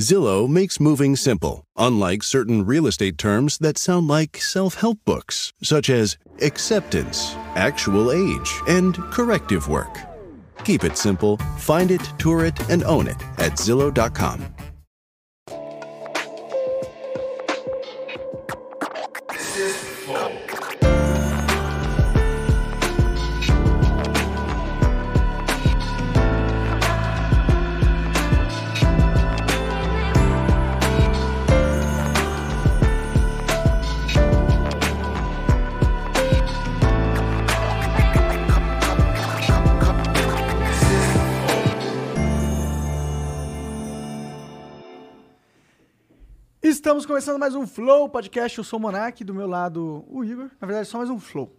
Zillow makes moving simple, unlike certain real estate terms that sound like self help books, such as acceptance, actual age, and corrective work. Keep it simple, find it, tour it, and own it at Zillow.com. Estamos começando mais um Flow Podcast. Eu sou o Monark, do meu lado o Igor. Na verdade, só mais um Flow.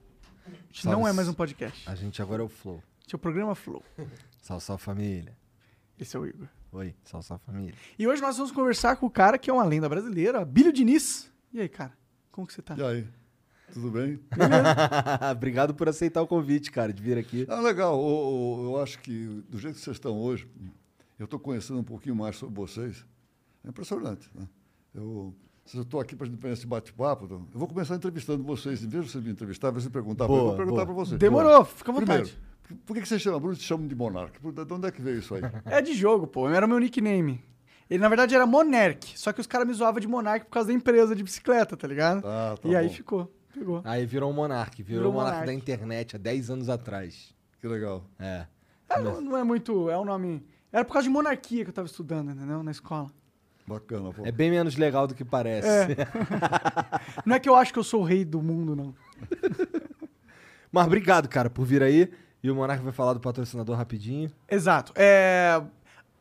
A gente Salve. não é mais um podcast. A gente agora é o Flow. Esse é o programa Flow. Salve, salve família. Esse é o Igor. Oi, salve, salve família. E hoje nós vamos conversar com o cara que é uma lenda brasileira, Bílio Diniz. E aí, cara? Como que você tá? E aí? Tudo bem? Obrigado por aceitar o convite, cara, de vir aqui. Ah, legal. O- o- eu acho que do jeito que vocês estão hoje, eu estou conhecendo um pouquinho mais sobre vocês. É impressionante. Né? Eu se eu estou aqui para esse bate-papo, então, eu vou começar entrevistando vocês. Em vez de vocês me entrevistar, em vez de perguntar, para eu Boa, vou perguntar boa. para você. Demorou, fica à Primeiro, vontade. por- por que que você chama Bruno te chama de Monark? Por- De onde é que veio isso aí? É de jogo, pô. Era o meu nickname. Ele, na verdade, era Monark. Só que os caras me zoavam de Monark por causa da empresa de bicicleta, tá ligado? Ah, tá e aí bom. ficou. Pegou. Aí virou um monarque, virou, Virou o monarca monarca. da internet há 10 anos atrás. Que legal. É. É, não, não é muito. É um nome. Era por causa de monarquia que eu tava estudando, entendeu? Na escola. Bacana. Pô. É bem menos legal do que parece. É. Não é que eu acho que eu sou o rei do mundo, não. Mas obrigado, cara, por vir aí. E o Monarca vai falar do patrocinador rapidinho. Exato. É...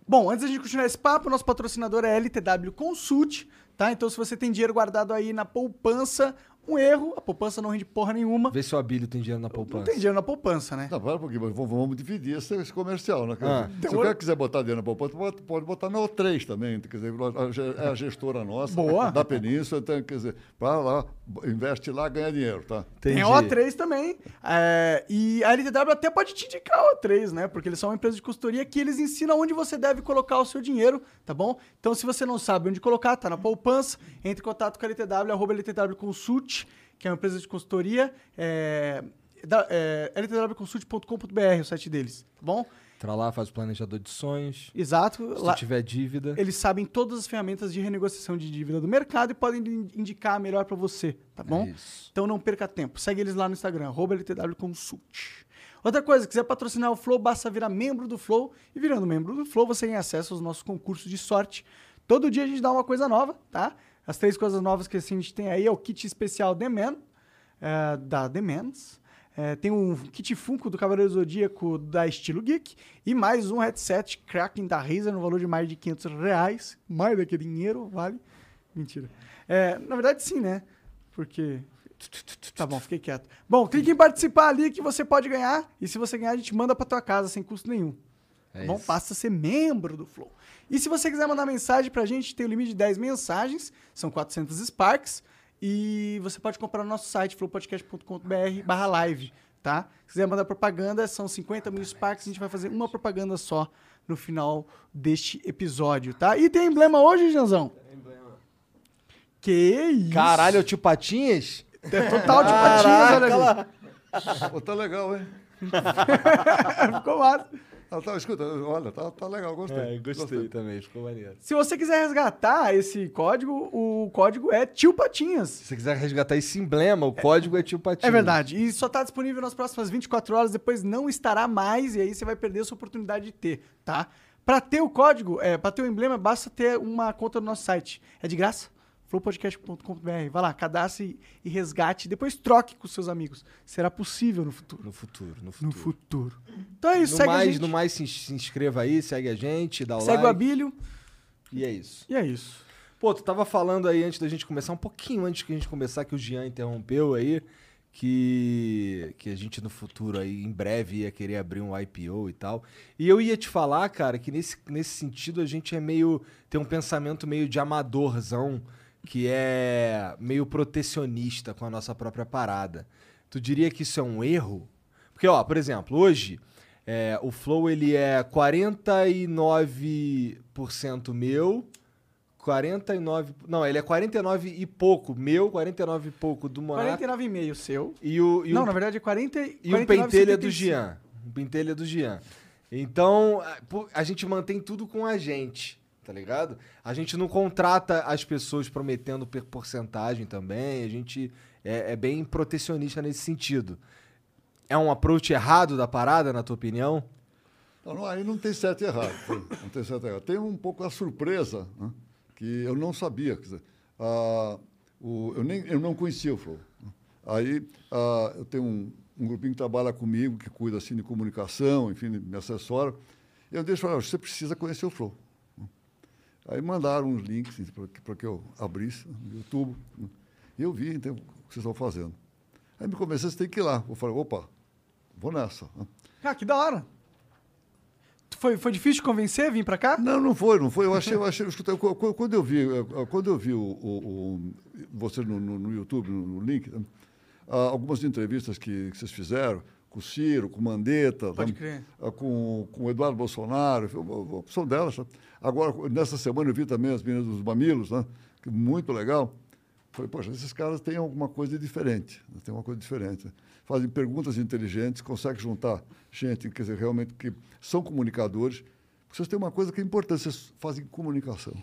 Bom, antes da gente continuar esse papo, nosso patrocinador é LTW Consult, tá? Então, se você tem dinheiro guardado aí na poupança, um erro, a poupança não rende porra nenhuma. Vê se o Abílio tem dinheiro na Não poupança. tem dinheiro na poupança, né? Não, para um pouquinho, mas vamos, dividir esse, esse comercial, né? Quer Ah. Se o cara quiser botar dinheiro na poupança, pode, pode botar na O3 também. Quer dizer, é a gestora nossa Boa. da Península, então, quer dizer, para lá, investe lá, ganha dinheiro, tá? Entendi. Tem a O3 também. É, e a LTW até pode te indicar a O3, né? Porque eles são uma empresa de consultoria que eles ensinam onde você deve colocar o seu dinheiro, tá bom? Então, se você não sabe onde colocar, tá na poupança, entre em contato com a LTW, arroba LTW Consult, que é uma empresa de consultoria. É, da, é, ltwconsult.com.br, o site deles, tá bom? Entra lá, faz o planejador de sonhos. Exato. Se Lá, tiver dívida. eles sabem todas as ferramentas de renegociação de dívida do mercado e podem in- indicar a melhor para você, tá bom? É isso. Então não perca tempo. Segue eles lá no Instagram, arroba LTW Consult. Outra coisa, quiser patrocinar o Flow, basta virar membro do Flow. E virando membro do Flow, você tem acesso aos nossos concursos de sorte. Todo dia a gente dá uma coisa nova, tá? As três coisas novas que assim, a gente tem aí é o kit especial The Man, é, da The Mans. É, tem um kit Funko do Cavaleiro Zodíaco da Estilo Geek. E mais um headset Kraken da Razer no valor de mais de 500 reais. Mais do que dinheiro, vale. Mentira. É, na verdade, sim, né? Porque Tá bom, fiquei quieto. Bom, clique em participar ali que você pode ganhar. E se você ganhar, a gente manda pra tua casa sem custo nenhum. Tá É bom? isso. Basta ser membro do Flow. E se você quiser mandar mensagem pra gente, tem o limite de 10 mensagens. São 400 Sparks. E você pode comprar no nosso site, flowpodcast.com.br barra live, tá? Se quiser mandar propaganda, são 50 mil Sparks. A gente vai fazer uma propaganda só no final deste episódio, tá? E tem emblema hoje, Janzão? Que isso? Caralho, o tio Patinhas? É total de patinhas, olha ali. lá. Pô, tá legal, hein? Ficou massa. Ah, tá, escuta, olha, tá, tá legal, gostei. É, gostei também, ficou maneiro. Se você quiser resgatar esse código, o código é Tio Patinhas. Se você quiser resgatar esse emblema, o código é tio Patinhas. É verdade. E só tá disponível nas próximas 24 horas, depois não estará mais, e aí você vai perder a sua oportunidade de ter, tá? Pra ter o código, é, pra ter o emblema, basta ter uma conta no nosso site. É de graça. flowpodcast.com.br. Vai lá, cadastre e resgate, depois troque com seus amigos. Será possível no futuro. No futuro, no futuro. No futuro. Então é isso, No segue a mais, gente. no mais se, se inscreva aí, segue a gente, dá o Segue o like. Abílio. E é isso. E é isso. Pô, tu tava falando aí antes da gente começar, um pouquinho antes que a gente começar, que o Jean interrompeu aí, que, que a gente no futuro aí, em breve, ia querer abrir um IPO e tal. E eu ia te falar, cara, que nesse, nesse sentido a gente é meio. tem um pensamento meio de amadorzão, que é meio protecionista com a nossa própria parada. Tu diria que isso é um erro? Porque, ó, por exemplo, hoje é, o Flow ele é 49% meu, 49. Não, ele é 49 e pouco. Meu, 49 e pouco do Monark. 49,5 seu. E o, e não, o, na verdade é 40 e o pentelho é do Jean. O pentelho é do Jean. Então, a- a gente mantém tudo com a gente, tá ligado? A gente não contrata as pessoas prometendo porcentagem também. A gente é, é bem protecionista nesse sentido. É um approach errado da parada, na tua opinião? Não, não, aí não tem certo e errado. Não tem certo e errado. Tem um pouco a surpresa, né, que eu não sabia. Quer dizer, o- eu, nem, eu não conhecia o Flow. né. Aí eu tenho um, um grupinho que trabalha comigo, que cuida assim, de comunicação, enfim, me assessora. Eu deixo falar, você precisa conhecer o Flow. Né. Aí mandaram uns links para que eu abrisse no YouTube. né, E eu vi então, o que vocês estão fazendo. Aí me convenceu, você tem que ir lá. Eu falei, opa, vou nessa. né. Ah, que da hora. Foi, foi difícil convencer vir pra cá? Não, não foi, não foi. Eu achei, eu achei, eu escutei, qu- qu- quando eu vi, quando eu vi o, o- o- você no, no- no YouTube, no, no link, né, ah, algumas entrevistas que, que vocês fizeram com o Ciro, com o Mandetta, ah, com, com o Eduardo Bolsonaro, uma opção delas. né. Agora, nessa semana eu vi também as meninas dos Mamilos, né, que muito legal. Falei, poxa, esses caras têm alguma coisa diferente, né, tem uma coisa diferente. né. Fazem perguntas inteligentes, conseguem juntar gente, quer dizer, realmente que são comunicadores. Vocês têm uma coisa que é importante, vocês fazem comunicação.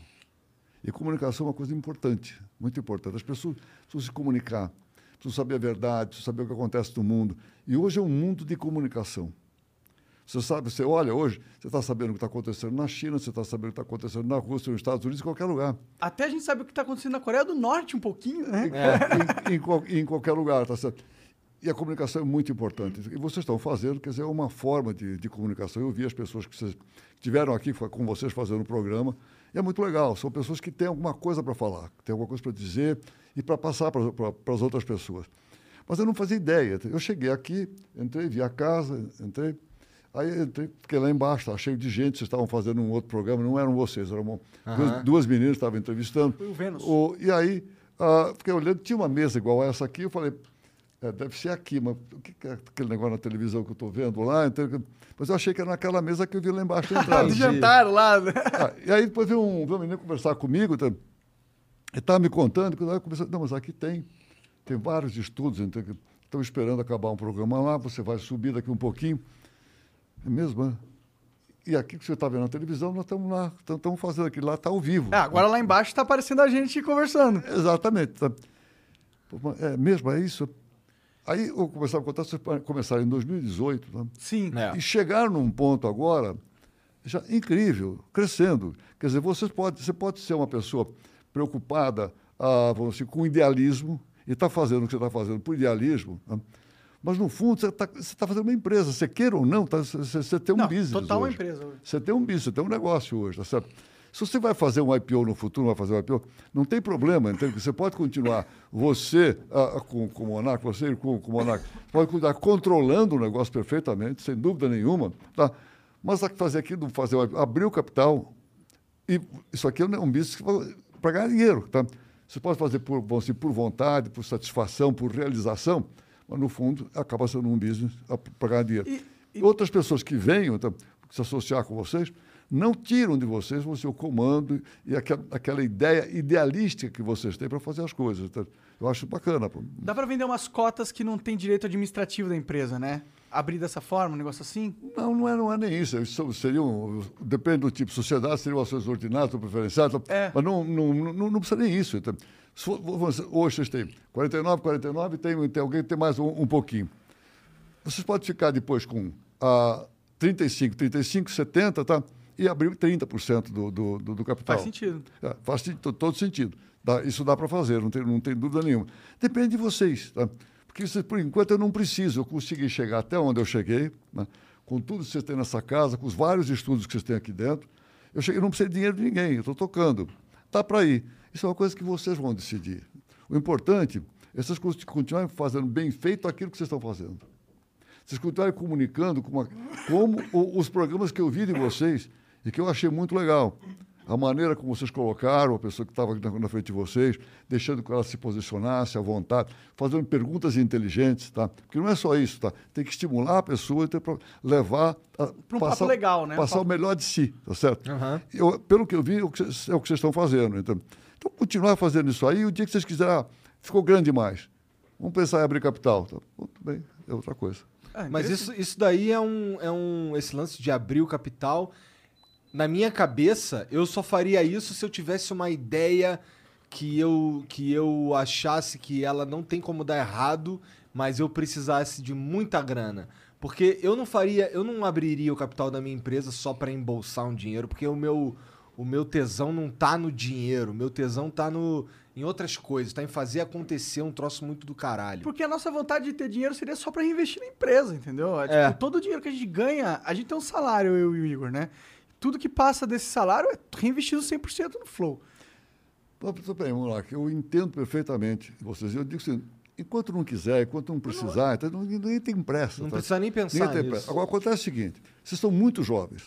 E comunicação é uma coisa importante, muito importante. As pessoas precisam se comunicar, precisam saber a verdade, precisam saber o que acontece no mundo. E hoje é um mundo de comunicação. Você sabe, você olha hoje, você está sabendo o que está acontecendo na China, você está sabendo o que está acontecendo na Rússia, nos Estados Unidos, em qualquer lugar. Até a gente sabe o que tá acontecendo na Coreia do Norte um pouquinho, né? em, em qual- em qualquer lugar, tá certo? E a comunicação é muito importante. E vocês estão fazendo, quer dizer, é uma forma de, de comunicação. Eu vi as pessoas que vocês tiveram aqui com vocês fazendo o programa, e é muito legal. São pessoas que têm alguma coisa para falar, que têm alguma coisa para dizer e para passar para as outras pessoas. Mas eu não fazia ideia. Eu cheguei aqui, entrei, vi a casa, entrei. Aí entrei, fiquei lá embaixo, estava cheio de gente, vocês estavam fazendo um outro programa, não eram vocês, eram uma- duas, duas meninas que estavam entrevistando. Foi o Vênus. O- e aí, ah, fiquei olhando, tinha uma mesa igual a essa aqui, eu falei, é, deve ser aqui, mas o que que é aquele negócio na televisão que eu estou vendo lá? Então, mas eu achei que era naquela mesa que eu vi lá embaixo. Do jantar lá. né? Ah, e aí depois veio um, veio um menino conversar comigo, então, estava me contando, que eu comecei, não, mas aqui tem, tem vários estudos, então, que estão esperando acabar um programa lá, você vai subir daqui um pouquinho. É mesmo, né? E aqui que você está vendo na televisão, nós estamos lá, estamos fazendo aquilo lá, está ao vivo. Ah, agora lá embaixo tá aparecendo a gente conversando. Exatamente. tá. É mesmo, é isso. Aí eu começava a contar, vocês começaram em 2018, né? Sim. É. e chegaram num ponto agora já incrível, crescendo. Quer dizer, você pode, você pode ser uma pessoa preocupada ah, vamos dizer, com idealismo e está fazendo o que você está fazendo por idealismo, né? mas no fundo você está tá fazendo uma empresa, você queira ou não, tá, você, você tem um Não, business total uma hoje. empresa hoje. Você tem um business, você tem um negócio hoje, tá certo? Se você vai fazer um IPO no futuro, vai fazer um IPO, não tem problema, entende? Você pode continuar, você ah, com, com o Monark, você com, com o Monark, pode continuar controlando o negócio perfeitamente, sem dúvida nenhuma, tá? Mas que fazer aquilo, fazer um IPO, abrir o capital, e isso aqui é um business para ganhar dinheiro, tá? Você pode fazer por, dizer, por vontade, por satisfação, por realização, mas no fundo acaba sendo um business para ganhar dinheiro. E- E, outras pessoas que venham tá, se associar com vocês não tiram de vocês o seu comando e aquela, aquela ideia idealística que vocês têm para fazer as coisas. tá? Eu acho bacana. Dá pra vender umas cotas que não tem direito administrativo da empresa, né? Abrir dessa forma, um negócio assim? Não, não é, não é nem isso. Isso seria um, depende do tipo de sociedade, seriam ações ordinárias ou preferenciais? É. mas não, não, não, não precisa nem isso. Então, for- hoje vocês têm 49, 49, tem, tem alguém que tem mais um, um pouquinho. Vocês podem ficar depois com ah, 35, 35, 70, tá? E abrir 30% do, do, do, do capital. Faz sentido. É, faz todo sentido. Dá- isso dá para fazer, não tem, não tem dúvida nenhuma. Depende de vocês, tá? Vocês, por enquanto eu não preciso, eu consegui chegar até onde eu cheguei, né? com tudo que vocês têm nessa casa, com os vários estudos que vocês têm aqui dentro. Eu cheguei, não preciso de dinheiro de ninguém, eu estou tocando. Dá para ir. Isso é uma coisa que vocês vão decidir. O importante é vocês con- continuarem fazendo bem feito aquilo que vocês estão fazendo. Vocês continuarem comunicando com uma- como os programas que eu vi de vocês e que eu achei muito legal. A maneira como vocês colocaram a pessoa que estava na, na frente de vocês, deixando que ela se posicionasse à vontade, fazendo perguntas inteligentes, tá? Porque não é só isso, tá? Tem que estimular a pessoa e pra levar a Pra um papo legal, né? Passar Um o melhor de si, tá certo? Aham. Eu, pelo que eu vi, é o que vocês é o que vocês estão fazendo. Então, então, continuar fazendo isso aí, o dia que vocês quiserem, ah, ficou grande demais. Vamos pensar em abrir capital. Tá? Bom, tudo bem, é outra coisa. Ah, Mas isso, isso daí é um, é um. Esse lance de abrir o capital. Na minha cabeça, eu só faria isso se eu tivesse uma ideia que eu, que eu achasse que ela não tem como dar errado, mas eu precisasse de muita grana. Porque eu não faria, eu não abriria o capital da minha empresa só para embolsar um dinheiro, porque o meu, o meu tesão não tá no dinheiro, o meu tesão tá no, em outras coisas, tá em fazer acontecer um troço muito do caralho. Porque a nossa vontade de ter dinheiro seria só pra reinvestir na empresa, entendeu? É, É. Tipo, todo o dinheiro que a gente ganha, a gente tem um salário, eu e o Igor, né? Tudo que passa desse salário é reinvestido 100% no Flow. Bom, Tudo bem, vamos lá, que eu entendo perfeitamente vocês. Eu digo assim, enquanto não quiser, enquanto não precisar, então não, ninguém tem pressa. Não tá? precisa nem pensar Ninguém nisso. pressa. Agora, acontece o seguinte, vocês são muito jovens.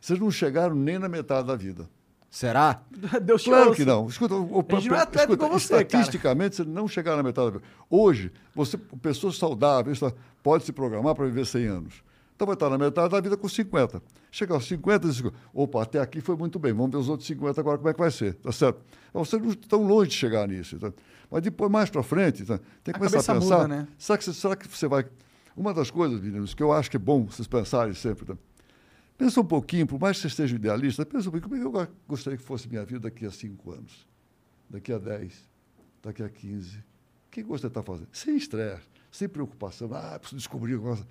Vocês não chegaram nem na metade da vida. Será? Deus te Claro ouça. que não. Escuta, o, gente não é igual você, cara. estatisticamente, você não chegar na metade da vida. Hoje, você, pessoas saudáveis tá, pode se programar para viver 100 anos. Então vai estar na metade da vida com 50. Chega aos 50 e diz, opa, até aqui foi muito bem, vamos ver os outros 50 agora como é que vai ser, tá certo? Então, Vocês não estão longe de chegar nisso. tá? Mas depois, mais para frente, tá? tem que A começar a pensar, muda, né? será, que, você- será que você vai... Uma das coisas, meninos, que eu acho que é bom vocês pensarem sempre, tá? Pensa um pouquinho, por mais que você esteja idealista, pensa um pouquinho, como é que eu go- gostaria que fosse minha vida daqui a cinco anos, daqui a 10, daqui a 15? O que você está fazendo? Sem estresse, sem preocupação. Ah, preciso descobrir alguma coisa.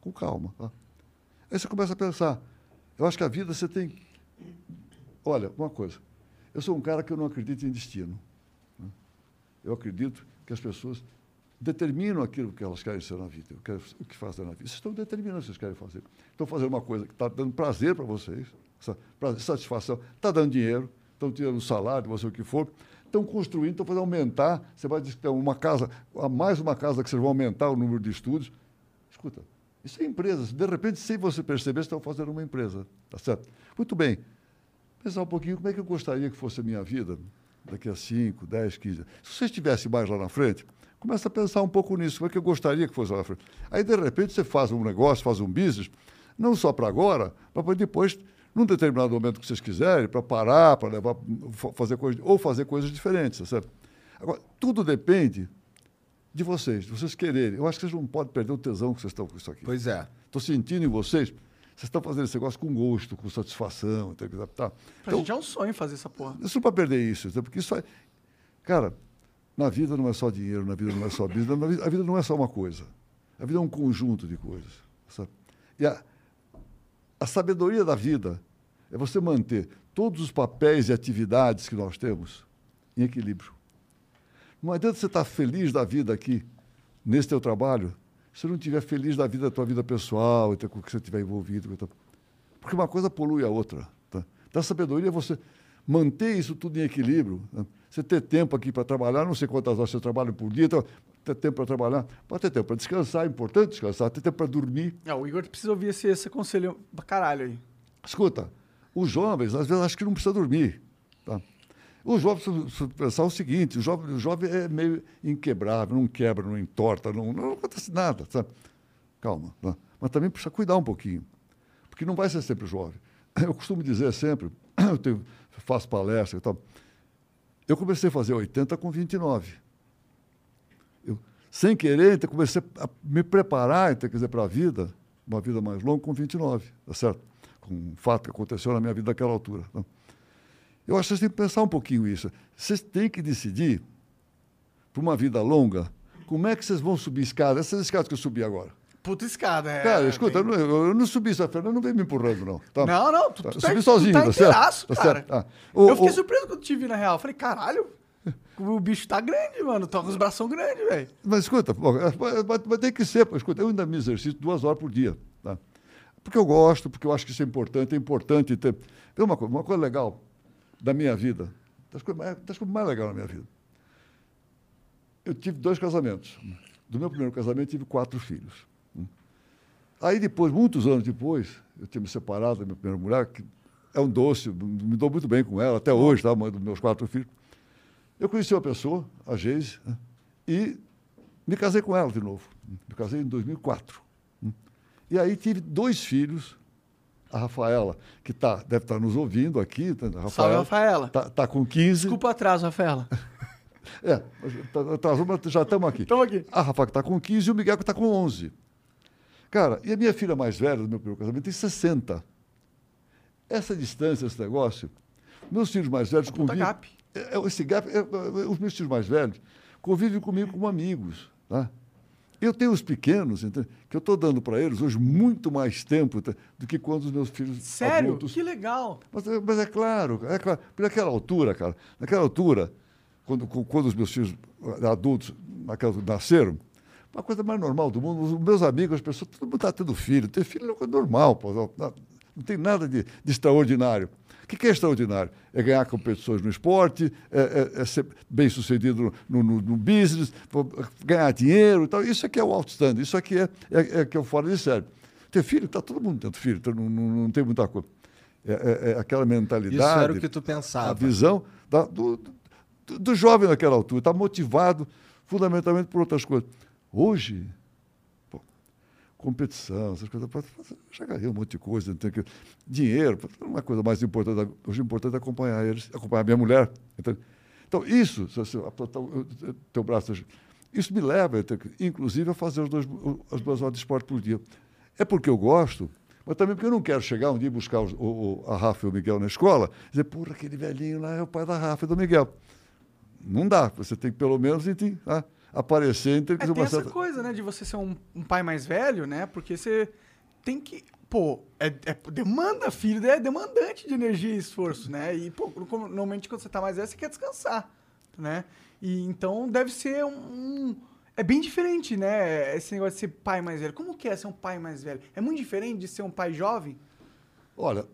Com calma. Tá? Aí você começa a pensar. Eu acho que a vida você tem. Olha, uma coisa. Eu sou um cara que eu não acredito em destino. né? Eu acredito que as pessoas determinam aquilo que elas querem ser na vida, o que, fazem na vida. Vocês estão determinando o que vocês querem fazer. Estão fazendo uma coisa que está dando prazer para vocês, satisfação, está dando dinheiro, estão tirando salário, você o que for, estão construindo, estão fazendo aumentar. Você vai dizer que tem uma casa, mais uma casa que vocês vão aumentar o número de estudos. Escuta, isso é empresa. De repente, sem você perceber, estão fazendo uma empresa. Tá certo? Muito bem. Pensar um pouquinho como é que eu gostaria que fosse a minha vida daqui a 5, 10, 15. Se você estivesse mais lá na frente, começa a pensar um pouco nisso. Como é que eu gostaria que fosse lá na frente? Aí, de repente, você faz um negócio, faz um business, não só para agora, mas para depois, num determinado momento que vocês quiserem, para parar, para levar, fa- fazer coisas, ou fazer coisas diferentes, tá certo? Agora, tudo depende de vocês, de vocês quererem. Eu acho que vocês não podem perder o tesão que vocês estão com isso aqui. Pois é. Estou sentindo em vocês, vocês estão fazendo esse negócio com gosto, com satisfação. Tá, tá. Pra Então, gente é um sonho fazer essa porra. isso não para perder isso, porque isso vai... Cara, na vida não é só dinheiro, na vida não é só business, na vida- a vida não é só uma coisa. A vida é um conjunto de coisas. sabe? E a, a sabedoria da vida é você manter todos os papéis e atividades que nós temos em equilíbrio. Não adianta você estar feliz da vida aqui, nesse teu trabalho, se você não estiver feliz da vida da tua vida pessoal, e com o que você estiver envolvido. Porque uma coisa polui a outra. Tá? Então, a sabedoria é você manter isso tudo em equilíbrio. né? Você ter tempo aqui para trabalhar, não sei quantas horas você trabalha por dia, então, ter tempo para trabalhar, pode ter tempo para descansar, é importante descansar, ter tempo para dormir. É, o Igor precisa ouvir esse, esse conselho pra caralho aí. Escuta, os jovens, às vezes, acham que não precisa dormir. Os jovens precisam pensar o seguinte: o jovem, o jovem é meio inquebrável, não quebra, não entorta, não, não acontece nada. Sabe? Calma. tá? Mas também precisa cuidar um pouquinho, porque não vai ser sempre jovem. Eu costumo dizer sempre, eu tenho, faço palestra e tal. Eu comecei a fazer 80 com 29. Eu, sem querer, então, comecei a me preparar então, quer dizer, para a vida, uma vida mais longa, com 29, tá certo? Com um fato que aconteceu na minha vida naquela altura. tá? Eu acho que vocês têm que pensar um pouquinho isso. Vocês têm que decidir, para uma vida longa, como é que vocês vão subir escadas, essas escadas que eu subi agora. Puta escada, é. Cara, escuta, tem- eu, não, eu não subi essa Fernanda não vem me empurrando, não. tá? Não, não, tu, Tá, tu tá, subi tu sozinho, tá tá inteiraço, certo? Tá cara. certo. Ah, o- eu fiquei o- surpreso quando te vi na real. Falei, caralho, o bicho tá grande, mano. Tá com os braços grandes, velho. Mas escuta, mas, mas- mas tem que ser, pô, escuta, eu ainda me exercito duas horas por dia. Tá? Porque eu gosto, porque eu acho que isso é importante, é importante ter. Vê uma coisa, uma coisa legal da minha vida, das coisas mais, das coisas mais legais da minha vida. Eu tive dois casamentos. Do meu primeiro casamento, tive quatro filhos. Aí depois, muitos anos depois, eu tinha me separado da minha primeira mulher, que é um doce, me dou muito bem com ela, até hoje, tá? Mãe dos meus quatro filhos. Eu conheci uma pessoa, a Geise, e me casei com ela de novo. Me casei em 2004. E aí tive dois filhos, a Rafaela, que tá, deve estar nos ouvindo aqui. tá? A Salve, Rafaela. Está tá com 15. Desculpa o atraso, Rafaela. É, tá- atrasou, mas já estamos aqui. Tamo aqui. A Rafa que está com 15 e o Miguel que está com 11. Cara, e a minha filha mais velha do meu primeiro casamento tem 60. Essa distância, esse negócio, meus filhos mais velhos convivem. gap. É, é, esse gap, é, é, os meus filhos mais velhos convivem comigo como amigos. Tá? Eu tenho os pequenos, entende? que eu estou dando para eles hoje muito mais tempo do que quando os meus filhos Sério? adultos Que legal. mas, é- mas é claro, é claro. Porque naquela altura, cara, naquela altura, quando, quando os meus filhos adultos naquela, nasceram, uma coisa mais normal do mundo, os meus amigos, as pessoas, todo mundo está tendo filho. Ter filho é uma coisa normal, pô, não, não tem nada de, de extraordinário. O que, que é extraordinário? É ganhar competições no esporte, é, é- é ser bem sucedido no, no- no business, ganhar dinheiro e tal. Isso aqui é o outstanding, isso aqui é, é, é que é o fora de série. Ter filho, está todo mundo tendo filho, então não, não, não tem muita coisa. É, é- é aquela mentalidade. Isso era o que tu A pensava. visão da- do, do, do jovem naquela altura. Está motivado fundamentalmente por outras coisas. Hoje, competição, essas coisas, já ganhei um monte de coisa, tem que, dinheiro, pô, não é a coisa mais importante. Hoje o importante é acompanhar eles, acompanhar minha mulher. entende? Então, isso, o teu braço, isso me leva, inclusive, a fazer dois, as duas horas de esporte por dia. É porque eu gosto, mas também porque eu não quero chegar um dia e buscar o, o- a Rafa e o Miguel na escola e dizer, porra, aquele velhinho lá é o pai da Rafa e do Miguel. Não dá. Você tem que, pelo menos, enfim, ah, aparecer e que É, tem essa certa... coisa, né, de você ser um, um pai mais velho, né? Porque você tem que. Pô, é, é- demanda, filho, é demandante de energia e esforço, né? E, pô, normalmente quando você tá mais velho, você quer descansar, né? E então deve ser um. um- é bem diferente, né? Esse negócio de ser pai mais velho. Como que é ser um pai mais velho? É muito diferente de ser um pai jovem? Olha,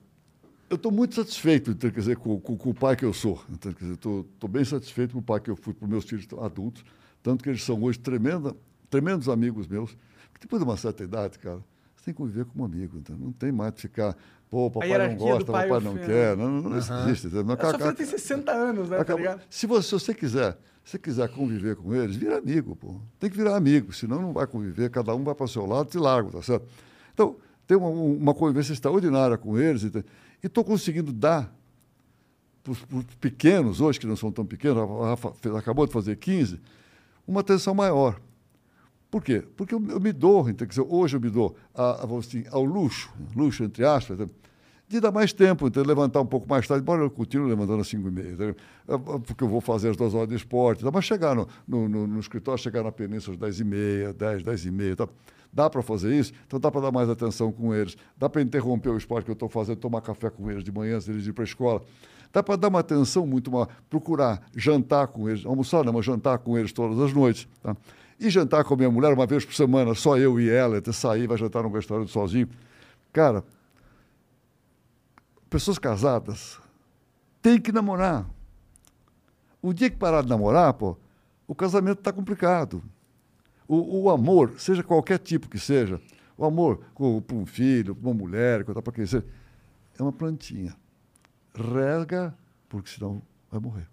eu estou muito satisfeito então, quer dizer, com, com- com o pai que eu sou. Então, quer dizer, Estou bem satisfeito com o pai que eu fui para os meus filhos adultos, tanto que eles são hoje tremenda, tremendos amigos meus. Porque depois de uma certa idade, cara, você tem que conviver como amigo. Então, não tem mais de ficar, pô, papai não gosta, pai papai não filho, quer. Não, não, não existe. entendeu? Não, A sua acaba- filha tem 60 anos, né? Tá ligado? se, você, se você quiser, se você quiser conviver com eles, vira amigo, pô. Tem que virar amigo, senão não vai conviver, cada um vai para o seu lado e te larga, tá certo? Então, tem uma, uma convivência extraordinária com eles e estou conseguindo dar para os pequenos, hoje que não são tão pequenos, a Rafa acabou de fazer 15, uma atenção maior. Por quê? Porque eu, eu me dou, então, dizer, hoje eu me dou a, a, assim, ao luxo, luxo entre aspas, né, de dar mais tempo, então, levantar um pouco mais tarde, embora eu continue levantando às 5 e meia, ah, porque eu vou fazer as duas horas de esporte, tá? mas chegar no, no, no- no escritório, chegar na península às 10 e meia, 10, 10 e meia, tá? dá para fazer isso, então dá para dar mais atenção com eles, dá para interromper o esporte que eu estou fazendo, tomar café com eles de manhã antes deles irem para a escola, dá para dar uma atenção muito maior, procurar jantar com eles, almoçar não, mas jantar com eles todas as noites, tá? E jantar com a minha mulher uma vez por semana, só eu e ela, até sair, vai jantar num restaurante sozinho. Cara, pessoas casadas têm que namorar. O dia que parar de namorar, pô, o casamento está complicado. O, o amor, seja qualquer tipo que seja, o amor para um filho, para uma mulher, para quem seja, é uma plantinha. Rega, porque senão vai morrer.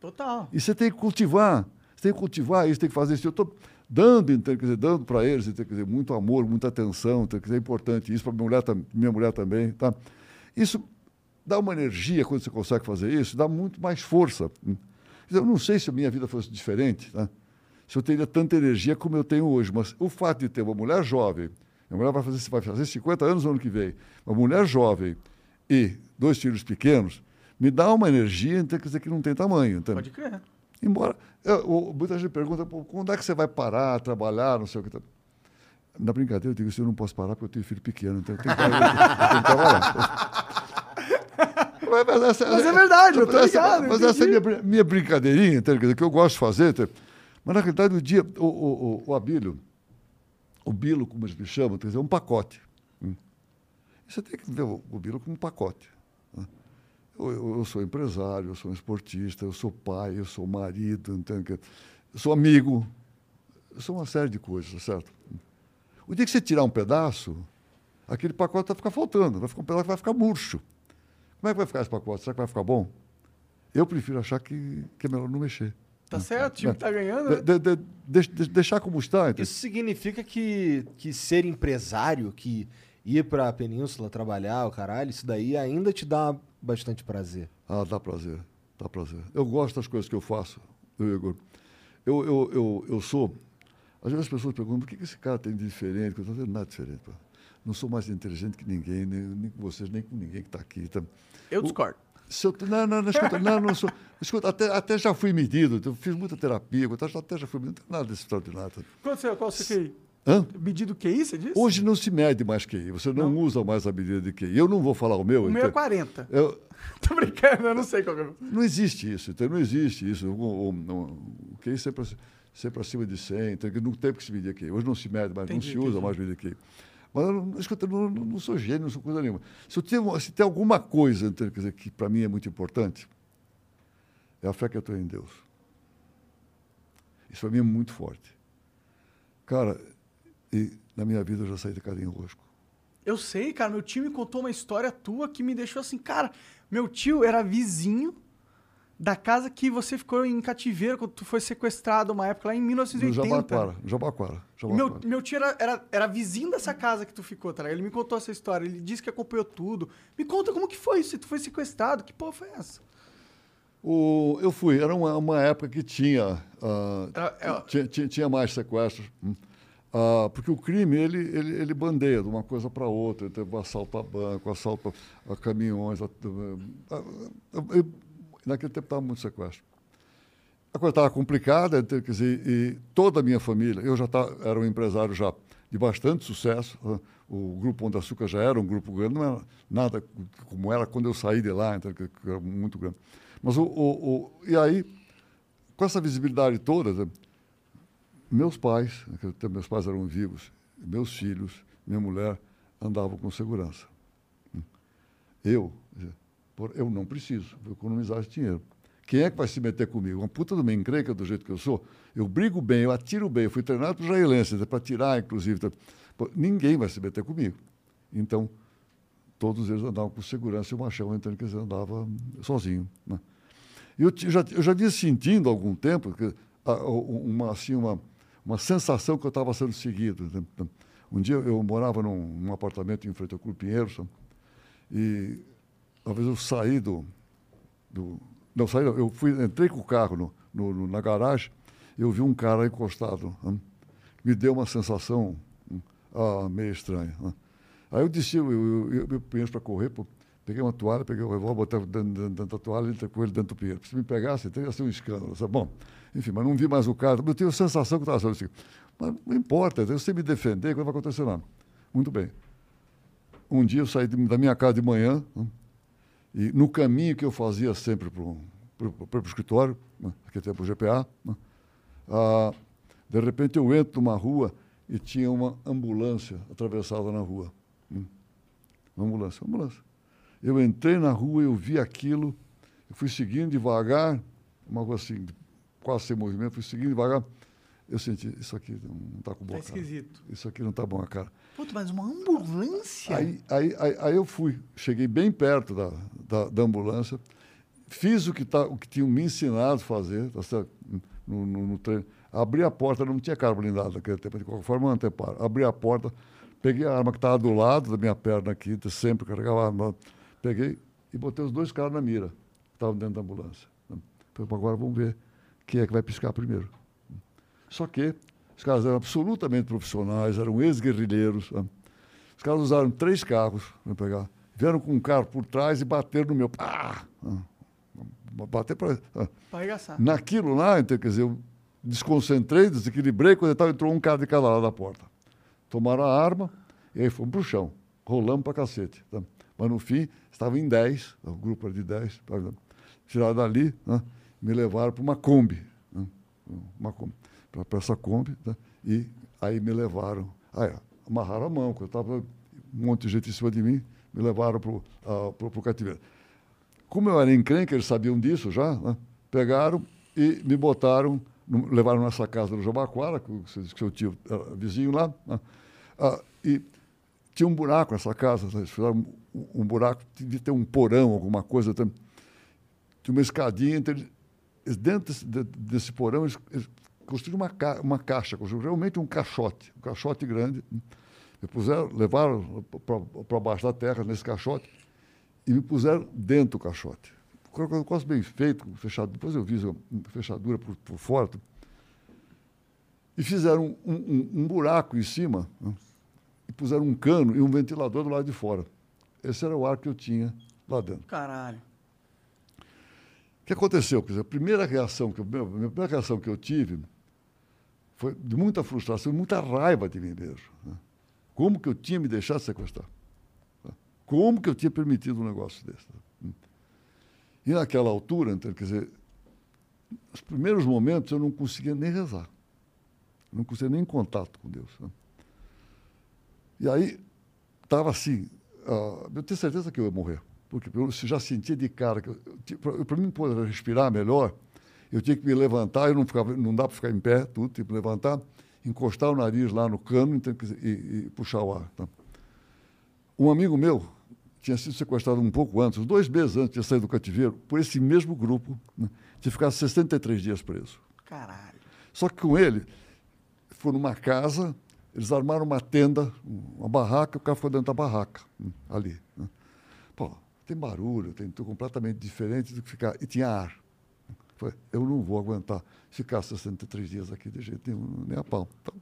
Total. E você tem que cultivar, você tem que cultivar isso, tem que fazer isso. Eu estou dando, então, quer dizer, dando para eles, então, quer dizer, muito amor, muita atenção, então, quer dizer, é importante isso para minha mulher, minha mulher também, tá? Isso dá uma energia quando você consegue fazer isso, dá muito mais força. Eu não sei se a minha vida fosse diferente, tá? se eu teria tanta energia como eu tenho hoje, mas o fato de ter uma mulher jovem, minha mulher vai fazer, vai fazer 50 anos no ano que vem, uma mulher jovem e dois filhos pequenos, me dá uma energia, então, quer dizer, que não tem tamanho. Então, Pode crer. Embora. eu- eu- muita gente pergunta, "Pô, quando é que você vai parar, trabalhar, não sei o que. tá?" Na brincadeira, eu digo, isso eu não posso parar porque eu tenho filho pequeno, então eu tenho que, eu tenho que trabalhar. Mas, essa- Mas é verdade, eu tô ligado, Mas essa é entendi. minha, minha brincadeirinha, entendeu? Que eu gosto de fazer. entendeu? Mas, na realidade, o dia, o, o, o, o Abílio, o Bilo, como eles me chamam, quer dizer, é um pacote. Hum. Você tem que ver o Bilo como um pacote. Né? Eu, eu- sou empresário, eu sou um esportista, eu sou pai, eu sou marido, entende? Que- eu sou amigo, eu sou uma série de coisas, certo? O dia que você tirar um pedaço, aquele pacote vai ficar faltando, vai ficar um pedaço que vai ficar murcho. Como é que vai ficar esse pacote? Será que vai ficar bom? Eu prefiro achar que, que é melhor não mexer. Tá certo, o time tá ganhando. né? De- de- de- de- deixar como está. entendeu? Isso significa que, que ser empresário, que ir pra península trabalhar, o caralho, isso daí ainda te dá bastante prazer. Ah, dá prazer, dá prazer. Eu gosto das coisas que eu faço, eu, Igor. Eu, eu, eu, eu sou. Às vezes as pessoas perguntam: o que que esse cara tem de diferente? Eu não tenho nada diferente. pô. Não sou mais inteligente que ninguém, nem, nem com vocês, nem com ninguém que está aqui. tá? Eu discordo. Se eu, não, não, não, escuta, não, não sou. Escuta, até, até já fui medido, eu fiz muita terapia, até, até já fui medido, não tem nada desse extraordinário. tá? Qual o seu, qual o seu Hã? Medido QI, você disse? Hoje não se mede mais QI, você não, usa mais a medida de QI. Eu não vou falar o meu. O meu é então- 40. eu, Tô brincando, eu não sei qual é. Não existe isso, então não existe isso. O, o, o, QI sempre, sempre acima de 100, então não tem que se medir QI. Hoje não se mede mais, Entendi, não se usa entendi. mais medir QI. Mas eu não, escuta, eu não, não, não sou gênio, não sou coisa nenhuma. Se, eu tenho, se tem alguma coisa então, quer dizer, que para mim é muito importante, é a fé que eu tenho em Deus. Isso para mim é muito forte. Cara, e na minha vida eu já saí de casa em rosco. Eu sei, cara, meu tio me contou uma história tua que me deixou assim, cara, meu tio era vizinho da casa que você ficou em cativeiro quando tu foi sequestrado uma época lá em No 1980. Jabaquara, Jabaquara. Meu, Jabaquara. meu tio era, era, era vizinho dessa casa que tu ficou, tá? Ele me contou essa história, ele disse que acompanhou tudo. Me conta como que foi isso, tu foi sequestrado, que porra foi essa? O, eu fui, era uma, uma época que tinha, ah, Era- é- tinha, tinha, tinha mais sequestros. Ah, porque o crime, ele, ele, ele bandeia de uma coisa para outra. Teve assalto a banco, assalto a, caminhões. A, a- a- naquele tempo estava muito sequestro. A coisa estava complicada, então, quer dizer, e toda a minha família, eu já tá, era um empresário já de bastante sucesso, ah, o Grupo de Açúcar já era um grupo grande, não era nada como era quando eu saí de lá, então, que era muito grande. Mas o, o, o- e aí, com essa visibilidade toda, né, meus pais, naquele tempo meus pais eram vivos, meus filhos, minha mulher andavam com segurança. Eu, eu não preciso, vou economizar esse dinheiro. Quem é que vai se meter comigo? Uma puta de uma encrenca do jeito que eu sou. Eu brigo bem, eu atiro bem. Eu fui treinado por israelenses, para tirar, inclusive. tá? Ninguém vai se meter comigo. Então, todos eles andavam com segurança e o machão entrando, que andava sozinho. Né? Eu, já, eu já vinha sentindo há algum tempo que, a- o- uma, assim, uma, uma sensação que eu estava sendo seguido. né? Um dia eu morava num, num apartamento em frente ao Clube Pinheiro, e uma vez eu saí do, do não saí, eu fui, entrei com o carro no, no- no- na garagem, eu vi um cara encostado, né? me deu uma sensação hum, ah, meio estranha. né? Aí eu desci, eu, eu, eu, eu penso para correr, peguei uma toalha, peguei o revólver, botei dentro, dentro, dentro da toalha e entrei com ele dentro do pinheiro. Se me pegasse, teria sido um escândalo. Sabe? Bom, enfim, mas não vi mais o cara, eu tenho a sensação que estava sendo assim. Mas não importa, eu sei me defender, que vai acontecer nada. Muito bem. Um dia eu saí da minha casa de manhã, né? e no caminho que eu fazia sempre para o escritório, né? naquele tempo o GPA, né? ah, de repente eu entro numa rua e tinha uma ambulância atravessada na rua. Uma ambulância, uma ambulância. Eu entrei na rua, eu vi aquilo, eu fui seguindo devagar, uma coisa assim, quase sem movimento, fui seguindo devagar. Eu senti, isso aqui não está com boa Tá cara. esquisito. Isso aqui não está bom a cara. Puta, mas uma ambulância? Aí, aí, aí, aí eu fui, cheguei bem perto da, da, da ambulância, fiz o que, tá, o que tinham me ensinado a fazer, tá certo? No, no, no treino. Abri a porta, não tinha carro blindado naquele tempo, de qualquer forma, eu anteparo. Abri a porta, peguei a arma que estava do lado da minha perna aqui, sempre carregava a arma, peguei e botei os dois caras na mira, que estavam dentro da ambulância. Falei, agora vamos ver quem é que vai piscar primeiro. Só que os caras eram absolutamente profissionais, eram ex-guerrilheiros. né? Os caras usaram três carros para pegar. Vieram com um carro por trás e bateram no meu. Pá! Ah, Bater para. Pra arregaçar. Naquilo lá, então, quer dizer, eu desconcentrei, desequilibrei, quando estava, entrou um cara de cada lado da porta. Tomaram a arma e aí fomos para o chão. Rolamos para cacete. tá? Mas no fim, estava em 10, o grupo era de 10. tá? Tiraram dali, né? me levaram para uma Kombi. né? Uma Kombi. Para essa Kombi. tá? E aí me levaram. Aí, amarraram a mão, eu estava um monte de gente em cima de mim, me levaram para o cativeiro. Como eu era encrenca, eles sabiam disso já, né? pegaram e me botaram, levaram nessa casa do Jabaquara, que que seu tio era vizinho lá, né? Ah, e tinha um buraco nessa casa, eles fizeram um, buraco, devia ter um porão, alguma coisa. Tinha uma escadinha, entre, dentro desse, desse porão, eles, eles construíram uma, ca, uma caixa, construíram realmente um caixote, um caixote grande. Me puseram, levaram para baixo da terra, nesse caixote, e me puseram dentro do caixote. Um quase bem feito, fechado. Depois eu vi a fechadura por, por fora. E fizeram um, um, um buraco em cima, né? Puseram um cano e um ventilador do lado de fora. Esse era o ar que eu tinha lá dentro. Caralho. O que aconteceu? Quer dizer, a primeira reação que eu, a primeira reação que eu tive foi de muita frustração e muita raiva de mim mesmo. Né? Como que eu tinha me deixado sequestrar? Como que eu tinha permitido um negócio desse? E naquela altura, então, quer dizer, nos primeiros momentos eu não conseguia nem rezar. Não conseguia nem contato com Deus. Né? E aí, estava assim, uh, eu tenho certeza que eu ia morrer. Porque eu já sentia de cara que, para mim poder respirar melhor, eu tinha que me levantar, eu não, ficava, não dá para ficar em pé, tudo, tipo, levantar, encostar o nariz lá no cano então, e, e, puxar o ar. Tá? Um amigo meu tinha sido sequestrado um pouco antes, dois meses antes de sair do cativeiro, por esse mesmo grupo, né? tinha ficado 63 dias preso. Caralho. Só que com ele, foi numa casa, eles armaram uma tenda, uma barraca, o cara foi dentro da barraca, ali. Né? Pô, tem barulho, tem tudo completamente diferente do que ficar. E tinha ar. Falei, eu não vou aguentar ficar 63 dias aqui de jeito nenhum, nem a pau. Então,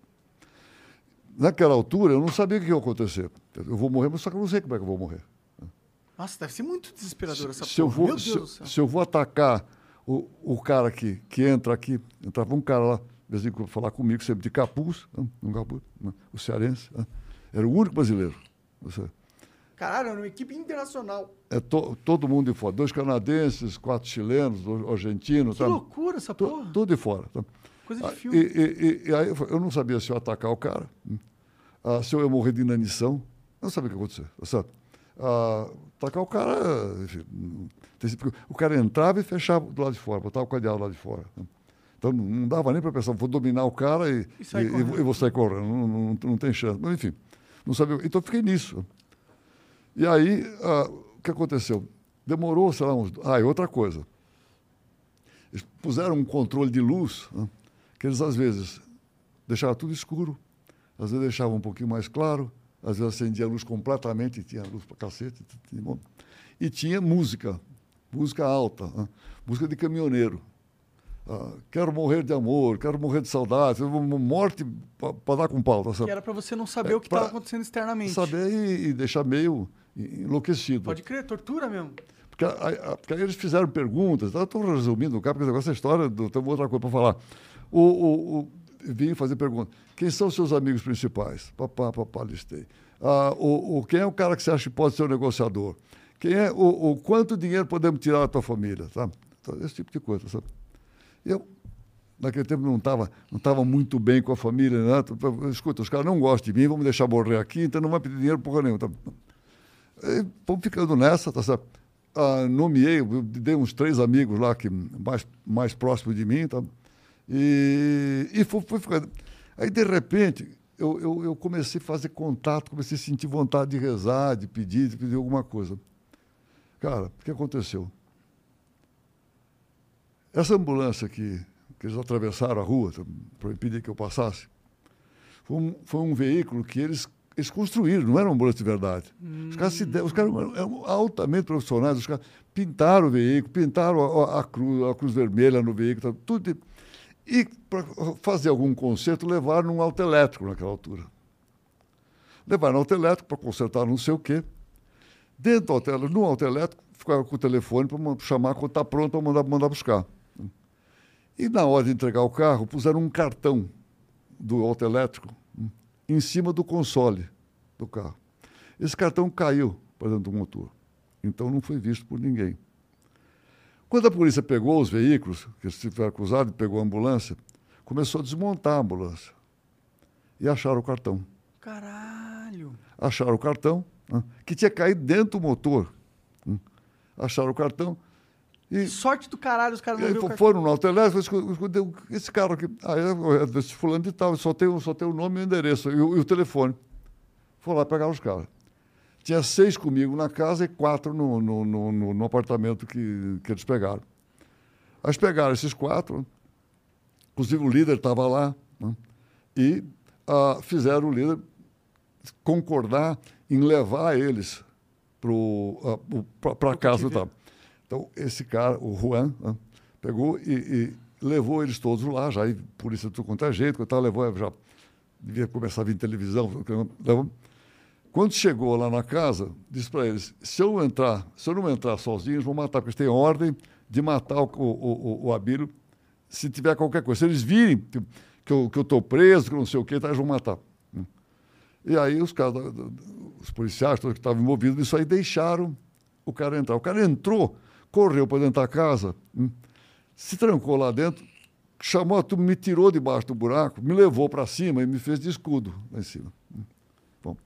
naquela altura, eu não sabia o que ia acontecer. Eu vou morrer, mas só que eu não sei como é que eu vou morrer. Nossa, deve ser muito desesperador essa se porra. Eu vou, Meu Deus se, do céu. se eu vou atacar o, o cara que, que entra aqui, entrava um cara lá, de vez em quando falar comigo, sempre de capuz, um capuz o cearense, era o único brasileiro. Caralho, era uma equipe internacional. É to, todo mundo de fora. Dois canadenses, quatro chilenos, dois argentinos. Que tá? loucura essa porra. To, tudo de fora. Tá? Coisa de ah, filme. E, e, e, aí eu não sabia se eu atacar o cara, ah, se eu ia morrer de inanição. Eu não sabia o que ia acontecer, sabe? Ah, atacar o cara. Enfim, o cara entrava e fechava do lado de fora, botava o cadeado do lado de fora. Né? Então não dava nem para pensar, vou dominar o cara e, e, e, e vou sair correndo. Não, não, não, tem chance. Mas enfim, não sabia. Então fiquei nisso. E aí, ah, o que aconteceu? Demorou, sei lá, uns. Ah, e outra coisa. Eles puseram um controle de luz, né, que eles às vezes deixavam tudo escuro, às vezes deixavam um pouquinho mais claro, às vezes acendia a luz completamente, e tinha luz para cacete. E tinha música, música alta, né, música de caminhoneiro. Ah, quero morrer de amor, quero morrer de saudade, morte para dar com pau. Tá que era para você não saber é, o que estava acontecendo externamente. Saber e, e deixar meio enlouquecido. Pode crer, tortura mesmo. Porque, a, porque aí eles fizeram perguntas, estou resumindo o cara, porque essa história, tem outra coisa para falar. O, o, o, vim fazer pergunta. Quem são seus amigos principais? Papá, papá, listei. Ah, o, o, quem é o cara que você acha que pode ser o negociador? Quem é o, o quanto dinheiro podemos tirar da tua família? Tá? Então, esse tipo de coisa. Sabe? Eu, naquele tempo, não estava não tava muito bem com a família. Né? Escuta, os caras não gostam de mim, me deixar morrer aqui, então não vai pedir dinheiro porra nenhuma. Tá? Vamos ficando nessa, tá certo? Ah, nomeei, dei uns três amigos lá que mais, mais próximos de mim, tá? E, e fui, fui ficando. Aí, de repente, eu, eu, eu, comecei a fazer contato, comecei a sentir vontade de rezar, de pedir, de pedir alguma coisa. Cara, o que aconteceu? Essa ambulância que, que eles atravessaram a rua tá, para impedir que eu passasse, foi um, foi um veículo que eles eles construíram, não era um ambulância de verdade. Hum. Os caras, se, os caras eram altamente profissionais, os caras pintaram o veículo, pintaram a, a, cruz, a cruz vermelha no veículo, tá, tudo. E para fazer algum conserto, levaram um auto elétrico naquela altura. Levaram um auto elétrico para consertar não sei o quê. Dentro do auto, no auto elétrico, ficaram com o telefone para chamar quando está pronto para mandar, mandar buscar. E na hora de entregar o carro, puseram um cartão do auto elétrico em cima do console do carro. Esse cartão caiu para dentro do motor. Então não foi visto por ninguém. Quando a polícia pegou os veículos, que estiveram acusados, pegou a ambulância, começou a desmontar a ambulância. E acharam o cartão. Caralho! Acharam o cartão, que tinha caído dentro do motor. Né. Acharam o cartão e, Sorte do caralho, os caras não viram Foram no autoelétrico, escutei esse cara aqui, ah, é, é, esse fulano de tal, só tem, só tem o nome e o endereço, e o, e o telefone. Foram lá pegar os caras. Tinha seis comigo na casa e quatro no, no, no, no- apartamento que, que eles pegaram. Eles pegaram esses quatro, inclusive o líder estava lá, né? e ah, fizeram o líder concordar em levar eles para a casa. Tá? Então, esse cara, o Juan, né, pegou e, e levou eles todos lá, já, e polícia tudo quanto é jeito, tal, levou, já devia começar a vir televisão. Levou. Quando chegou lá na casa, disse para eles: se eu entrar, se eu não entrar sozinho, eles vão matar, porque eles têm ordem de matar o, o, o, o Abílio se tiver qualquer coisa. Se eles virem que, que eu estou preso, que eu não sei o quê, tá, eles vão matar. E aí os caras, os policiais, todos que estavam envolvidos nisso aí, deixaram o cara entrar. O cara entrou, correu para dentro da casa, hum, se trancou lá dentro, chamou a turma, me tirou debaixo do buraco, me levou para cima e me fez de escudo lá em cima. Hum. Bom,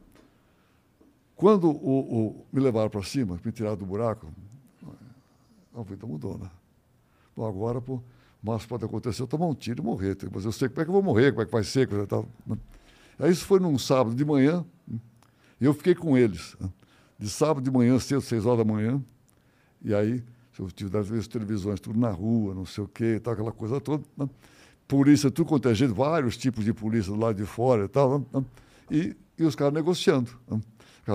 quando o, o- me levaram para cima, me tiraram do buraco, a vida mudou, né? Bom, agora, pô, máximo pode acontecer eu tomar um tiro e morrer. Mas eu sei como é que eu vou morrer, como é que vai ser, né? Aí isso foi num sábado de manhã, né? e eu fiquei com eles. De sábado de manhã, cedo, seis horas da manhã, e aí eu tive das vezes televisões, tudo na rua, não sei o quê, tal, aquela coisa toda. né? Polícia, tudo quanto é jeito, vários tipos de polícia do lado de fora e tal. né? E, e os caras negociando. né?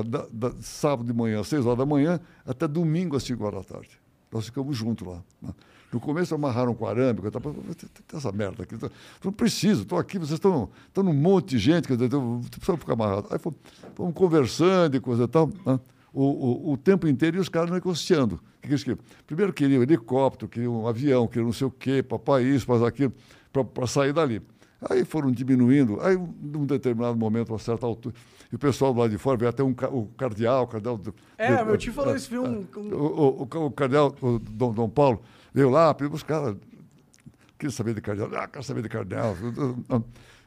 Da, da- sábado de manhã, às seis horas da manhã, até domingo às cinco horas da tarde. Nós ficamos juntos lá. né? No começo amarraram com arame, e tal, "Mas tem- tem essa merda aqui. Eu não preciso, estou aqui, vocês estão num monte de gente, eu preciso ficar amarrado. Aí fomos, fomos conversando e coisa e tal, né? O, o, o tempo inteiro e os caras negociando. Que eles queriam? Primeiro queriam helicóptero, queriam um avião, queriam não sei o quê, papai isso, para aquilo, para sair dali. Aí foram diminuindo, aí num determinado momento, a certa altura, e o pessoal do lado de fora veio até um, o cardeal, o cardeal... do- É, do- meu tio falou isso, viu um- um- o, o, o, o cardeal, o Dom, Dom Paulo, veio lá, pediu os caras, queria saber de cardeal, ah, quero saber de cardeal.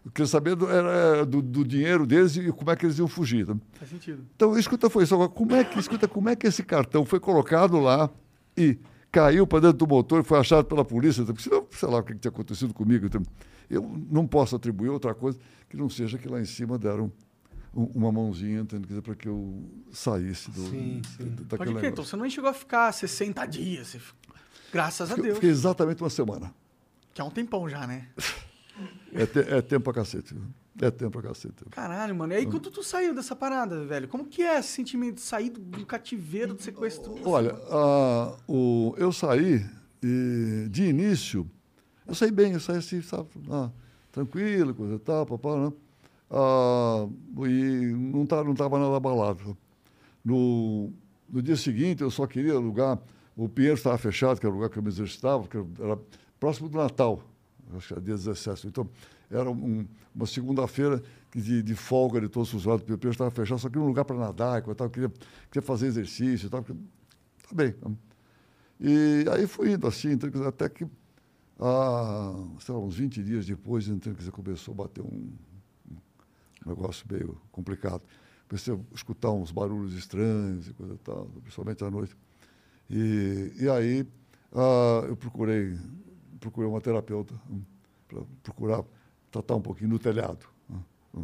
Eu queria saber do, era, do, do dinheiro deles e como é que eles iam fugir. né? Faz sentido. Então, escuta, foi isso. Como é que, escuta, como é que esse cartão foi colocado lá e caiu para dentro do motor e foi achado pela polícia? Porque senão, sei lá o que tinha acontecido comigo. Então, eu não posso atribuir outra coisa que não seja que lá em cima deram um- uma mãozinha, para que eu saísse do, Sim, sim. Pode crer, então você não chegou a ficar 60 dias. Você... Graças a Deus. fiquei exatamente uma semana. Que é um tempão já, né? É, te- é tempo pra cacete. É tempo pra cacete. Caralho, mano. E aí, quando tu saiu dessa parada, velho? Como que é esse sentimento de sair do do cativeiro, do sequestro? Olha, ah, o, eu saí e, de início, eu saí bem, eu saí assim, sabe, ah, tranquilo, coisa e tal, papá, né? Ah, e não estava não tava nada abalado. No, no dia seguinte, eu só queria alugar, o Pinheiro estava fechado, que era o lugar que eu me exercitava, que era próximo do Natal, acho que dia 17. Então, era um- uma segunda-feira de, de folga de todos os lados, o Pinheiro estava fechado, só queria um lugar para nadar, eu queria, queria fazer exercício e tal. porque- Tá bem. né? E aí fui indo assim, então, até que, ah, sei lá, uns 20 dias depois, então, dizer, começou a bater um, um negócio meio complicado. Comecei a escutar uns barulhos estranhos e coisa e tal, principalmente à noite. E, e aí ah, eu procurei, procurei uma terapeuta para procurar tratar um pouquinho do telhado, né,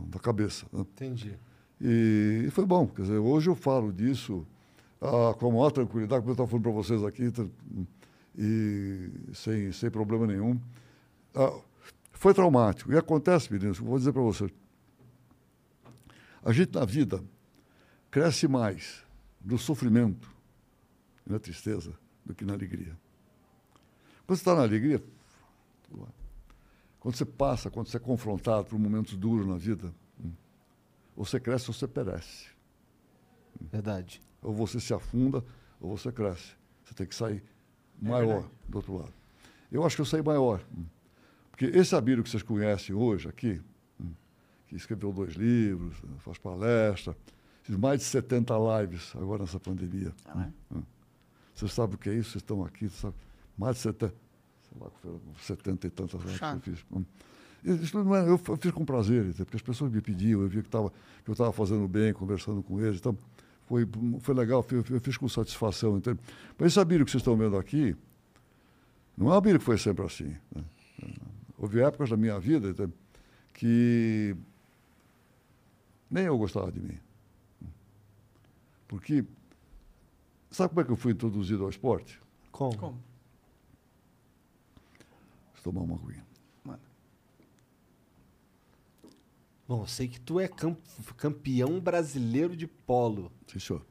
da cabeça. né. Entendi. E, foi bom. Quer dizer, hoje eu falo disso ah, com a maior tranquilidade, como eu estava falando para vocês aqui, e sem, sem problema nenhum. Ah, foi traumático. E acontece, meninos, vou dizer para vocês. A gente na vida cresce mais no sofrimento e na tristeza do que na alegria. Quando você está na alegria, quando você passa, quando você é confrontado por momentos duros na vida, hum, ou você cresce ou você perece. Verdade. Ou você se afunda ou você cresce. Você tem que sair maior do outro lado. Eu acho que eu saí maior. hum. Porque esse Abílio que vocês conhecem hoje aqui, hum, que escreveu dois livros, faz palestra, fiz mais de 70 lives agora nessa pandemia. Caralho. Hum. Vocês sabem o que é isso? Vocês estão aqui, sabe? Mais de 70, sei lá, 70 e tantas lives que eu fiz. Hum. Isso não é, eu fiz com prazer, porque as pessoas me pediam, eu via que, tava, que eu estava fazendo bem, conversando com eles. Então, foi, foi legal, eu, eu fiz com satisfação. Entende? Mas esse Abílio que vocês estão vendo aqui, não é um Abílio que foi sempre assim. né? Houve épocas da minha vida entende? que nem eu gostava de mim. Porque sabe como é que eu fui introduzido ao esporte? Como? Como? Tomar uma aguinha. Mano. Bom, eu sei que tu é cam- campeão brasileiro de polo. Sim, senhor.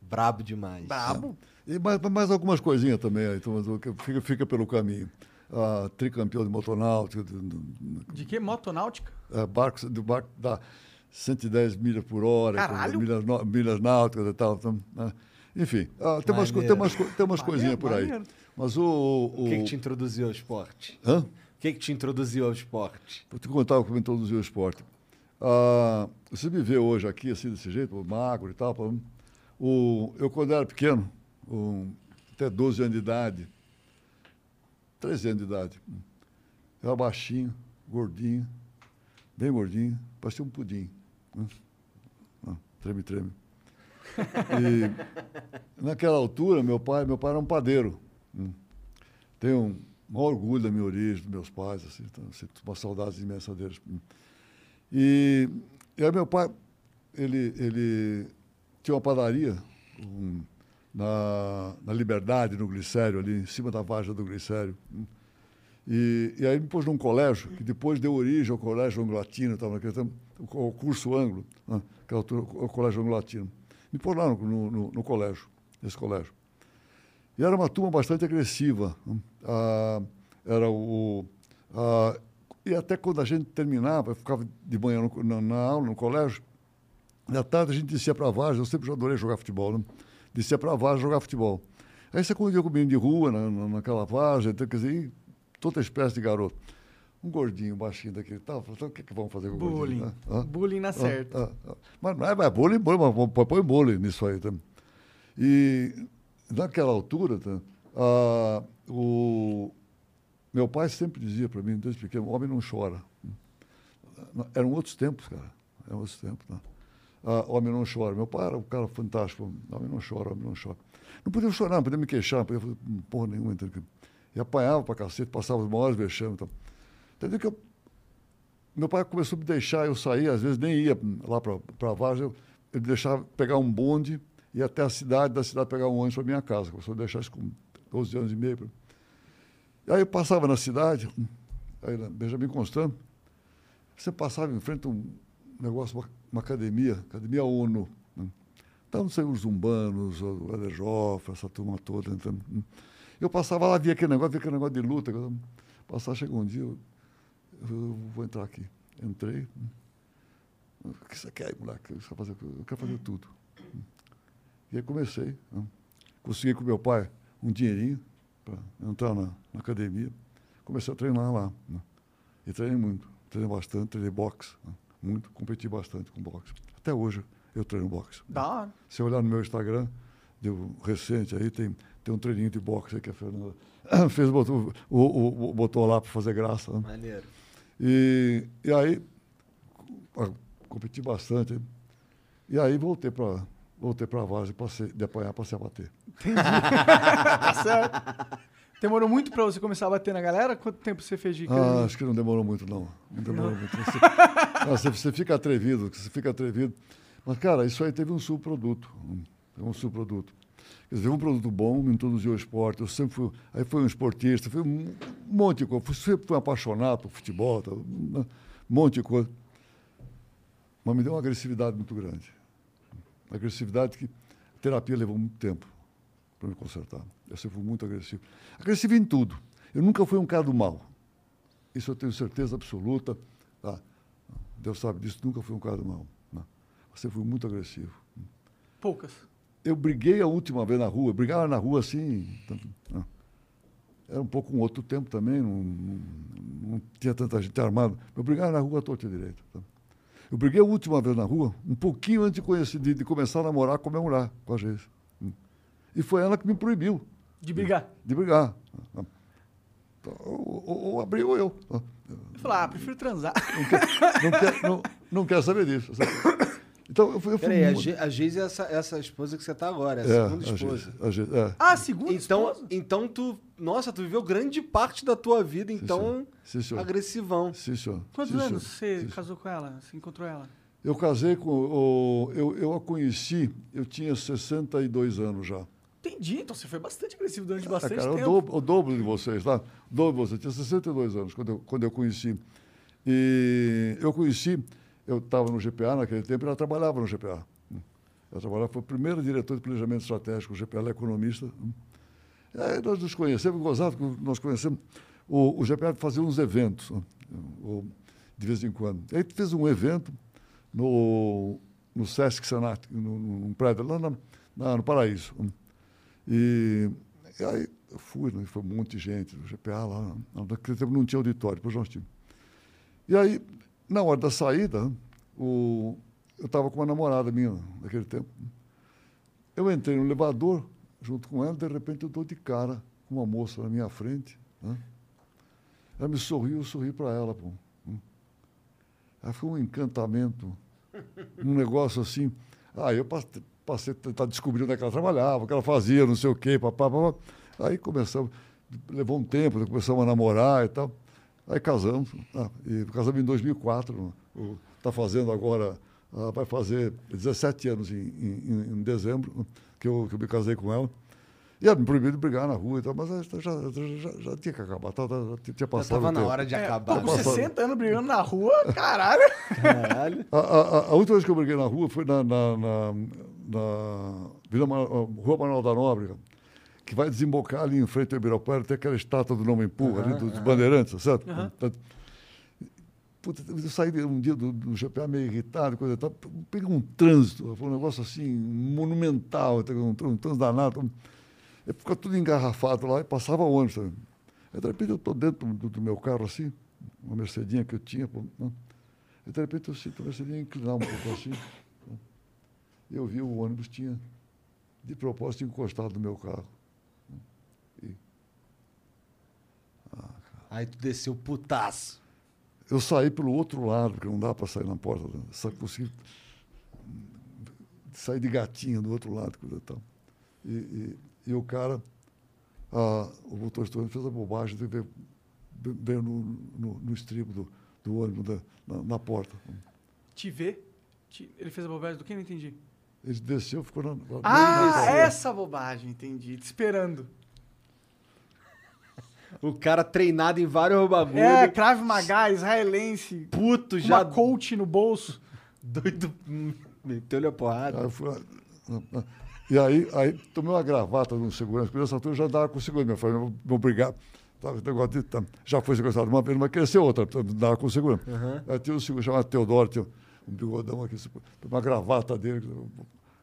Brabo demais. Brabo. E mais, mais algumas coisinhas também, aí, então, fica, fica pelo caminho. Ah, tricampeão de motonáutica, de, de- De que? Motonáutica? é, barcos, do barco dá 110 milhas por hora, Caralho! milhas, milhas náuticas e tal. então, né? Enfim, ah, tem, umas, tem umas, co- tem umas coisinhas por aí. maneiro. Mas o. o, O que, que te introduziu ao esporte? Hã? O que, que te introduziu ao esporte? Vou te contar como introduziu o esporte. Ah, você me vê hoje aqui, assim, desse jeito, magro e tal. O, eu, quando era pequeno, um, até 12 anos de idade, 13 anos de idade, eu era baixinho, gordinho, bem gordinho, parecia um pudim. né? Ah, Treme, treme. E naquela altura, meu pai, meu pai era um padeiro. Tenho um maior orgulho da minha origem, dos meus pais, assim, então, sinto uma saudade imensa deles. E, e aí meu pai, ele, ele tinha uma padaria um, na, na Liberdade, no Glicério, ali em cima da vargem do Glicério. E, e aí me pôs num colégio, que depois deu origem ao colégio anglo-latino, tava naquele tempo, o, curso anglo, né, que é o, colégio anglo-latino. Me pôs lá no, no- no colégio, nesse colégio. E era uma turma bastante agressiva. Ah, era o. ah, e até quando a gente terminava, eu ficava de manhã no- na, na aula, no colégio, da tarde a gente descia para a Vargem, eu sempre adorei jogar futebol, né? Descia para a Vargem jogar futebol. Aí você convivia com o menino de rua, na, na- naquela Vargem, então, quer dizer, toda espécie de garoto. Um gordinho, baixinho daquele tal, falou, então o que, que vamos fazer com o Bullying. gordinho? né? Hã? Bullying na certa. Ah, ah, ah. Mas não é mais bullying, bullying, mas põe- põe bullying nisso aí também. E naquela altura, tá, o meu pai sempre dizia para mim, desde pequeno, homem não chora. Eram outros tempos, cara. Eram outros tempos. Né? Ah, homem não chora. Meu pai era um cara fantástico. Homem não chora, homem não chora. Não podia chorar, não podia me queixar, não podia fazer porra nenhuma. E apanhava pra cacete, passava os maiores vexames. Então. Entendeu que eu meu pai começou a me deixar eu sair, às vezes nem ia lá para a eu- ele deixava pegar um bonde ir até a cidade, da cidade pegar um ônibus para minha casa. Começou a deixar isso com 12 anos e meio. E aí eu passava na cidade, aí Benjamin Constant, você passava em frente a um negócio, uma, uma academia, academia ONU. Né? Então, os zumbanos, o Eder Joffre, essa turma toda. Então, hum. eu passava lá, via aquele negócio, via aquele negócio de luta. Passava, chegou um dia, eu, eu vou entrar aqui. Entrei. hum. O que você quer, moleque? Eu quero fazer, eu quero fazer tudo. E aí comecei. né? Consegui com meu pai um dinheirinho para entrar na, na academia. Comecei a treinar lá. né? E treinei muito. Treinei bastante, treinei boxe. né? Muito, competi bastante com boxe. Até hoje eu treino boxe. Da hora. Se olhar no meu Instagram, deu recente aí, tem, tem um treininho de boxe aí que a Fernanda fez, botou, o, o- botou lá para fazer graça. né? Maneiro. E, e aí, competi bastante. E aí voltei para voltei para a Vargem, passei, de apanhar, passei a bater. Tá certo. Demorou muito pra você começar a bater na galera? Quanto tempo você fez de Ah, acho que não demorou muito, não. Não demorou muito. Você, Ah, você, fica atrevido, você fica atrevido. Mas, cara, isso aí teve um subproduto. um- um subproduto. Quer dizer, um produto bom, me introduziu ao esporte. Eu sempre fui, aí fui um esportista, fui um monte de coisa. Sempre fui apaixonado por futebol, tá, um monte de coisa. Mas me deu uma agressividade muito grande. Agressividade que a terapia levou muito tempo para me consertar. Eu sempre fui muito agressivo. Agressivo em tudo. Eu nunca fui um cara do mal. Isso eu tenho certeza absoluta. Tá? Deus sabe disso, nunca fui um cara do mal. Eu sempre fui muito agressivo. Poucas. Eu briguei a última vez na rua, brigava na rua assim. tanto- não. Era um pouco um outro tempo também, não, não, não tinha tanta gente armada. Eu brigava na rua à torta direita. tá? Eu briguei a última vez na rua, um pouquinho antes de, conhecer, de, de começar a namorar, comemorar com a. Hum. E foi ela que me proibiu De brigar. de brigar. Então, Ou, ou, ou abriu ou eu. Eu falei, ah, prefiro transar. Não quer, não quer, não, não quer saber disso. sabe? Então, eu fui. Eu fui Peraí, a, a Geise é essa, essa esposa que você tá agora, é a é, segunda a esposa. gente- a gente- é. Ah, segunda Então, esposa? então tu. Nossa, tu viveu grande parte da tua vida, então, senhor. Sim, senhor. agressivão. Sim, senhor. Quantos Sim, anos senhor. você Sim, casou com ela? Você encontrou ela? Eu casei com. O, eu, eu a conheci, eu tinha 62 anos já. Entendi, então você foi bastante agressivo durante Ah, bastante cara, o tempo. dobro, o dobro de vocês, tá? O dobro de vocês. Eu tinha 62 anos quando eu, quando eu conheci. E eu conheci, eu estava no GPA naquele tempo, e ela trabalhava no GPA. Ela trabalhava, foi o primeiro diretor de planejamento estratégico, o GPA, ela é economista. Aí nós nos conhecemos, gozado, nós conhecemos. O, o GPA fazia uns eventos, né? de vez em quando. Aí fez um evento no, no Sesc Senat, num, prédio lá na, na- no Paraíso. E, e aí eu fui, né, foi um monte de gente, o GPA lá, naquele tempo não tinha auditório, depois nós tínhamos. E aí, na hora da saída, o, eu estava com uma namorada minha naquele tempo. Eu entrei no elevador junto com ela, de repente eu dou de cara com uma moça na minha frente. né? Ela me sorriu, eu sorri para ela. Pô. Aí foi um encantamento, um negócio assim. Aí eu passei, a tentar descobrir onde é que ela trabalhava, o que ela fazia, não sei o quê, papá, papá. Aí começamos, levou um tempo, começamos a namorar e tal. Aí casamos, ah, e casamos em 2004. Está fazendo agora, ah, vai fazer 17 anos em, em, em dezembro que eu, que eu me casei com ela. E ela me proibiu de brigar na rua e tal, mas já, já, já, já tinha que acabar, tá, tá, já tinha Já passado tava o na hora de É, acabar. pô, com Passado. 60 anos brigando na rua, caralho. Caralho. A, a, a última vez que eu briguei na rua foi na, na, na, na Vila Ma- Rua Manuel da Nóbrega, que vai desembocar ali em frente ao Ibirapuera, tem aquela estátua do Não Empurra, ali, dos bandeirantes, certo? Portanto, Puta, eu saí um dia do, do GPA meio irritado, coisa e tal, peguei um trânsito, foi um negócio assim, monumental, um, tr- um trânsito danado. Eu ficava tudo engarrafado lá e passava ônibus também. Aí, de repente, eu estou dentro do, do meu carro assim, uma Mercedinha que eu tinha, né? E de repente eu sinto a Mercedinha inclinar um pouco assim. né? E eu vi o ônibus tinha, de propósito, encostado no meu carro. Aí tu desceu putaço. Eu saí pelo outro lado, porque não dá para sair na porta. né? Só consegui sair de gatinho do outro lado, coisa e tal. E, e, e o cara, ah, o motorista do ônibus fez a bobagem de ver, veio no, no, no estribo do, do ônibus, da- na, na porta. Te? Te- Ele fez a bobagem do que? Não entendi. Ele desceu, ficou na. na- Ah, na- essa bobagem, entendi. Te esperando. O cara treinado em vários bagulhos. É, Krav Maga, israelense, puto, com já uma coach no bolso. doido. Meteu-lhe a porrada. Aí eu fui e aí, aí tomei uma gravata de um segurança, porque nessa altura eu já andava com segurança. Eu falei, vou, vou brigar. Já foi sequestrado uma vez, mas cresceu outra, tá, dava com segurança. Aí tinha um segurança chamado Teodoro, tinha um bigodão aqui, tomei uma gravata dele,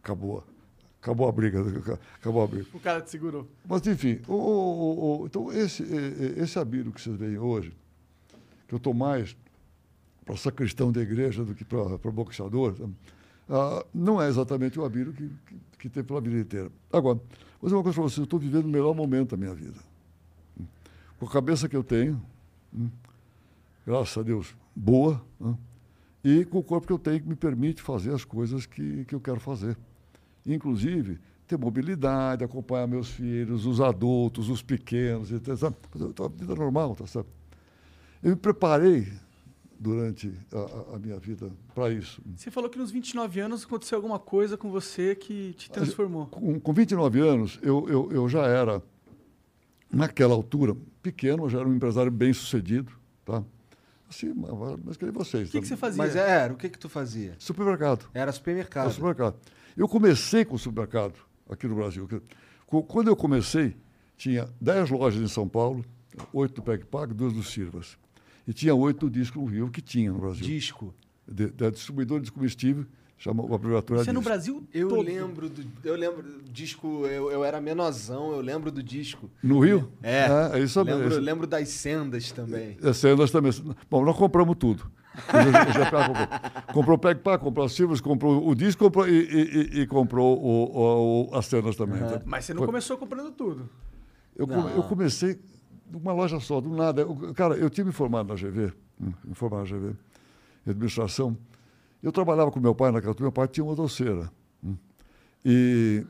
acabou. Acabou a briga, acabou a briga. O cara te segurou. Mas, enfim, o, o- o- então esse, esse Abílio que vocês veem hoje, que eu estou mais para sacristão da igreja do que para boxeador? Ah, não é exatamente o Abílio que, que, que teve pela vida inteira. Agora, vou dizer uma coisa para vocês, eu estou vivendo o melhor momento da minha vida. Com a cabeça que eu tenho, hum, graças a Deus, boa, e com o corpo que eu tenho que me permite fazer as coisas que, que eu quero fazer. Inclusive, ter mobilidade, acompanhar meus filhos, os adultos, os pequenos, etc. Uma vida normal, tá certo? Eu me preparei durante a, a- minha vida para isso. Você falou que nos 29 anos aconteceu alguma coisa com você que te transformou. Com, com 29 anos, eu, eu, eu já era, naquela altura, pequeno, eu já era um empresário bem sucedido, tá? Assim, mas, mas que nem vocês. O que, que tá? você fazia? Mas era, o que que tu fazia? Supermercado. Era Era supermercado. Eu comecei com o supermercado aqui no Brasil. Qu- Quando eu comecei, tinha 10 lojas em São Paulo, 8 do Peg Pag, 2 do Sirvas. E tinha 8 do Disco no Rio, que tinha no Brasil. Disco. De, da distribuidora de comestível, chama a abreviatura Você é no Disco. Brasil Eu todo. lembro do. Eu lembro do disco. Eu, eu era menorzão, eu lembro do disco. No Rio? É. é isso mesmo. lembro, lembro das sendas também. As cenas também. Bom, nós compramos tudo. Comprou. Comprou o Peg Pag, comprou as Silvas, comprou o disco comprou, e, e- e- e comprou o- o- as cenas também. tá? Mas você não Foi- começou comprando tudo. Eu, come- eu comecei numa loja só, do nada. Eu- cara, eu tinha me formado na GV, hum, me formado na GV, em administração. Eu trabalhava com meu pai naquela altura, meu pai tinha uma doceira. hum. E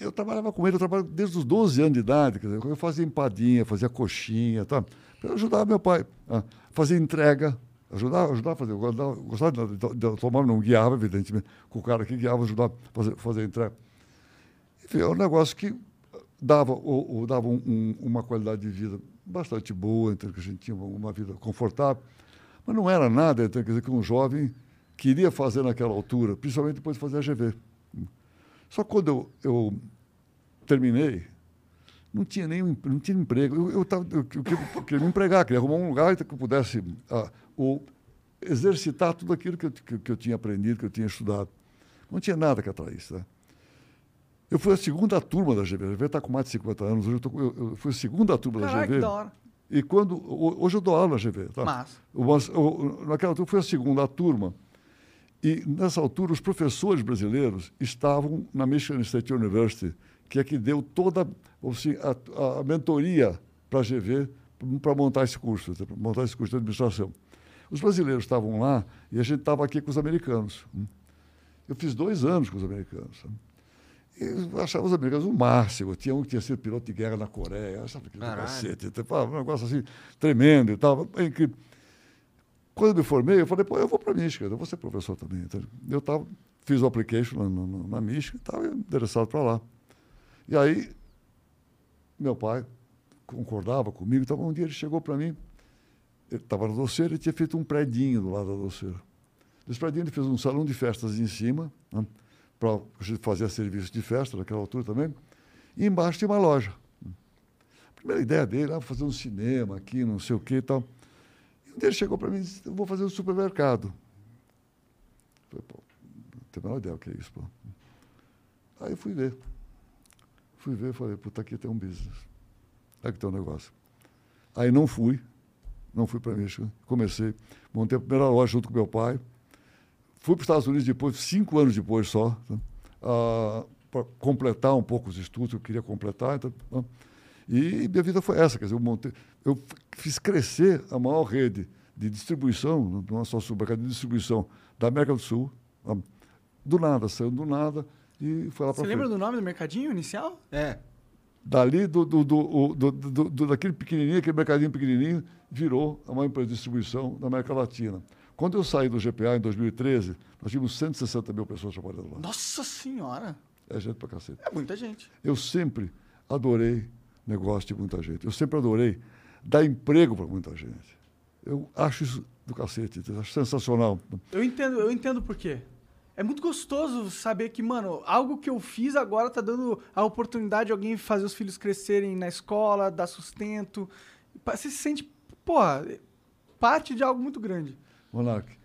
eu trabalhava com ele, eu trabalhava desde os 12 anos de idade, quer dizer, eu fazia empadinha, fazia coxinha, tá? Eu ajudava meu pai, ah, fazia entrega, Ajudar, ajudar a fazer. Eu gostava, de, de, de tomar, não guiava, evidentemente, com o cara que guiava, ajudava a fazer, fazer a entrega. Enfim, é um negócio que dava, ou, ou dava um, um, uma qualidade de vida bastante boa, então que a gente tinha uma vida confortável, mas não era nada, então, quer dizer, que um jovem queria fazer naquela altura, principalmente depois de fazer a GV. Só que quando eu, eu terminei, não tinha nenhum não tinha emprego. Eu, eu, tava, eu, eu, eu, queria me empregar, queria arrumar um lugar que eu pudesse ah, ou exercitar tudo aquilo que eu, que, que, eu tinha aprendido, que eu tinha estudado. Não tinha nada que atraísse. Né? Eu fui a segunda turma da GV. A GV está com mais de 50 anos. Hoje eu, tô, eu, eu fui a segunda turma Caraca, da GV. que da hora. E quando. Hoje eu dou aula na GV. Tá? Massa. Mas, eu, naquela altura, foi a segunda turma. E, nessa altura, os professores brasileiros estavam na Michigan State University, que é que deu toda assim, a, a mentoria para a GV para montar esse curso, para montar esse curso de administração. Os brasileiros estavam lá e a gente estava aqui com os americanos. Eu fiz dois anos com os americanos. Eu achava os americanos o máximo. Tinha um que tinha sido piloto de guerra na Coreia. Achava aquele cacete. Um negócio assim, tremendo e tal. Incrível. Quando eu me formei, eu falei, pô, eu vou para a Michigan, eu vou ser professor também. Então, eu tava, fiz o application na, na, na Michigan, estava interessado para lá. E aí, meu pai concordava comigo, então um dia ele chegou para mim, ele estava na doceira e tinha feito um predinho do lado da doceira. Nesse predinho ele fez um salão de festas em cima, né, para fazer serviço de festa naquela altura também, e embaixo tinha uma loja. A primeira ideia dele era fazer um cinema aqui, não sei o que e tal. E um dia ele chegou para mim e disse, eu vou fazer um supermercado. Eu falei, pô, não tenho a menor ideia o que é isso, pô. Aí fui ver. Fui ver e falei, puta, aqui tem um business. Aqui tem um negócio. Aí não fui, não fui para Michigan. Comecei, montei a primeira loja junto com meu pai. Fui para os Estados Unidos depois, cinco anos depois só, né? ah, para completar um pouco os estudos que eu queria completar. Então, né? E minha vida foi essa, quer dizer, eu, montei, eu fiz crescer a maior rede de distribuição, não é só supermercado, de distribuição da América do Sul, né? do nada, saiu do nada e foi lá para Você lembra do nome do mercadinho inicial? É. Dali, do, do, do, do, daquele pequenininho, aquele mercadinho pequenininho, virou a maior empresa de distribuição da América Latina. Quando eu saí do GPA em 2013, nós tínhamos 160 mil pessoas trabalhando lá. Nossa Senhora! É gente pra cacete. É muita gente. Eu sempre adorei negócio de muita gente. Eu sempre adorei dar emprego para muita gente. Eu acho isso do cacete, eu acho sensacional. Eu entendo, eu entendo por quê. É muito gostoso saber que, mano, algo que eu fiz agora tá dando a oportunidade de alguém fazer os filhos crescerem na escola, dar sustento. Você se sente, porra, parte de algo muito grande. Monark,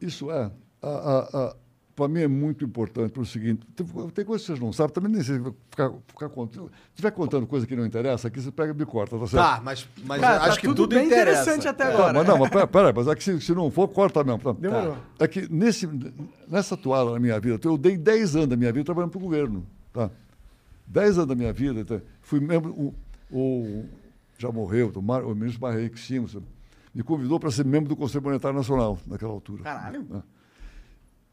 isso é. A, a, a para mim é muito importante para o seguinte: tem, coisas que vocês não sabem, também nem sei ficar, ficar contando. Se estiver contando coisa que não interessa, aqui você pega e me corta, tá certo? Tá, mas, mas Cara, acho tá que tudo tudo bem interessa. interessante até Tá, agora. mas não, mas peraí, pera, mas é que se, se não for, corta mesmo. Tá. Demorou. É que nesse, nessa toada na minha vida, eu dei 10 anos da minha vida trabalhando para o governo. Tá? 10 anos da minha vida, tá? fui membro, o, o, já morreu, o, Mar, o ministro Marreik Simons me convidou para ser membro do Conselho Monetário Nacional naquela altura. Caralho. Né?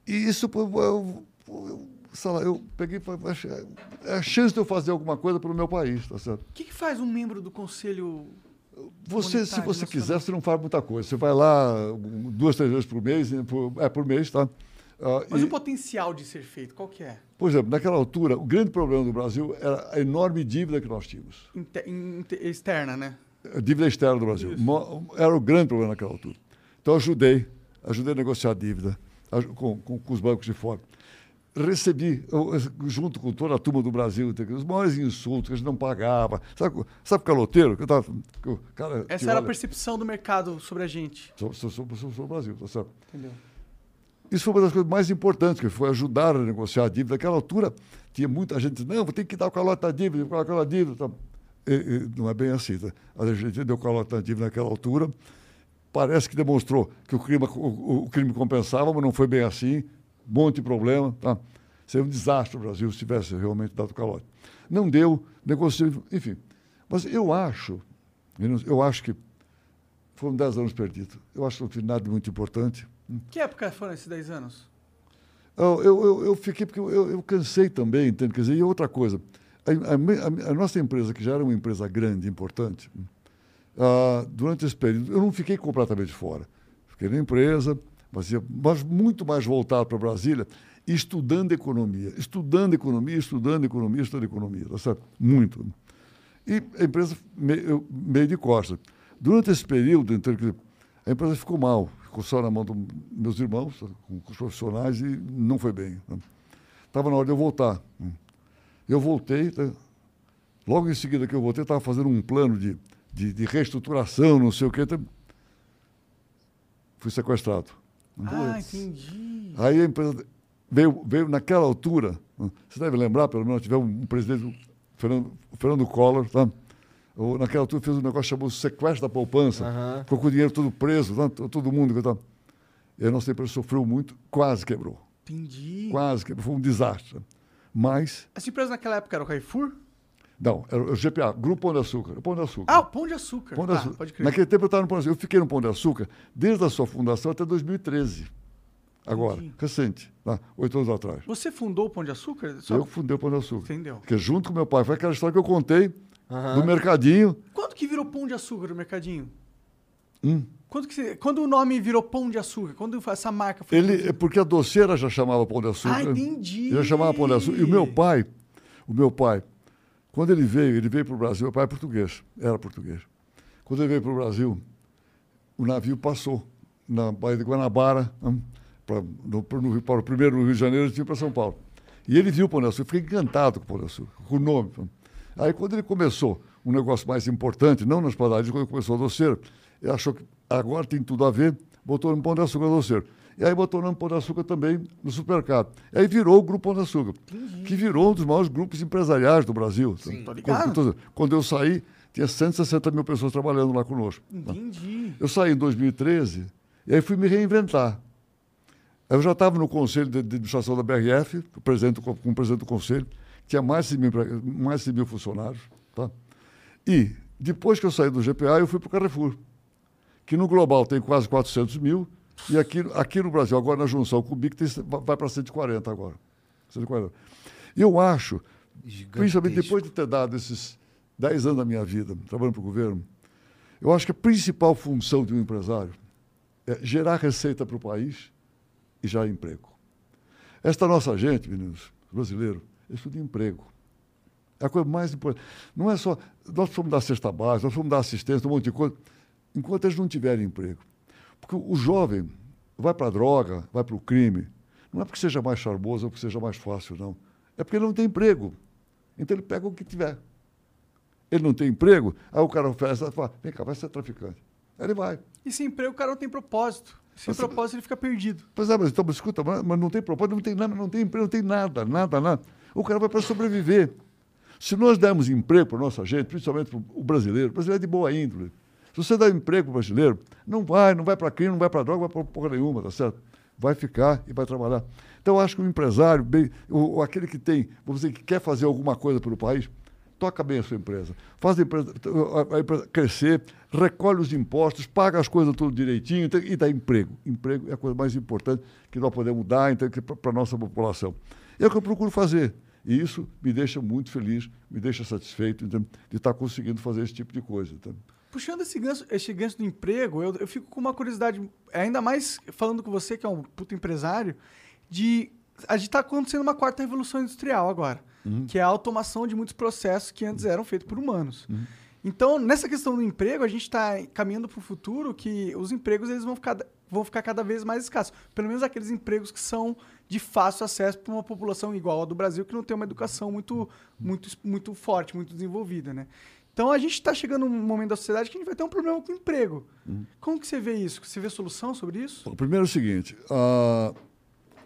E isso, eu, eu, sei lá, eu peguei é a chance de eu fazer alguma coisa pelo meu país, tá certo? O que, que faz um membro do conselho Você, se você quiser, você não faz muita coisa. Você vai lá duas, três vezes por mês, por, é por mês, tá? Ah, Mas e, o potencial de ser feito, qual que é? por exemplo, naquela altura, o grande problema do Brasil era a enorme dívida que nós tínhamos. Inte- inte- externa, né? A dívida externa do Brasil. Isso. Era o grande problema naquela altura. Então, eu ajudei, ajudei a negociar a dívida com, com, com os bancos de fora. Recebi, junto com toda a turma do Brasil, os maiores insultos que a gente não pagava. Sabe, sabe o caloteiro? Que eu tava, que o cara Essa era a olha- percepção do mercado sobre a gente. sobre, sobre, sobre, sobre o Brasil, tá certo? Entendeu? Isso foi uma das coisas mais importantes, que foi ajudar a negociar a dívida. Naquela altura, tinha muita gente não, tem que dar o calote da dívida, colocar aquela dívida. Tá? E, e não é bem assim. Tá? A gente deu o calote da dívida naquela altura. Parece que demonstrou que o crime, o, o crime compensava, mas não foi bem assim. Um monte de problema. Tá? Seria um desastre o Brasil se tivesse realmente dado calote. Não deu, negociou, enfim. Mas eu acho, eu acho que foram 10 anos perdidos. Eu acho que não tive nada de muito importante. Que época foram esses 10 anos? Eu, eu, eu, fiquei, porque eu, eu, cansei também, entende? Quer dizer, e outra coisa, a, a- a nossa empresa, que já era uma empresa grande, importante, ah, durante esse período, eu não fiquei completamente fora. Fiquei na empresa, mas, ia- mas muito mais voltado para Brasília, estudando economia. Estudando economia, estudando economia, estudando economia. Tá certo? Muito. E a empresa meio, meio de costas. Durante esse período, então, a empresa ficou mal. Ficou só na mão dos meus irmãos, com, com os profissionais, e não foi bem. Estava na hora de eu voltar. Eu voltei, tá? logo em seguida que eu voltei, estava fazendo um plano de, de, de reestruturação, não sei o quê. Fui sequestrado. Ah, entendi. Aí a empresa veio, veio naquela altura, você deve lembrar, pelo menos, tivemos um presidente, o Fernando, o Fernando Collor, tá? O- naquela altura fez um negócio chamado sequestro da poupança, Aham. ficou com o dinheiro todo preso, tá? Todo mundo. Tá? E a nossa empresa sofreu muito, quase quebrou. Entendi. Quase quebrou, foi um desastre. Mas, Essa empresa naquela época era o Carrefour? Não, era o GPA, Grupo Pão de Açúcar. Pão de Açúcar. Ah, o Pão de Açúcar. Pão de Tá, Açúcar. pode crer. Naquele tempo eu estava no Pão de Açúcar. Eu fiquei no Pão de Açúcar desde a sua fundação até 2013. Agora, Entendi. recente, tá? oito anos atrás. Você fundou o Pão de Açúcar? Só- Eu que fundei o Pão de Açúcar. Entendeu. Porque junto com meu pai, foi aquela história que eu contei Aham. do mercadinho. Quando que virou Pão de Açúcar no mercadinho? Hum. Quando, que quando o nome virou Pão de Açúcar? Quando essa marca foi... Ele, é porque a doceira já chamava Pão de Açúcar. Ah, entendi. Já chamava Pão de Açúcar. E o meu pai, o meu pai, quando ele veio, ele veio para o Brasil, meu pai é português, era português. Quando ele veio para o Brasil, o navio passou na Baía de Guanabara, hum, pra, no, no, para o primeiro no Rio de Janeiro, ele tinha para São Paulo. E ele viu o Pão Açúcar, fiquei encantado com o Pão Açúcar, com o nome. hum. Aí quando ele começou um negócio mais importante, não nas padarias, quando ele começou a doceira, ele achou que agora tem tudo a ver, botou no Pão de Açúcar doceiro. E aí botou o nome Pão de Açúcar também no supermercado. E aí virou o Grupo Pão de Açúcar, que virou um dos maiores grupos empresariais do Brasil. Sim. Ligado. Quando, quando eu saí, tinha 160 mil pessoas trabalhando lá conosco. Entendi. Eu saí em 2013 e aí fui me reinventar. Eu já estava no conselho de, de administração da BRF, o presidente, como presidente do conselho, tinha mais de 100 mil, mais de 100 mil funcionários. Tá? E depois que eu saí do GPA, eu fui para o Carrefour, que no global tem quase 400 mil, e aqui, aqui no Brasil, agora na junção com o BIC, tem, vai para 140 agora. 140. E eu acho, principalmente Gigantesco. depois de ter dado esses 10 anos da minha vida trabalhando para o governo, eu acho que a principal função de um empresário é gerar receita para o país e gerar emprego. Esta nossa gente, meninos, brasileiro, tudo emprego. É a coisa mais importante. Não é só. Nós precisamos dar cesta básica, nós precisamos dar assistência, um monte de coisa, enquanto eles não tiverem emprego. Porque o jovem vai para a droga, vai para o crime, não é porque seja mais charmoso ou porque seja mais fácil, não. É porque ele não tem emprego. Então ele pega o que tiver. Ele não tem emprego, aí o cara oferece, fala, vem cá, vai ser traficante. Aí ele vai. E sem emprego o cara não tem propósito. Sem Você- propósito ele fica perdido. Pois é, mas então, mas escuta, mas, mas não tem propósito, não tem nada, não tem emprego, não tem nada, nada, nada. O cara vai para sobreviver. Se nós dermos emprego para a nossa gente, principalmente para o brasileiro, o brasileiro é de boa índole. Se você dá emprego para o brasileiro, não vai, não vai para crime, não vai para droga, não vai para porra nenhuma, tá certo? Vai ficar e vai trabalhar. Então, eu acho que o empresário, bem, o, o- aquele que tem, vamos dizer, que quer fazer alguma coisa pelo país, toca bem a sua empresa. Faz a empresa, a- empresa crescer, recolhe os impostos, paga as coisas tudo direitinho então, e dá emprego. Emprego é a coisa mais importante que nós podemos dar então, para a nossa população. É o que eu procuro fazer. E isso me deixa muito feliz, me deixa satisfeito então, de estar conseguindo fazer esse tipo de coisa. então. Puxando esse gancho, esse gancho do emprego, eu, eu fico com uma curiosidade, ainda mais falando com você, que é um puto empresário, de. A gente está acontecendo uma quarta revolução industrial agora, que é a automação de muitos processos que antes eram feitos por humanos. Então, nessa questão do emprego, a gente está caminhando para o futuro que os empregos eles vão ficar, vão ficar cada vez mais escassos. Pelo menos aqueles empregos que são de fácil acesso para uma população igual à do Brasil, que não tem uma educação muito, muito, muito forte, muito desenvolvida, né? Então, a gente está chegando num momento da sociedade que a gente vai ter um problema com o emprego. Como que você vê isso? Você vê solução sobre isso? Bom, primeiro é o seguinte, ah,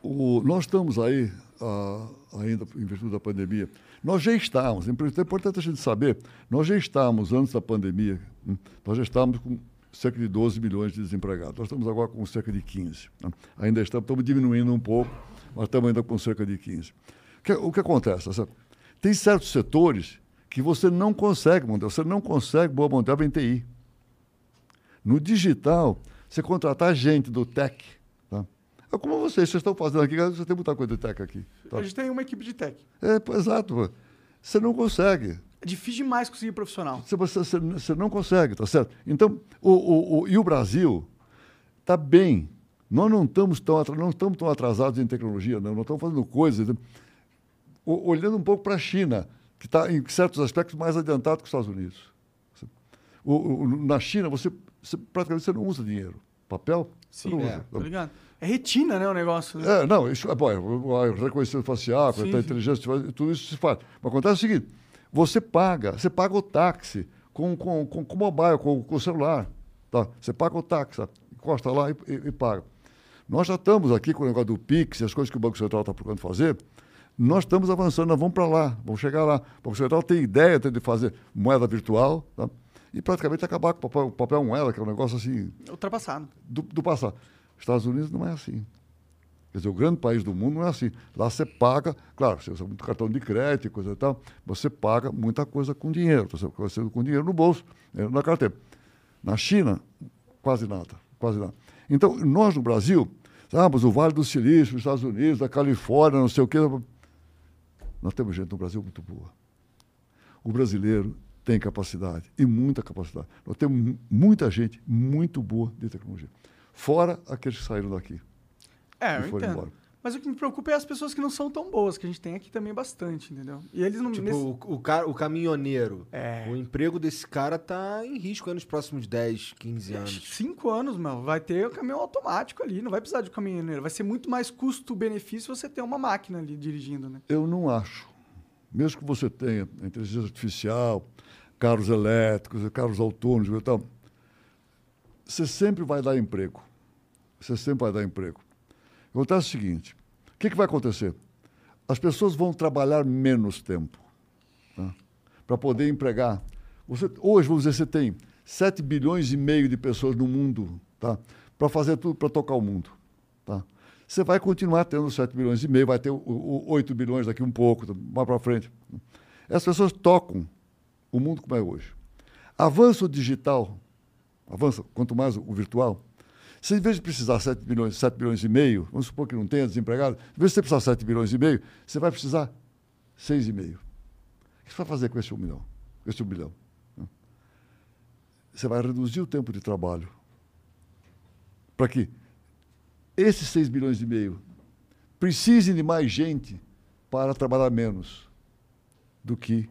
o- nós estamos aí, ah, ainda em virtude da pandemia, nós já estávamos, é importante a gente saber, nós já estávamos, antes da pandemia, hum, nós já estávamos com cerca de 12 milhões de desempregados. Nós estamos agora com cerca de 15. né? Ainda estamos, estamos diminuindo um pouco, mas estamos ainda com cerca de 15. O que, o que acontece? Tem certos setores que você não consegue, montar, você não consegue boa obra em TI. No digital, você contratar gente do tech. Tá? É como vocês, vocês estão fazendo aqui, você tem muita coisa de tech aqui. tá? A gente tem uma equipe de tech. É, pô, exato. Você não consegue. É difícil demais conseguir profissional. Você, você, você- não consegue, tá certo? Então, o, o, o- e o Brasil está bem. Nós não estamos, tão, não estamos tão atrasados em tecnologia, não. Nós estamos fazendo coisas. O- olhando um pouco para a China, que está, em certos aspectos, mais adiantado que os Estados Unidos. O- o- na China, você, você praticamente você não usa dinheiro. Papel? você não é. usa. Tá ligado? É retina, né, o negócio. né? É, não, isso é bom, é, o reconhecimento facial, Sim, a sim. inteligência, tudo isso se faz. Mas acontece o seguinte: você paga, você paga o táxi com, com, com, com mobile, com, com o celular. Tá? Você paga o táxi, tá? encosta lá e, e- e paga. Nós já estamos aqui com o negócio do Pix e as coisas que o Banco Central está procurando fazer. Nós estamos avançando, nós vamos para lá, vamos chegar lá. O Banco Central tem ideia de fazer moeda virtual tá? e praticamente acabar com o papel, papel moeda, que é um negócio assim Ultrapassado. do, do passado. Estados Unidos não é assim. Quer dizer, o grande país do mundo não é assim. Lá você paga, claro, você usa muito cartão de crédito coisa e tal, você paga muita coisa com dinheiro, você, com dinheiro no bolso, dinheiro na carteira. Na China, quase nada, quase nada. Então, nós no Brasil, ah, mas o Vale do Silício, os Estados Unidos, a Califórnia, não sei o quê. Nós temos gente no Brasil muito boa. O brasileiro tem capacidade, e muita capacidade. Nós temos mu- muita gente muito boa de tecnologia. Fora aqueles que saíram daqui. É, E foram entendo. embora. Mas o que me preocupa é as pessoas que não são tão boas, que a gente tem aqui também bastante, entendeu? E eles não. Tipo, nesse- o, o, cara, o caminhoneiro. É. O emprego desse cara tá em risco aí nos próximos 10, 15 anos. Cinco anos, meu, vai ter o caminhão automático ali, não vai precisar de caminhoneiro. Vai ser muito mais custo-benefício você ter uma máquina ali dirigindo, né? Eu não acho. Mesmo que você tenha inteligência artificial, carros elétricos, carros autônomos e tal, você sempre vai dar emprego. Você sempre vai dar emprego. Acontece o seguinte: o que, que vai acontecer? As pessoas vão trabalhar menos tempo para poder empregar. Você, hoje, vamos dizer, você tem 7 bilhões e meio de pessoas no mundo tá? para fazer tudo para tocar o mundo. Tá? Você vai continuar tendo 7 bilhões e meio, vai ter o, o, 8 bilhões daqui um pouco, mais para frente. Essas pessoas tocam o mundo como é hoje. Avança o digital, avança quanto mais o virtual. Se em vez de precisar 7 bilhões, 7 bilhões e meio, vamos supor que não tenha desempregado, em vez de você precisar 7 bilhões e meio, você vai precisar 6,5. O que você vai fazer com esse 1 milhão? Com esse 1 bilhão? Você vai reduzir o tempo de trabalho. Para que esses 6 bilhões e meio precisem de mais gente para trabalhar menos do que.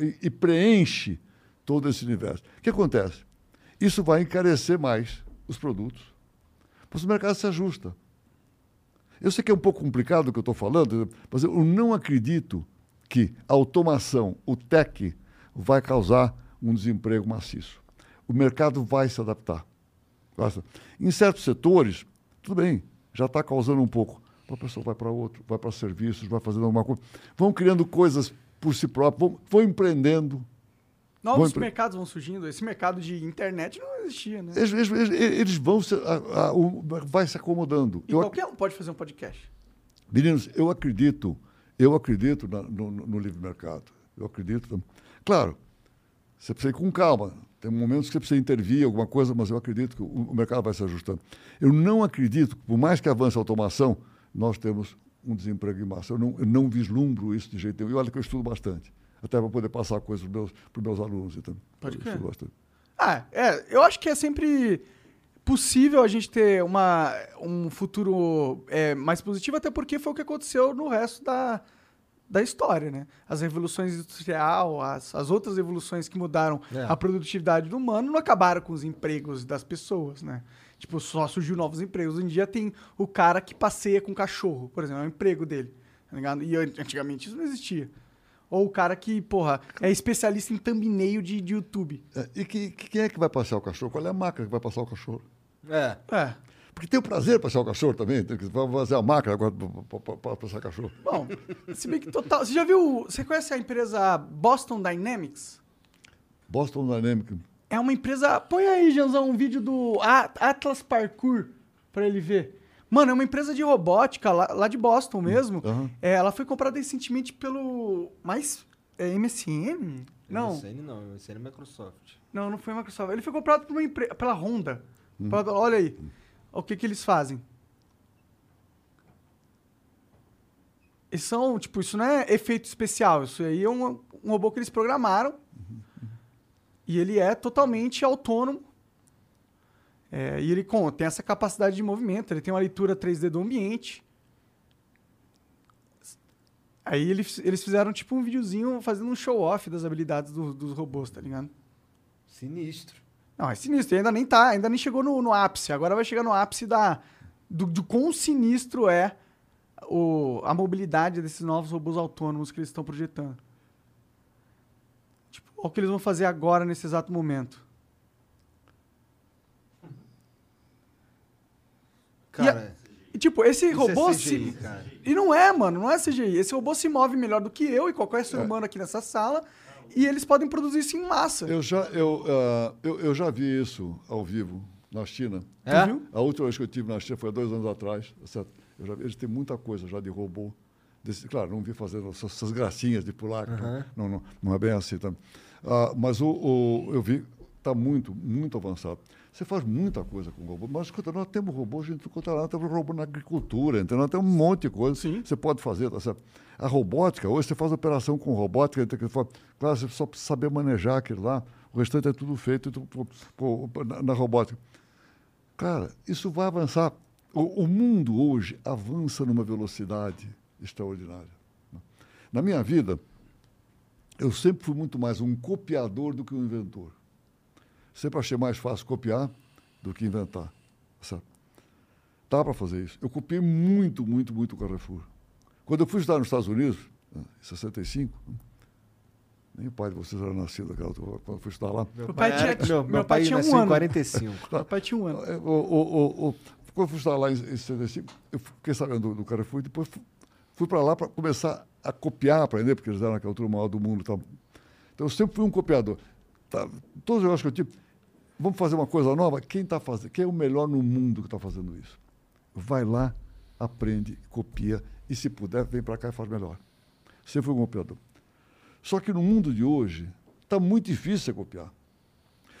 e, e preenche todo esse universo. O que acontece? Isso vai encarecer mais os produtos. Pois o mercado se ajusta. Eu sei que é um pouco complicado o que eu estou falando, mas eu não acredito que a automação, o tech, vai causar um desemprego maciço. O mercado vai se adaptar. Em certos setores, tudo bem, já está causando um pouco. A pessoa vai para outro, vai para serviços, vai fazendo alguma coisa. Vão criando coisas por si próprios, vão, vão empreendendo. Novos empre- mercados vão surgindo. Esse mercado de internet não existia, né? Eles, eles- eles- vão se, a- a- o- vai se acomodando. E Eu ac- qualquer um pode fazer um podcast. Meninos, eu acredito, eu acredito na- no, no- livre mercado. Eu acredito. Claro, você precisa ir com calma. Tem momentos que você precisa intervir, alguma coisa, mas eu acredito que o, o mercado vai se ajustando. Eu não acredito, que, por mais que avance a automação, nós temos um desemprego em massa. Eu não, eu não vislumbro isso de jeito nenhum. E olha que eu estudo bastante. Até para poder passar coisas para os meus, pros meus alunos. Então, Pode eu crer. Ah, é. Eu acho que é sempre possível a gente ter uma, um futuro é, mais positivo, até porque foi o que aconteceu no resto da, da história, né? As revoluções industrial, as, as outras revoluções que mudaram É. a produtividade do humano não acabaram com os empregos das pessoas, né? Tipo, só surgiu novos empregos. Hoje em dia tem o cara que passeia com cachorro, por exemplo, é o emprego dele, tá ligado? E an- antigamente isso não existia. Ou o cara que, porra, é especialista em thumbnail de, de YouTube. É, e que, que- quem é que vai passear o cachorro? Qual é a máquina que vai passar o cachorro? É. É. Porque tem o prazer de passear o cachorro também. Tem que fazer a máquina agora para passar cachorro. Bom, se bem que total. Você já viu. Você conhece a empresa Boston Dynamics? Boston Dynamics. É uma empresa. Põe aí, Janzão, um vídeo do Atlas Parkour pra ele ver. Mano, é uma empresa de robótica lá, lá de Boston mesmo. Aham. É, ela foi comprada recentemente pelo. Mais. É MSN? Não. MSN não, MSN é Microsoft. Não, não foi Microsoft. Ele foi comprado por uma empre... pela Honda. Pela- Olha aí. O que, que eles fazem? Eles são, tipo, isso não é efeito especial. Isso aí é um, um robô que eles programaram. E ele é totalmente autônomo. É, e ele com, tem essa capacidade de movimento, ele tem uma leitura 3D do ambiente. Aí eles, eles fizeram tipo um videozinho fazendo um show-off das habilidades do- dos robôs, tá ligado? Sinistro. Não, é sinistro. E ainda nem tá, ainda nem chegou no, no ápice. Agora vai chegar no ápice da, do, do quão sinistro é o, a mobilidade desses novos robôs autônomos que eles estão projetando. Tipo, o que eles vão fazer agora nesse exato momento. Cara, E tipo, esse isso robô é CGI, se. cara. E não é, mano, não é CGI. Esse robô se move melhor do que eu e qualquer É. ser humano aqui nessa sala. E eles podem produzir isso em massa. Eu já, eu, ah, eu, eu já vi isso ao vivo na China. É? viu? A última vez que eu estive na China foi há dois anos atrás. tá certo? Eu já vi, eles têm muita coisa já de robô. Desse- claro, não vi fazendo essas, essas gracinhas de pular. que Não, não, não é bem assim também. Ah, mas o, o- eu vi, está muito, muito avançado. Você faz muita coisa com robô. Mas, escuta, nós temos robô, a gente conta lá, temos robô na agricultura, entendeu? Nós temos um monte de coisa Sim. que você pode fazer, tá certo? A robótica, hoje você faz operação com robótica, que- claro, você só precisa saber manejar aquilo lá, o restante é tudo feito por- na, na robótica. Cara, isso vai avançar. O, o mundo hoje avança numa velocidade extraordinária. né? Na minha vida, eu sempre fui muito mais um copiador do que um inventor. Sempre achei mais fácil copiar do que inventar. Sabe? Dá para fazer isso. Eu copiei muito, muito, muito o Carrefour. Quando eu fui estudar nos Estados Unidos, né, em 65, né, nem o pai de vocês era nascido naquela altura, quando eu fui estudar lá. Meu pai tinha, meu, meu meu pai pai tinha um ano. 45. Meu pai tinha um ano. O, o, o, o, quando eu fui estudar lá em, em 65, eu fiquei sabendo do, do Carrefour e depois fui, fui para lá para começar a copiar, aprender, porque eles eram aquela turma maior do mundo tal. Então eu sempre fui um copiador. Tá, todos os negócios que eu tive, vamos fazer uma coisa nova? Quem está fazendo? Quem é o melhor no mundo que está fazendo isso? Vai lá, aprende, copia e se puder, vem para cá e faz melhor. Sempre fui um copiador. Só que no mundo de hoje, está muito difícil você copiar.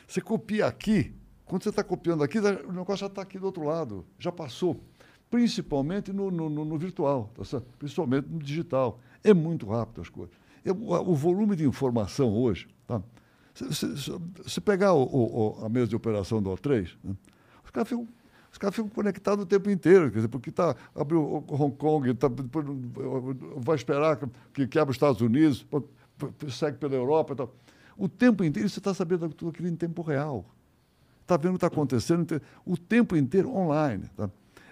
Você copia aqui, quando você está copiando aqui, o negócio já está aqui do outro lado, já passou. Principalmente no, no, no- virtual, tá principalmente no digital. É muito rápido as coisas. O, o volume de informação hoje, tá? Se, se- se- pegar o- o- a mesa de operação do O3, né? os caras ficam. Os caras ficam conectados o tempo inteiro, quer dizer, porque tá, abriu Hong Kong, tá, depois vai esperar que, que abra os Estados Unidos, segue pela Europa e tal. O tempo inteiro você está sabendo tudo aquilo em tempo real. Está vendo o que está acontecendo inte- o tempo inteiro online. tá?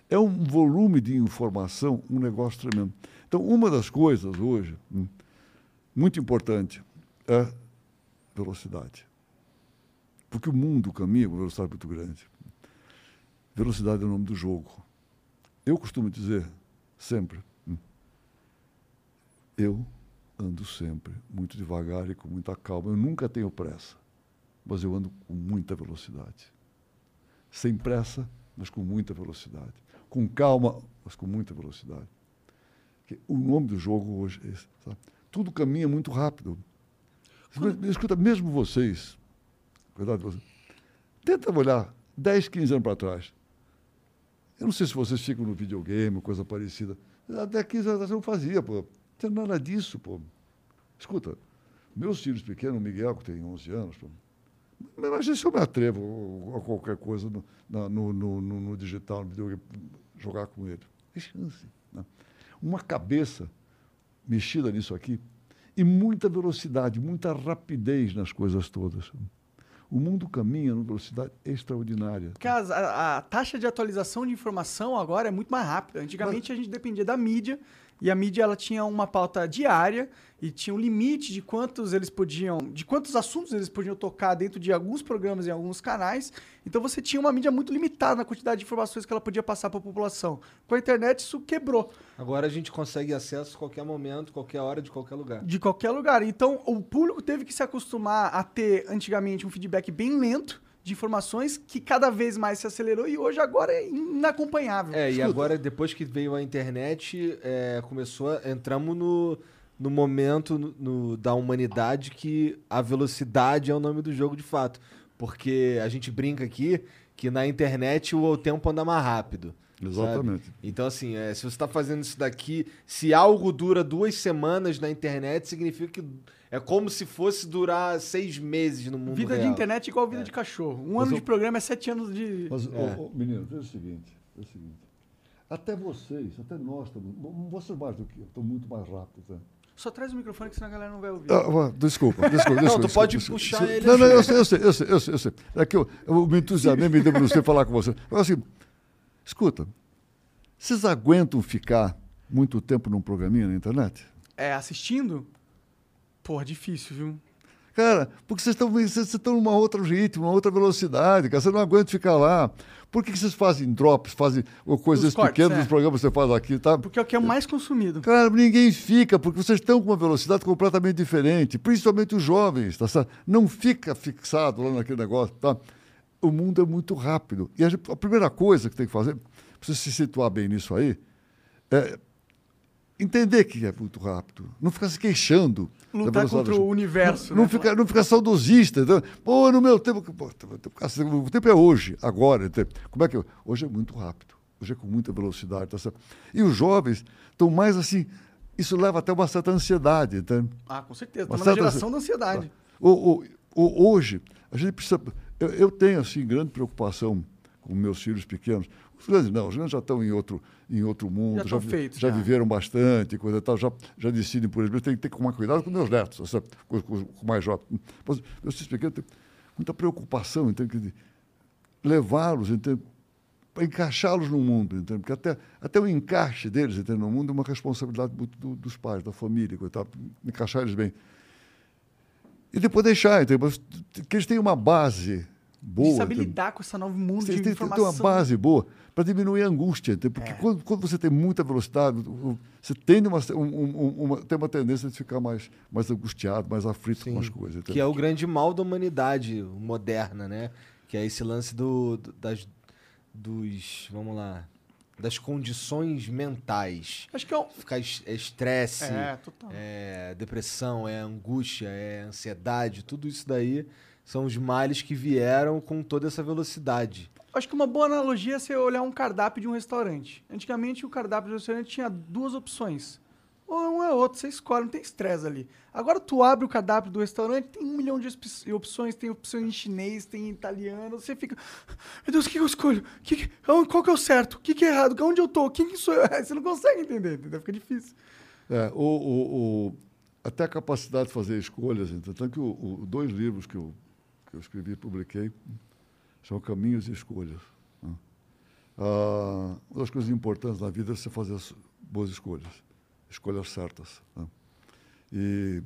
É um volume de informação, um negócio tremendo. Então, uma das coisas hoje, hum, muito importante, é velocidade. Porque o mundo caminha com velocidade muito grande. Velocidade é o nome do jogo. Eu costumo dizer, sempre, hum, eu ando sempre muito devagar e com muita calma. Eu nunca tenho pressa, mas eu ando com muita velocidade. Sem pressa, mas com muita velocidade. Com calma, mas com muita velocidade. O nome do jogo hoje é esse. sabe? Tudo caminha muito rápido. Escuta, mesmo vocês, verdade, você, tenta olhar 10, 15 anos para trás. Eu não sei se vocês ficam no videogame, coisa parecida. Até 15 anos atrás eu não fazia, pô. Não tinha nada disso, pô. Escuta, meus filhos pequenos, o Miguel, que tem 11 anos, pô, imagina se eu me atrevo a qualquer coisa no, no, no- no digital, no videogame, jogar com ele. Tem chance. Né? Uma cabeça mexida nisso aqui e muita velocidade, muita rapidez nas coisas todas. O mundo caminha numa velocidade extraordinária. Cara, a, a taxa de atualização de informação agora é muito mais rápida. Antigamente a gente dependia da mídia e a mídia ela tinha uma pauta diária e tinha um limite de quantos eles podiam, de quantos assuntos eles podiam tocar dentro de alguns programas e alguns canais. Então você tinha uma mídia muito limitada na quantidade de informações que ela podia passar para a população. Com a internet isso quebrou Agora a gente consegue acesso a qualquer momento, qualquer hora, de qualquer lugar. de qualquer lugar. Então o público teve que se acostumar a ter antigamente um feedback bem lento de informações que cada vez mais se acelerou e hoje agora é inacompanhável. É, e agora, depois que veio a internet, é, começou a, entramos no, no momento no- no- da humanidade que a velocidade é o nome do jogo de fato. Porque a gente brinca aqui que na internet o, o tempo anda mais rápido. Exatamente. sabe? Então, assim, é, se você está fazendo isso daqui, se algo dura duas semanas na internet, significa que é como se fosse durar seis meses no mundo Vida real. de internet é igual vida de cachorro. Um ano eu- de programa é sete anos de. Mas, É. ô, ô, menino, é o seguinte, é o seguinte. Até vocês, até nós estamos. Vocês mais do que eu, estão muito mais rápidos. Né? Só traz o microfone que senão a galera não vai ouvir. Ah, desculpa, desculpa, desculpa. Não, tu desculpa, pode desculpa. puxar Isso- ele Não, não, eu sei, eu sei, eu sei, eu sei. Eu sei. É que eu, eu me entusiasmei, me debrucei falar com você. Agora, assim, escuta, vocês aguentam ficar muito tempo num programinha na internet? É, assistindo? Porra, difícil, viu? Cara, porque vocês estão vocês estão numa outra ritmo, uma outra velocidade, cara. Você não aguenta ficar lá. Por que, que vocês fazem drops, fazem coisas cortes, pequenas é. dos programas que você faz aqui, tá? Porque é o que é mais consumido. Cara, ninguém fica, porque vocês estão com uma velocidade completamente diferente, principalmente os jovens, tá certo? Não fica fixado lá naquele negócio, tá? O mundo é muito rápido. E a, gente- a primeira coisa que tem que fazer, para você se situar bem nisso aí, é entender que é muito rápido. Não ficar se queixando. Lutar contra o universo. não, né? ficar, não ficar saudosista. Então, Pô, no meu tempo. Pô, cacete, o tempo é hoje, agora. Como é que. eu- Hoje é muito rápido. Hoje é com muita velocidade. Tá certo? E os jovens estão mais assim. Isso leva até uma certa ansiedade. Entende? Ah, com certeza. Uma Estamos na geração da ansiedade. O, o- o- hoje, a gente precisa. Eu, eu tenho, assim, grande preocupação com meus filhos pequenos. Grandes não, os já estão em outro, em outro mundo, Já vi- feitos, já já. viveram bastante, coisa tal, já, já decidem por eles. Tem que ter que tomar cuidado com meus netos, sabe? com, com, com mais jovens. Mas meus filhos pequenos têm muita preocupação? Quer dizer, levá-los, para encaixá-los no mundo, entende? Porque até, até o encaixe deles entende? no mundo é uma responsabilidade muito do- dos pais, da família, tal, encaixar eles bem. E depois deixar, entende? Mas que eles tenham uma base boa. de saber lidar com esse novo mundo Você de tem que ter informação. uma base boa para diminuir a angústia. Porque É. quando, quando você tem muita velocidade, você tende uma, um- um- uma, tem uma tendência de ficar mais, mais angustiado, mais aflito com as coisas. entende? Que é o grande mal da humanidade moderna, né? Que é esse lance do, do- das, dos, vamos lá, das condições mentais. Acho que é um... Ficar é estresse, É, é depressão, é angústia, é ansiedade, tudo isso daí são os males que vieram com toda essa velocidade. Acho que uma boa analogia é você olhar um cardápio de um restaurante. Antigamente, o cardápio do restaurante tinha duas opções. Ou um é outro, você escolhe, não tem estresse ali. Agora tu abre o cardápio do restaurante, tem um milhão de opções, tem opções em chinês, tem em italiano, você fica. Meu Deus, o que eu escolho? Que que- aonde- qual que é o certo? O que, que é errado? Onde eu tô? Quem que sou eu? Você não consegue entender, entendeu? Fica difícil. É, o, o- o- até a capacidade de fazer escolhas. Então, tanto que o, o- dois livros que eu, que eu escrevi e publiquei são Caminhos e Escolhas. né? Ah, uma das coisas importantes na vida é você fazer as boas escolhas, escolhas certas. né? E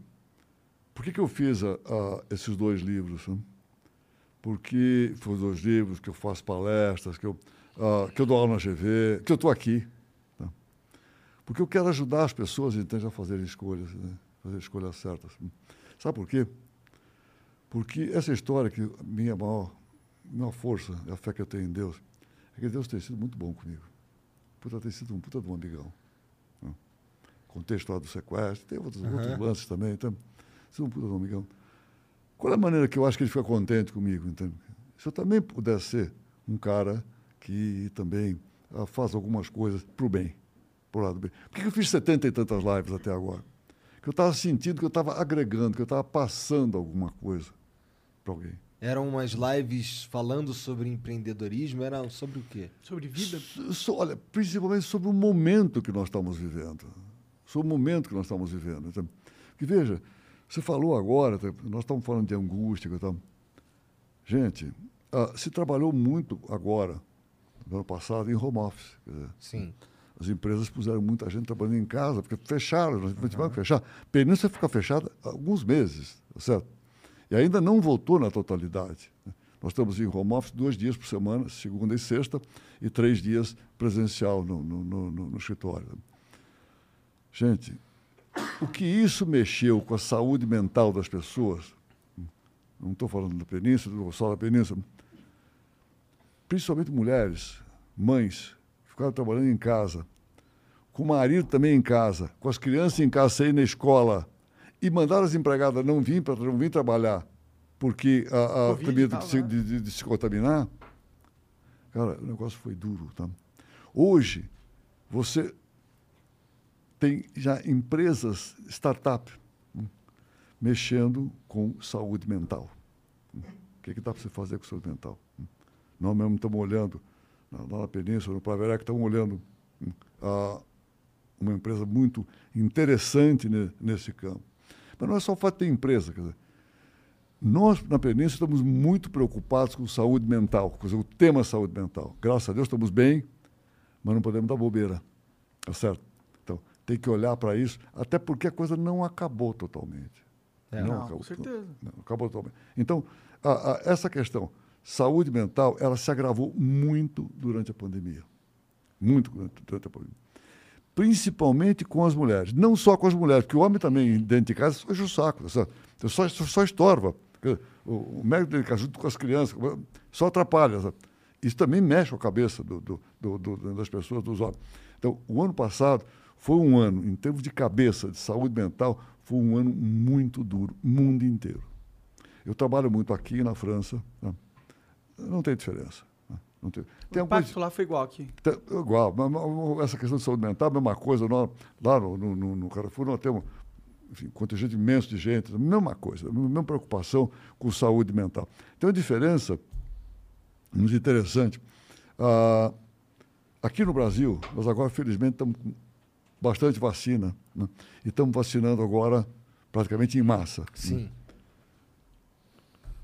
por que, que eu fiz esses dois livros? né? Porque foram dois livros que eu faço palestras, que eu, ah, que eu dou aula na GV, que eu estou aqui. Porque eu quero ajudar as pessoas entende, a fazerem escolhas, fazer escolhas certas. Sabe por quê? Porque essa história que minha maior, maior força é a fé que eu tenho em Deus, é que Deus tem sido muito bom comigo. Puta, tem sido um puta de um amigão. Né? Contei a história do sequestro, tem outros, outros lances também, então, sido um puta de um amigão. Qual é a maneira que eu acho que ele fica contente comigo? Entende? Se eu também pudesse ser um cara que também ah, faz algumas coisas para o bem, pro lado do bem. Por que eu fiz setenta e tantas lives até agora? Que eu estava sentindo que eu estava agregando, que eu estava passando alguma coisa para alguém. Eram umas lives falando sobre empreendedorismo, era sobre o quê? Sobre vida. So- olha, principalmente sobre o momento que nós estamos vivendo. Sobre o momento que nós estamos vivendo. Então, Porque veja, você falou agora, tá, nós estamos falando de angústia. tal. Gente, ah, se trabalhou muito agora, no ano passado, em home office. quer dizer, Sim. As empresas puseram muita gente trabalhando em casa, porque fecharam, nós tivemos que fechar. Península fica fechada há alguns meses, tá certo? E ainda não voltou na totalidade. né? Nós estamos em home office dois dias por semana, segunda e sexta, e três dias presencial no, no, no- no- no escritório. Gente, o que isso mexeu com a saúde mental das pessoas, não estou falando da Península, só da Península, principalmente mulheres, mães, que ficaram trabalhando em casa, com o marido também em casa, com as crianças em casa, ir na escola, e mandaram as empregadas não vir, para não vir trabalhar, porque a, a tem medo tal, de, se, né? de- de- de se contaminar. Cara, o negócio foi duro, tá? Hoje, você tem já empresas, startup, hum, mexendo com saúde mental. Hum. O que, que dá para você fazer com saúde mental? Hum. Nós mesmo estamos olhando, lá na Península, no Praverec, estamos olhando a uma empresa muito interessante ne, nesse campo. Mas não é só o fato de ter empresa. Quer dizer, nós, na Península, estamos muito preocupados com saúde mental, com o tema saúde mental. Graças a Deus estamos bem, mas não podemos dar bobeira. Tá certo? Então, tem que olhar para isso, até porque a coisa não acabou totalmente. É. Não, não, acabou, com certeza. Não, não acabou totalmente. Então, a, a, essa questão, saúde mental, ela se agravou muito durante a pandemia. Muito durante, a pandemia principalmente com as mulheres. Não só com as mulheres, porque o homem também, dentro de casa, enche o saco, só, só, só estorva. O, o médico dele, junto com as crianças, só atrapalha. Sabe? Isso também mexe com a cabeça do, do, do, das pessoas, dos homens. Então, o ano passado foi um ano, em termos de cabeça, de saúde mental, foi um ano muito duro, mundo inteiro. Eu trabalho muito aqui na França, né? Não tem diferença. Não tem, tem o impacto lá foi igual aqui. Tem, igual. Essa questão de saúde mental, a mesma coisa. Nós, lá no, no, no Carrefour nós temos enfim, um contingente imenso de gente, a mesma coisa, a mesma preocupação com saúde mental. Tem uma diferença muito interessante. Ah, aqui no Brasil, nós agora, felizmente, estamos com bastante vacina. Né? E estamos vacinando agora praticamente em massa. Né? Sim. Né?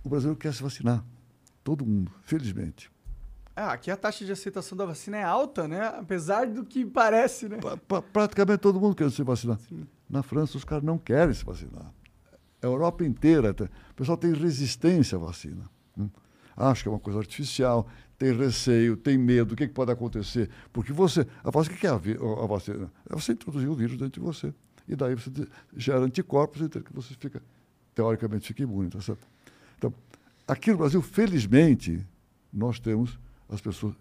O brasileiro quer se vacinar. Todo mundo, felizmente. Ah, aqui a taxa de aceitação da vacina é alta, né? Apesar do que parece, né? Pra, pra, praticamente todo mundo quer se vacinar. Sim. Na França, os caras não querem se vacinar. A Europa inteira, o pessoal tem resistência à vacina. Hum? Acha que é uma coisa artificial, tem receio, tem medo, o que, que pode acontecer? Porque você. A vacina, o que é a, a, vacina? É você introduzir o vírus dentro de você. E daí você gera anticorpos e que você fica, teoricamente, fica imune, tá certo? Então, aqui no Brasil, felizmente, nós temos as pessoas,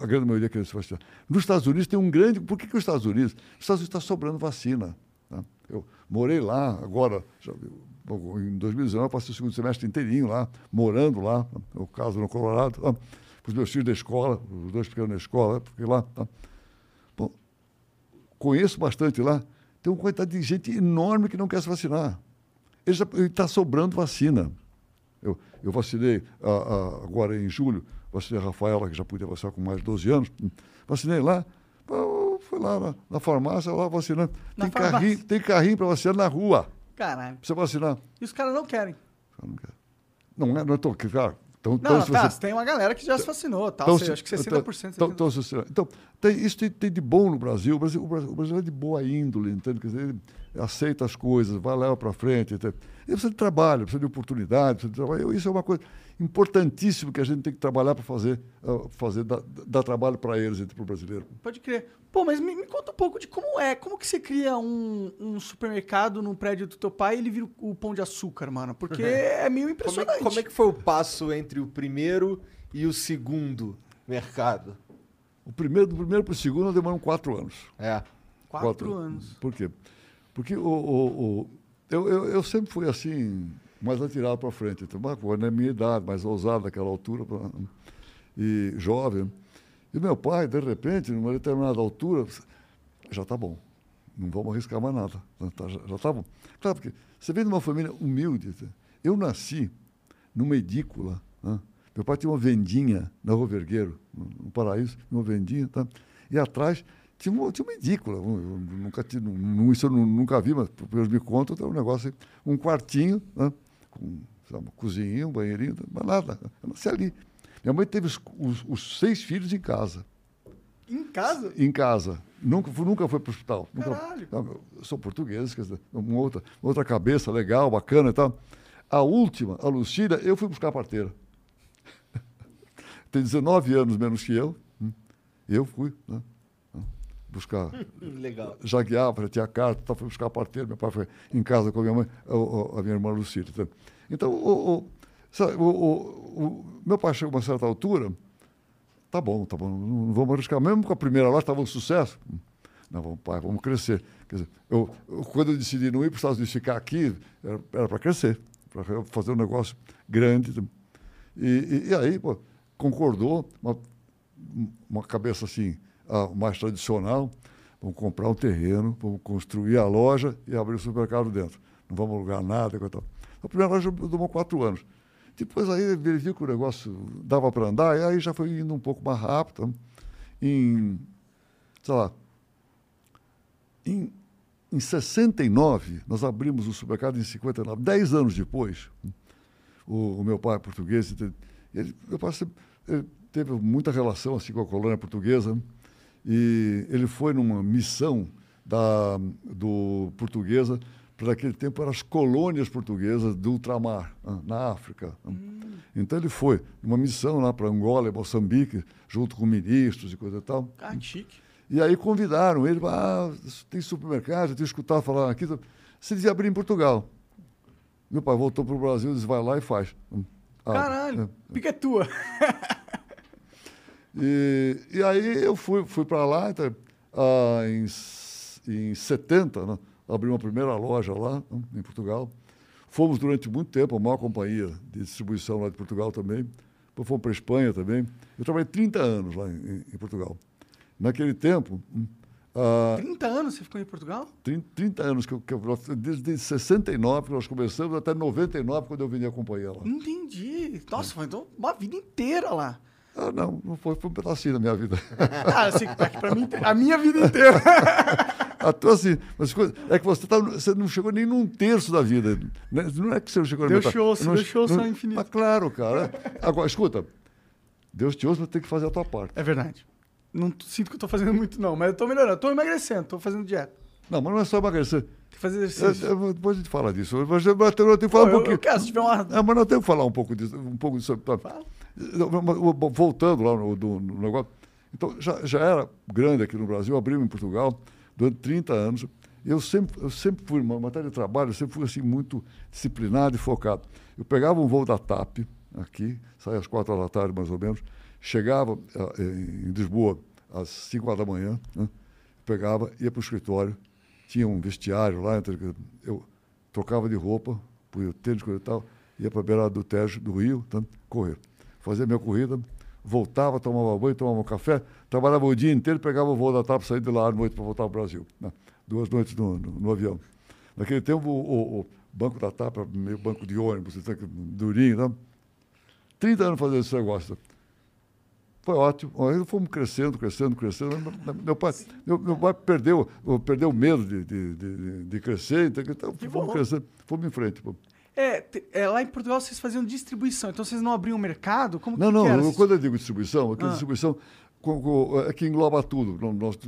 a grande maioria quer se vacinar. Nos Estados Unidos tem um grande. Por que, que os Estados Unidos? Os Estados Unidos está sobrando vacina. Né? Eu morei lá agora, já, em 2019, passei o segundo semestre inteirinho lá, morando lá, no caso no Colorado, com os meus filhos da escola, os dois pequenos na escola, porque lá. Tá? Bom, conheço bastante lá. Tem uma quantidade de gente enorme que não quer se vacinar. Está sobrando vacina. Eu, eu vacinei a, a, agora em julho vacinei a Rafaela, que já podia vacinar com mais de 12 anos. Vacinei lá, fui lá na, na farmácia, lá vacinando. tem, carrinho, tem carrinho para vacinar na rua. Caralho. Pra você vacinar. E os caras não querem. Não, querem. não é, não é tão, cara, então, não, então, tá, você... tem uma galera que já se vacinou, tal, então, acho que 60%. Então, então, então tem, isso tem, tem, de bom no Brasil. O, Brasil. o Brasil é de boa índole, entende? Quer dizer, ele aceita as coisas, vai lá para frente. Entende? Ele precisa de trabalho, precisa de oportunidade, precisa de trabalho. Isso é uma coisa importantíssima que a gente tem que trabalhar para fazer, uh, fazer dar, dar trabalho para eles, para o brasileiro. Pode crer. Pô, mas me, me, conta um pouco de como é, como que você cria um, um supermercado num prédio do teu pai e ele vira o, o pão de açúcar, mano? Porque uhum. é meio impressionante. Como é, como é que foi o passo entre o primeiro e o segundo mercado? O primeiro, do primeiro para o segundo demoram quatro anos. É. Quatro, quatro anos. Por quê? Porque o, o, o eu, eu, eu, sempre fui assim, mais atirado para frente. Então, na minha idade, mais ousado naquela altura, e jovem. E meu pai, de repente, numa determinada altura, já está bom, não vamos arriscar mais nada, né, tá, já está bom. Claro, porque você vem de uma família humilde. Tá? Eu nasci numa edícula. Né? Meu pai tinha uma vendinha na Rua Vergueiro, no Paraíso, uma vendinha, tá? e atrás tinha uma, tinha uma edícula. Eu nunca, isso eu nunca vi, mas eles me contam, tem um negócio, um quartinho, né? Com uma cozinha, um banheirinho, mas nada. Eu nasci ali. Minha mãe teve os, os, os seis filhos em casa. Em casa? Em casa. Nunca, nunca foi para o hospital. Caralho. Nunca, não, sou português, quer dizer, uma outra, outra cabeça legal, bacana e tal. A última, a Lucília, eu fui buscar a parteira. Tem 19 anos menos que eu. Hum. Eu fui né, buscar. Legal. Jagueava, tinha carta, então fui buscar a parteira. Meu pai foi em casa com a minha mãe, a, a minha irmã Lucília. Então, o, o, sabe, o, o, meu pai chegou a uma certa altura, tá bom, tá bom, não vamos arriscar. Mesmo com a primeira lá estava um sucesso. Não, vamos, pai, vamos crescer. Quer dizer, eu, eu, quando eu decidi não ir para os Estados Unidos ficar aqui, era para crescer, para fazer um negócio grande. E, e, e aí, pô, concordou, uma, uma cabeça assim, ah, mais tradicional. Vamos comprar um terreno, vamos construir a loja e abrir o supermercado dentro. Não vamos alugar nada. tal. A primeira loja durou quatro anos. Depois aí ele viu que o negócio dava para andar, e aí já foi indo um pouco mais rápido. Em, sei lá, em, em 69, nós abrimos o supermercado em 59, dez anos depois. O, o meu pai é português, ele, meu pai sempre, teve muita relação assim com a colônia portuguesa, e ele foi numa missão da, do portuguesa para aquele tempo eram as colônias portuguesas do ultramar, ah, na África. Hum. Então ele foi numa missão lá para Angola e Moçambique, junto com ministros e coisa e tal. Ah, chique. E aí convidaram ele, ah, tem supermercado, eu tenho escutado falar aqui, você devia abrir em Portugal. Meu pai voltou para o Brasil, disse, vai lá e faz. Ah, Caralho, é. pica é tua. e, e aí eu fui, fui para lá, então, ah, em, em 70, né? abri uma primeira loja lá, né, em Portugal. Fomos durante muito tempo a maior companhia de distribuição lá de Portugal também. Depois fomos para a Espanha também. Eu trabalhei 30 anos lá em, em Portugal. Naquele tempo. Uh, 30 anos você ficou em Portugal? 30, 30 anos, que eu, que eu, desde 69 que nós começamos até 99, quando eu vim a companhia lá. Entendi. Nossa, foi então uma vida inteira lá. Ah, não, não foi, foi um pedacinho da minha vida. ah, assim, para mim, a minha vida inteira. Então, assim, mas é que você, tá, você não chegou nem num terço da vida. Né? Não é que você não chegou Deus show, não, Deus show são infinitos. Mas claro, cara. Agora, escuta, Deus te ouça, mas tem que fazer a tua parte. É verdade. Não sinto que eu tô fazendo muito, não, mas eu tô melhorando. Eu tô emagrecendo, tô fazendo dieta. Não, mas não é só emagrecer. Tem que fazer exercício. Eu, eu, depois a gente fala disso. Mas eu, eu tenho que falar Pô, um pouquinho. Eu quero, se tiver uma... É, mas nós temos que falar um pouco disso. Um pouco disso. Fala. Voltando lá no, no, no negócio. Então, já, já era grande aqui no Brasil, abrimos em Portugal durante 30 anos. Eu sempre, eu sempre fui, uma matéria de trabalho, eu sempre fui assim, muito disciplinado e focado. Eu pegava um voo da TAP, aqui, saía às quatro da tarde, mais ou menos, chegava uh, em Lisboa às cinco da manhã, né? pegava, ia para o escritório, tinha um vestiário lá, eu trocava de roupa, punha tênis e tal, ia para a beirada do Tejo, do Rio, então, correr. Fazia minha corrida, voltava, tomava banho, tomava um café, trabalhava o dia inteiro, pegava o voo da TAP, saía de lá à noite para voltar ao Brasil. Né? Duas noites no, no, no, avião. Naquele tempo, o, o, o banco da TAP, meio banco de ônibus, durinho, né? 30 anos fazendo esse negócio. Foi ótimo. Aí fomos crescendo, crescendo, crescendo. Meu pai, meu, meu pai perdeu, perdeu o medo de, de, de, de crescer, então fomos crescendo, fomos em frente. É, é, lá em Portugal vocês faziam distribuição, então vocês não abriam o mercado? Como não, que não, que não. Quando eu digo distribuição, aqui ah. distribuição é que engloba tudo. Nós,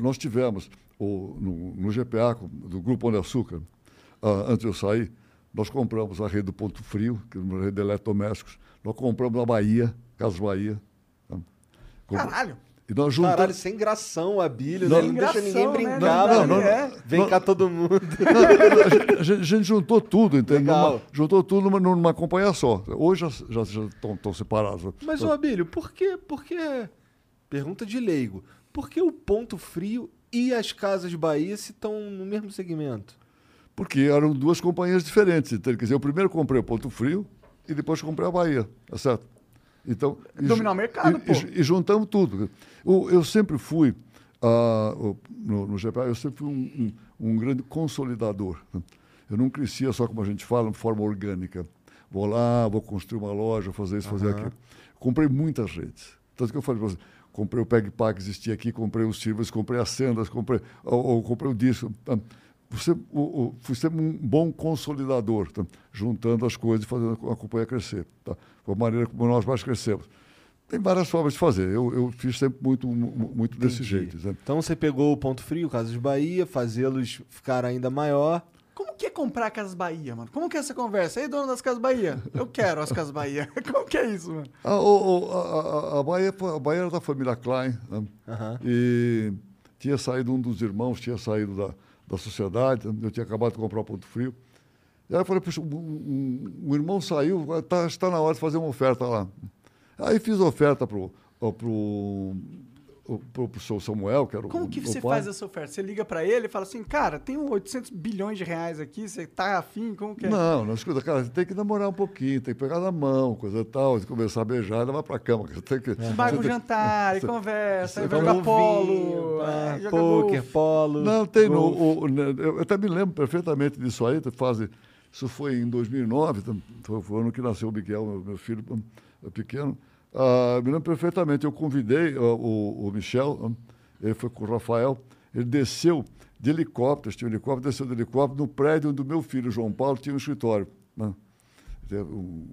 nós tivemos o, no, no GPA, do Grupo Pão de Açúcar, uh, antes de eu sair, nós compramos a rede do Ponto Frio, que é uma rede de eletrodomésticos. Nós compramos na Bahia, Casas Bahia. Tá? Caralho! E nós juntamos... Caralho, sem gração a Bíblia, não, né? não deixa ninguém né? brincar. Né? Não, não, é. Vem cá todo mundo. a, gente, a, gente, juntou tudo, entendeu? Numa, juntou tudo numa, numa companhia só. Hoje já estão separados. Mas, ô Abílio, por que, por que... Pergunta de leigo. Por que o Ponto Frio e as Casas Bahia se estão no mesmo segmento? Porque eram duas companhias diferentes. Então, quer dizer, eu primeiro comprei o Ponto Frio e depois comprei a Bahia, tá certo? Então, Dominar o mercado, e, pô. E, e juntamos tudo. Eu, eu sempre fui, uh, no, no GPA, eu sempre fui um, um, um, grande consolidador. Eu não crescia só, como a gente fala, de forma orgânica. Vou lá, vou construir uma loja, fazer isso, fazer uhum. aquilo. Comprei muitas redes. Tanto que eu falei para você, comprei o PegPar que existia aqui, comprei os Silvers, comprei as Sendas, comprei, ou, ou comprei o disco. Você, o, o, fui sempre um bom consolidador, tá? juntando as coisas e fazendo a companhia crescer. Tá? Foi a maneira como nós mais crescemos. Tem várias formas de fazer. Eu, eu fiz sempre muito, muito desse jeito. Né? Então você pegou o ponto frio, Casas Bahia, fazê-los ficar ainda maior. Como que é comprar Casas Bahia, mano? Como que é essa conversa? Ei, dono das Casas Bahia, eu quero as Casas Bahia. Como que é isso, mano? A, a, a, a, Bahia, a Bahia era da família Klein. Né? Uhum. E tinha saído um dos irmãos, tinha saído da da sociedade, eu tinha acabado de comprar o Ponto Frio. E aí eu falei, puxa, um irmão saiu, tá, está na hora de fazer uma oferta lá. Aí fiz oferta para o, pro, pro seu Samuel, que era o Como que o você pai. faz essa oferta? Você liga pra ele e fala assim, cara, tem 800 bilhões de reais aqui, você tá afim? Como que é? Não, não, escuta, cara, você tem que namorar um pouquinho, tem que pegar na mão, coisa e tal, começar a beijar e levar pra cama. Você tem que, Vai você um jantar, e conversa, aí vai jogar polo, é, joga poker, polo. Não, tem. No, o- o- né, eu até me lembro perfeitamente disso aí. Faz, isso foi em 2009, então, foi, foi o ano que nasceu o Miguel, meu, filho pequeno. Ah, me lembro perfeitamente. Eu convidei ah, o, o Michel, hum, ele foi com o Rafael, ele desceu de helicóptero, tinha um helicóptero, desceu de helicóptero no prédio onde o meu filho, João Paulo, tinha um escritório. Né? Tem um-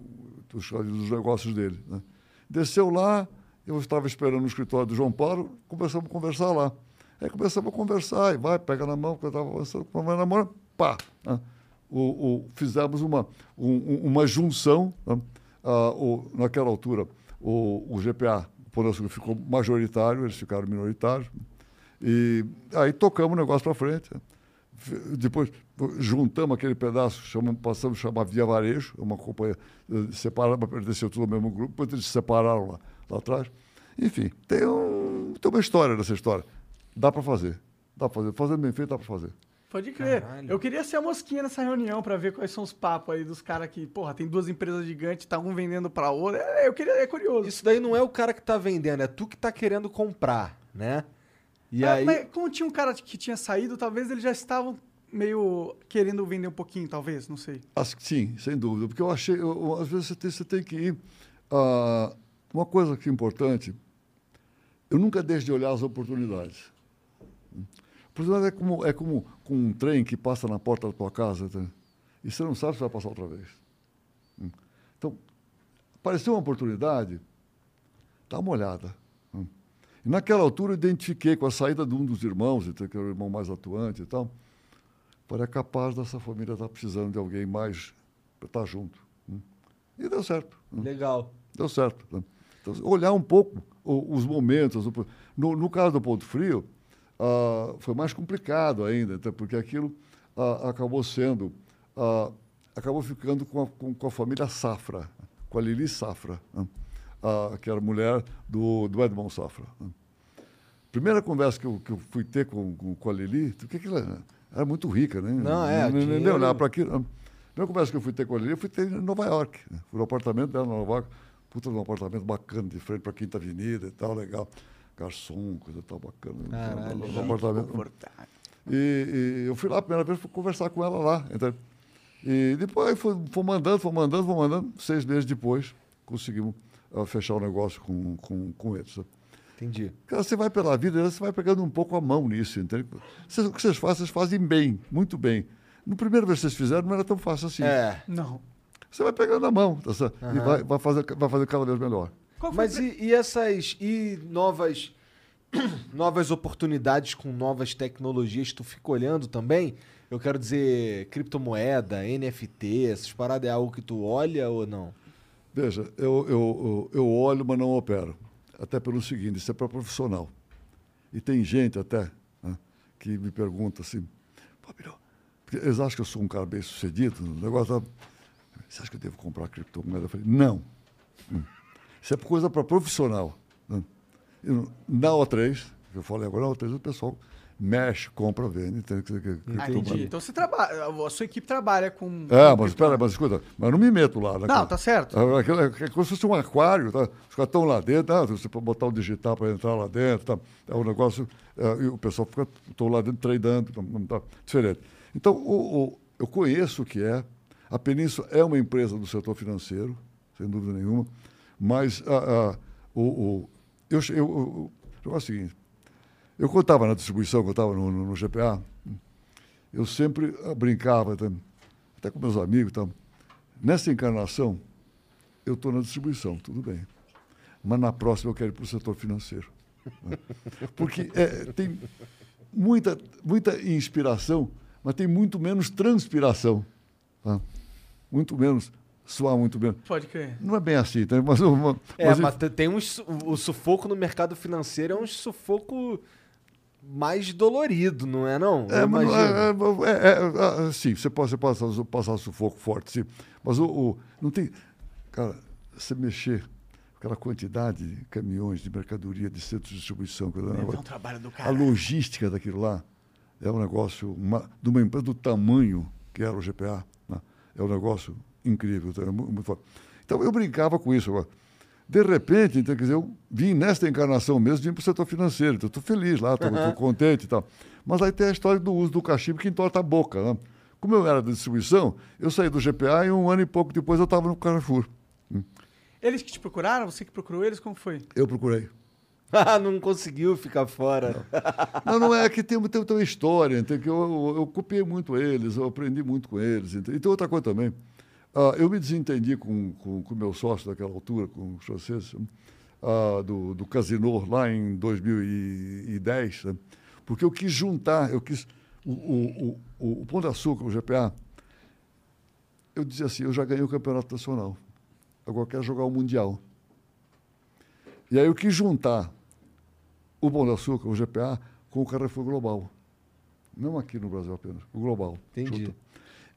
dos, dos negócios dele. Né? Desceu lá, eu estava esperando no escritório do João Paulo, começamos a conversar lá. Aí começamos a conversar, e vai, pega na mão, que eu estava avançando, vai na mão, pá. né? O, o- fizemos uma, um- um- uma junção, né? Ah, o- naquela altura, o, o GPA, o Açúcar, ficou majoritário, eles ficaram minoritários. E aí tocamos o negócio para frente. Depois juntamos aquele pedaço, chamamos, passamos a chamar Via Varejo, uma companhia eh, separada, mas pertenceu tudo ao mesmo grupo, depois eles se separaram lá, lá atrás. Enfim, tem, um, tem uma história nessa história. Dá para fazer. Dá para fazer. Fazendo bem feito, dá para fazer. Pode crer. Caralho. Eu queria ser a mosquinha nessa reunião pra ver quais são os papos aí dos caras que, porra, tem duas empresas gigantes, tá um vendendo pra outra. É, eu queria, é curioso. Isso daí não é o cara que tá vendendo, é tu que tá querendo comprar, né? E É, aí. mas como tinha um cara que tinha saído, talvez eles já estavam meio querendo vender um pouquinho, talvez, não sei. Acho que sim, sem dúvida. Porque eu achei, eu- eu- às vezes você tem, você tem que ir. ah, uma coisa que é importante, eu nunca deixo de olhar as oportunidades. Oportunidade é como, é como com um trem que passa na porta da tua casa tá? e você não sabe se vai passar outra vez. Hum. Então, apareceu uma oportunidade, dá uma olhada. hum. E naquela altura eu identifiquei com a saída de um dos irmãos, então, que era o irmão mais atuante e tal, Falei, é capaz dessa família estar precisando de alguém mais para estar junto. hum. E deu certo. Legal. Deu certo. né? Então, olhar um pouco os momentos. No, no caso do Ponto Frio, ah, foi mais complicado ainda, porque aquilo ah, acabou sendo, ah, acabou ficando com a, com, com a família Safra, com a Lili Safra, né? Que era mulher do, do Edmond Safra. né? Primeira conversa que eu, que eu fui ter com, com, a Lili, o que que ela era? Era muito rica, né? Não, é, Nem, nem, nem olhar para aquilo. A primeira conversa que eu fui ter com a Lili, eu fui ter em Nova York. né? Fui no apartamento dela, em Nova York. Puta, um apartamento bacana, de frente para a Quinta Avenida e tal, legal. Garçom, coisa tal, bacana. Caralho, no, apartamento. E, e eu fui lá a primeira vez, fui conversar com ela lá. entendeu? E depois foi, foi mandando, foi mandando, foi mandando. Seis meses depois, conseguimos ah, fechar o negócio com, com, com eles. sabe? Entendi. Cara, você vai pela vida, você vai pegando um pouco a mão nisso, entendeu? Vocês- o que vocês fazem, vocês fazem bem, muito bem. No primeiro vez que vocês fizeram, não era tão fácil assim. É. Não. Você vai pegando a mão, tá certo? E Aham. vai, vai, fazer, vai fazer cada vez melhor. Qual foi Mas e, e essas. E novas. novas oportunidades com novas tecnologias, tu fica olhando também? Eu quero dizer, criptomoeda, NFT, essas paradas é algo que tu olha ou não? Veja, eu, eu, eu, eu olho, mas não opero. Até pelo seguinte, isso é para profissional. E tem gente até né, que me pergunta assim, Pô, Bilhão, eles acham que eu sou um cara bem sucedido, o negócio da... Você acha que eu devo comprar criptomoeda? Eu falei, não. Hum. Isso é coisa para profissional. né? Na O3, que eu falei agora, na O3 o pessoal mexe, compra, vende. Tem, que- que- Ah, entendi. Então você trabalha, a sua equipe trabalha com. É, mas espera, mas escuta, mas não me meto lá. Né, Não, tá certo. É, aquilo É é como se fosse um aquário, tá? Os caras estão lá dentro, ah, você pode botar o digital para entrar lá dentro, tá? É um negócio, é, e o pessoal fica, estão lá dentro treinando, tá, tá diferente. Então, o, o- eu conheço o que é, a Península é uma empresa do setor financeiro, sem dúvida nenhuma, mas ah, ah, o, o- eu, eu, eu, é o seguinte, eu estava na distribuição, estava no, no, no GPA, eu sempre ah, brincava, até, até com meus amigos, tá? nessa encarnação, eu estou na distribuição, tudo bem. Mas na próxima eu quero ir para o setor financeiro. né? Porque é, tem muita, muita inspiração, mas tem muito menos transpiração. tá? Muito menos, suar muito menos. Pode crer. Não é bem assim, tá? mas, uma, É, mas, mas, te- tem uns. O sufoco no mercado financeiro é um sufoco mais dolorido, não é não? É, mas é, é, é, é, é, sim, você pode, você pode passar- passar sufoco forte, sim. Mas o, o- não tem. Cara, você mexer. aquela quantidade de caminhões, de mercadoria, de centros de distribuição. coisa- dar um trabalho do a cara. logística daquilo lá é um negócio uma- de uma empresa do tamanho que era o GPA. né? É um negócio incrível. então, é mu- muito forte. Então eu brincava com isso agora. De repente, então, quer dizer, eu vim nesta encarnação mesmo, vim para o setor financeiro. Então, estou feliz lá, estou contente e tal. Mas aí tem a história do uso do cachimbo que entorta a boca. Né? Como eu era da distribuição, eu saí do GPA e um ano e pouco depois eu estava no Carrefour. Eles que te procuraram? Você que procurou eles? Como foi? Eu procurei. Ah, não conseguiu ficar fora. Não, não é que tem, tem, tem uma história, tem que eu, eu, eu copiei muito eles, eu aprendi muito com eles. Então, então outra coisa também, ah, eu me desentendi com o com, meu sócio daquela altura, com os franceses, ah, do, do Casino lá em 2010, né? porque eu quis juntar, eu quis. O, o, o, o Pão de Açúcar, o GPA, eu dizia assim: eu já ganhei o campeonato nacional, agora quero jogar o Mundial. E aí eu quis juntar o Pão de Açúcar, o GPA, com o Carrefour Global. Não aqui no Brasil apenas, o Global. Entendi. Junta.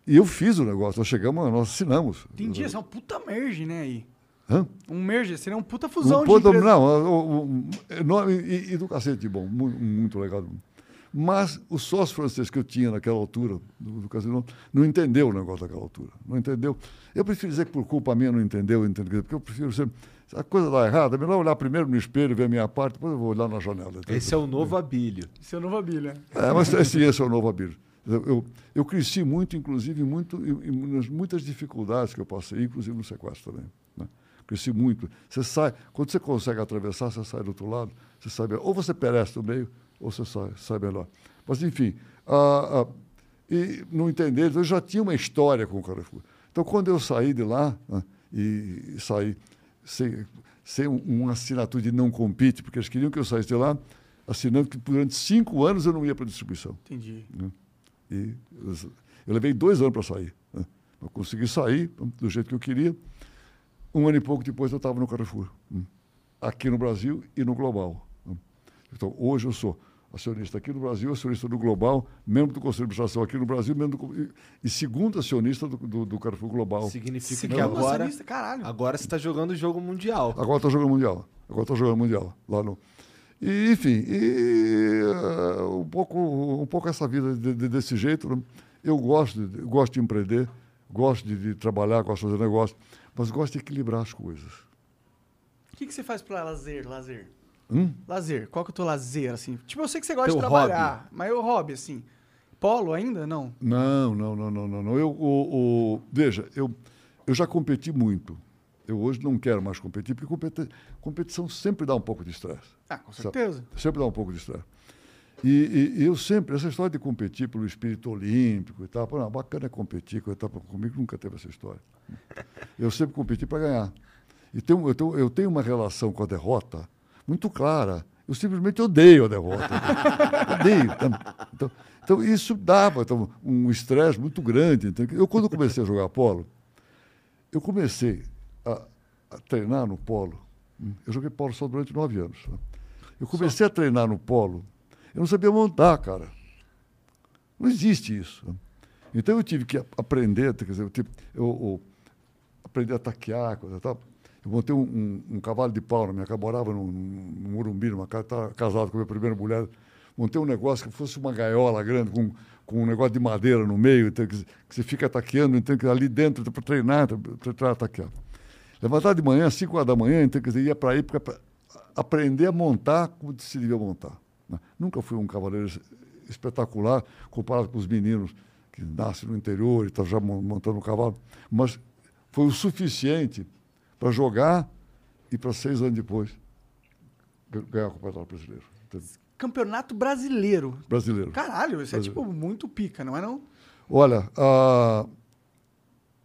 E eu fiz o negócio, nós chegamos, nós assinamos. Entendi, esse é um puta merge, né, aí. Hã? Um merge, seria um puta fusão Um de ponto- empresas. não, o- o- o- não, e, e do cacete bom, muito, muito legal. Mas o sócio francês que eu tinha naquela altura, do, do casino, não entendeu o negócio daquela altura. Não entendeu. Eu prefiro dizer que por culpa minha não entendeu, entendeu? porque eu prefiro ser. Se a coisa dá errada, é melhor olhar primeiro no espelho, ver a minha parte, depois eu vou olhar na janela. entendeu? Esse é o novo Abílio. Seu novo Abílio, né? É, mas esse, esse é o novo Abílio. Eu, eu, cresci muito, inclusive, muito, nas muitas dificuldades que eu passei, inclusive no sequestro também. Né? Cresci muito. Você sai, quando você consegue atravessar, você sai do outro lado, você sai. Ou você perece no meio, ou você sai, sai melhor. Mas, enfim, e não entender, eu já tinha uma história com o Carrefour. Então, quando eu saí de lá, né, e, e saí sem, sem um, uma assinatura de não compete, porque eles queriam que eu saísse de lá, assinando que durante cinco anos eu não ia para distribuição. Entendi. né? E eu, levei dois anos para sair. Né? Eu consegui sair do jeito que eu queria. Um ano e pouco depois eu estava no Carrefour, né? aqui no Brasil e no Global. né? Então, hoje eu sou acionista aqui no Brasil, acionista do Global, membro do Conselho de Administração aqui no Brasil membro do, e, e segundo acionista do, do, do Carrefour Global. Significa que agora, agora você está jogando o jogo mundial. Agora está jogando Mundial. Agora está jogando Mundial. Lá no... E, enfim, e, eh, um, pouco, um pouco essa vida de- de- desse jeito. né? Eu gosto gosto de empreender, gosto de, de trabalhar, gosto de fazer negócio, mas gosto de equilibrar as coisas. O que, que você faz pra lazer, lazer? Hum? Lazer, qual que é o teu lazer, assim? Tipo, eu sei que você gosta Teu de trabalhar, mas o hobby, assim. Polo ainda? Não. Não, não, não, não, não. não. Eu, o, o- veja, eu, eu já competi muito. Eu hoje não quero mais competir, porque competi- competição sempre dá um pouco de estresse. Ah, com Sabe? certeza. Sempre dá um pouco de estresse. E, e- eu sempre, essa história de competir pelo espírito olímpico e tal, pô, não, bacana é competir, coisa e tal, comigo nunca teve essa história. Eu sempre competi para ganhar. E tenho, eu, tenho, eu tenho uma relação com a derrota muito clara. Eu simplesmente odeio a derrota. odeio. Então, então, então, isso dava então, um estresse muito grande. Então, eu, quando comecei a jogar polo, eu comecei a, treinar no polo. Hum, Eu joguei polo só durante nove anos. né? Eu comecei a treinar no polo, eu não sabia montar, cara. Não existe isso. né? Então eu tive que aprender, quer dizer, eu, tive, eu, eu aprendi a taquear, coisa tal. Eu montei um, um- um cavalo de pau na minha casa, morava num, num Morumbi, numa casa, estava casado com a minha primeira mulher. Montei um negócio que fosse uma gaiola grande, com, com um negócio de madeira no meio, então, que, que você fica taqueando, então, que ali dentro, para treinar, para treinar taquear. Levantar de manhã, às 5 horas da manhã, então, quer dizer, ia para aí para aprender a montar como se devia montar. né? Nunca fui um cavaleiro es- espetacular comparado com os meninos que nascem no interior e estão já mon- montando um cavalo, mas foi o suficiente para jogar e para seis anos depois ga- ganhar o campeonato brasileiro. entendeu? Campeonato brasileiro. Brasileiro. Caralho, isso é Brasileiro. tipo muito pica, não é não? Olha, ah,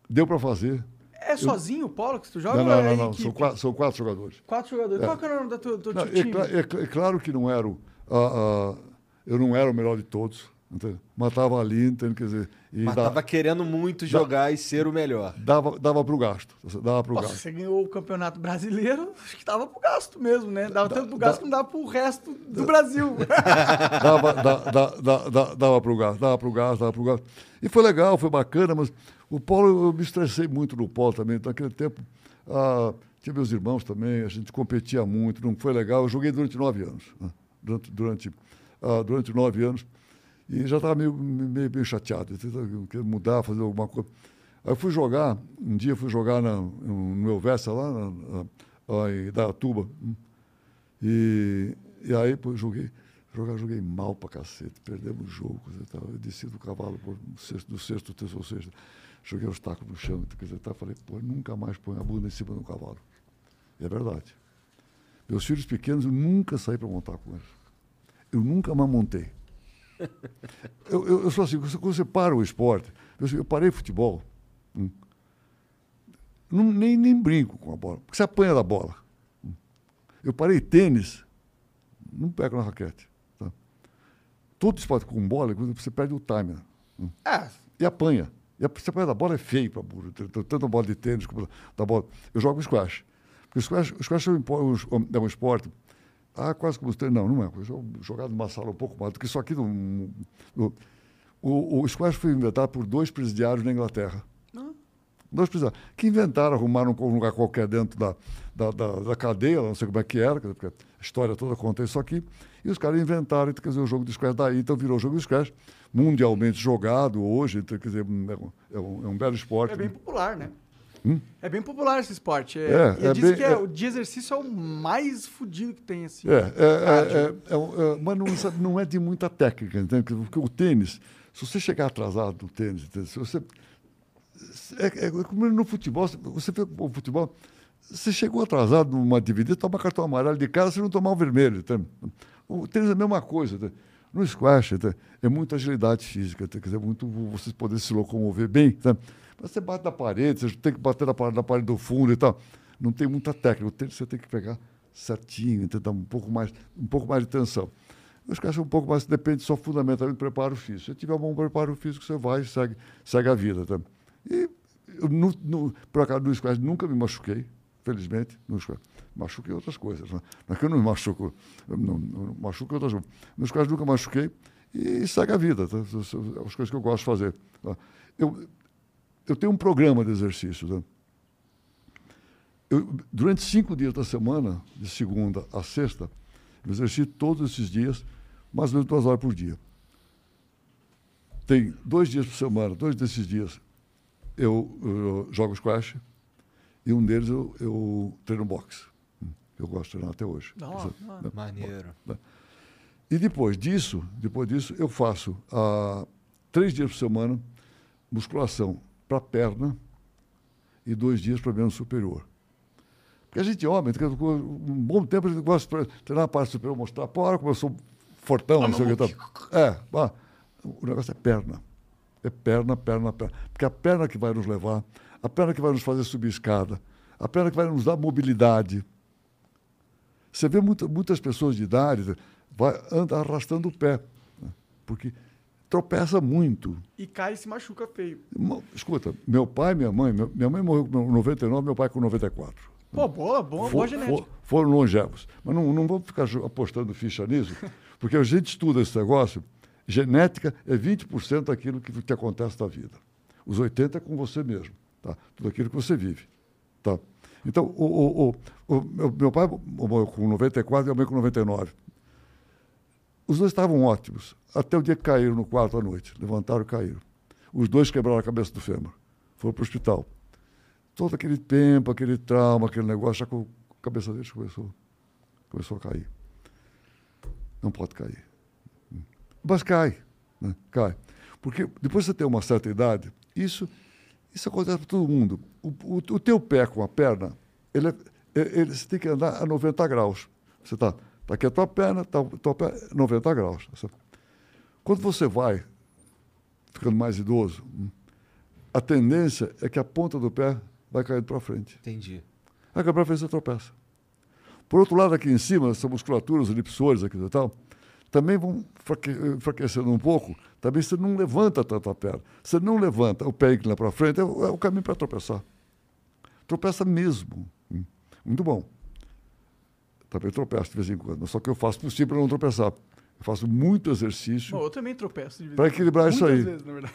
deu para fazer. É sozinho o polo que tu joga Não, ou não, é não, não. equipe? São quatro, são quatro jogadores. Quatro jogadores. É. Qual que é o nome do teu, do Não, é, time? é cl- é claro que não era o, eu não era o melhor de todos, entendeu? mas estava ali, entendeu? quer dizer, e Mas dá- tava querendo muito jogar e ser o melhor. dava, dava para o gasto, dava para o Nossa, gasto. você ganhou o campeonato brasileiro, acho que dava pro gasto mesmo, né? Dava tanto pro gasto que não dava pro resto do Brasil. dava, da, da, da, da, dava para o gasto, dava para o gasto, dava para o gasto. E foi legal, foi bacana, mas o polo, eu me estressei muito no polo também. Naquele tempo, ah, tinha meus irmãos também, a gente competia muito, não foi legal. Eu joguei durante nove anos. Né? Durante, durante, ah, durante nove anos. E já estava meio, meio, meio chateado, queria mudar, fazer alguma coisa. Aí eu fui jogar, um dia fui jogar na, no Elvessa, lá, na, na, lá em Datuba. E, e aí, pô, joguei. Jogar, joguei mal pra cacete, perdemos o jogo. Eu desci do cavalo por, do sexto, do sexto, terceiro, sexto. Joguei os tacos no chão. Quer dizer, tá, falei, pô, nunca mais põe a bunda em cima do cavalo. E é verdade. Meus filhos pequenos, eu nunca saí para montar com eles. Eu nunca mais montei. Eu, eu, eu sou assim, quando você para o esporte, eu, eu parei futebol, hum, não, nem, nem brinco com a bola, porque você apanha da bola. Hum. Eu parei tênis, não pego na raquete. Tá? Todo esporte com bola, você perde o time. Hum. É. E apanha. E a, apanha da bola é feio para burro, tanto a bola de tênis como da bola. Eu jogo squash. Porque o squash, o squash é, um, é um esporte ah, quase como os Não, não é. Jogado numa sala um pouco mais do que isso aqui. No, no, o, o squash foi inventado por dois presidiários na Inglaterra. Ah. Dois presidiários. Que inventaram, arrumaram um lugar qualquer dentro da, da, da, da, cadeia, não sei como é que era, porque a história toda conta isso aqui. E os caras inventaram, quer dizer, o jogo de squash daí, então virou o jogo de squash, mundialmente jogado hoje, então, quer dizer, é um, é um, é um belo esporte. É bem popular, né? Hum? É bem popular esse esporte. É, é, é bem, que é, o de exercício é o mais fodido que tem, assim. É, é, é mas não, não, é de muita técnica, entende? Porque o tênis, se você chegar atrasado no tênis, se você. É, como no futebol, você vê o futebol, você chegou atrasado numa dividida, toma cartão amarelo de casa, se não tomar o vermelho. Entende? O tênis é a mesma coisa. Entende? No squash, é muita agilidade física, quer dizer, muito você poder se locomover bem. Entende? Você bate na parede, você tem que bater na parede, na parede do fundo e tal. Não tem muita técnica. Você tem que pegar certinho, tentar um pouco mais, um pouco mais de tensão. Os caras um pouco mais, depende só fundamentalmente do preparo físico. Se tiver um bom preparo físico, você vai e segue, segue a vida. Tá? E eu, no, no, por acaso, no squash nunca me machuquei, felizmente, no squash. Machuquei outras coisas. Né? Não é que eu não machuco, não, não machuco outras coisas. No squash nunca machuquei e segue a vida. Tá? As coisas que eu gosto de fazer. Tá? Eu, eu tenho um programa de exercícios. Né? Eu, durante cinco dias da semana, de segunda a sexta, eu exercito todos esses dias, mais ou menos duas horas por dia. Tem dois dias por semana, dois desses dias eu, eu jogo squash e um deles eu, eu treino boxe. Eu gosto de treinar até hoje. Não, não. Maneiro. Né? E depois disso, depois disso, eu faço ah, três dias por semana musculação para a perna e dois dias para membro superior. Porque a gente, homem, um bom tempo a gente gosta de treinar a parte superior, mostrar, olha como eu sou fortão, ah, não sei o que. É, o negócio é perna. É perna, perna, perna. Porque a perna que vai nos levar, a perna que vai nos fazer subir escada, a perna que vai nos dar mobilidade. Você vê muita, muitas pessoas de idade, vai, anda arrastando o pé. Né? Porque tropeça muito. E cai e se machuca feio. Escuta, meu pai, minha mãe, minha mãe morreu com 99, meu pai com 94. Pô, boa, boa, for, boa genética. For, foram longevos. Mas não, não vamos ficar apostando ficha nisso, porque a gente estuda esse negócio. Genética é 20% daquilo que te acontece na vida. Os 80% é com você mesmo. Tá? Tudo aquilo que você vive. Tá? Então, o, o, o, o meu pai morreu com 94 e a mãe com 99. Os dois estavam ótimos, até o dia que caíram no quarto à noite. Levantaram e caíram. Os dois quebraram a cabeça do fêmur. Foram para o hospital. Todo aquele tempo, aquele trauma, aquele negócio, já com a cabeça deles começou, começou a cair. Não pode cair. Mas cai. Né? Cai. Porque depois você tem uma certa idade, isso, isso acontece para todo mundo. O, o, o, teu pé com a perna, ele, é, ele, você tem que andar a 90 graus. Você está Está aqui a tua perna, está a tua perna, 90 graus. Tá Quando você vai ficando mais idoso, a tendência é que a ponta do pé vai caindo para frente. Entendi. Aí para frente você tropeça. Por outro lado, aqui em cima, essa musculatura, os elipsores aqui e tal, também vão enfraquecendo um pouco. Também você não levanta tanto a perna. Você não levanta o pé inclina para frente, é o, é caminho para tropeçar. Tropeça mesmo. Muito bom. Também tropeço de vez em quando, só que eu faço possível para não tropeçar. Eu faço muito exercício. Bom, eu também tropeço. Para equilibrar isso aí. Vezes, na verdade.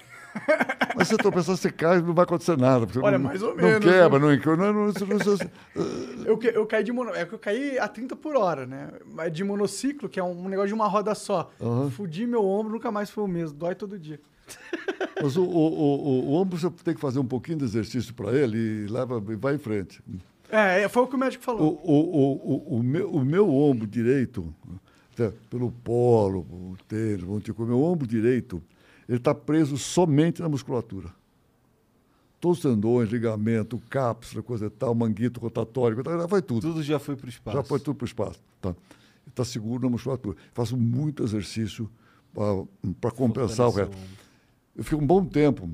Mas se você tropeçar, você cai, não vai acontecer nada. Olha, não, mais ou menos, quebra, né? não, enco- não, não, não, Eu, eu caí de mono... É que eu caí a 30 por hora, né? Mas de monociclo, que é um negócio de uma roda só. Aham. Fudi meu ombro, nunca mais foi o mesmo. Dói todo dia. Mas o, o, o, o, ombro você tem que fazer um pouquinho de exercício para ele e leva, vai em frente. É, é, foi o que o médico falou. o, o, o, o, meu, o meu ombro direito, até pelo polo, o tênis, o meu ombro direito, ele está preso somente na musculatura. Todos os tendões, ligamento, cápsula, coisa e tal, manguito rotatório, já vai tudo. Tudo já foi pro espaço. Já foi tudo para o espaço. Tá. Está seguro na musculatura. Faço muito exercício para compensar o resto. Eu fiquei um bom tempo.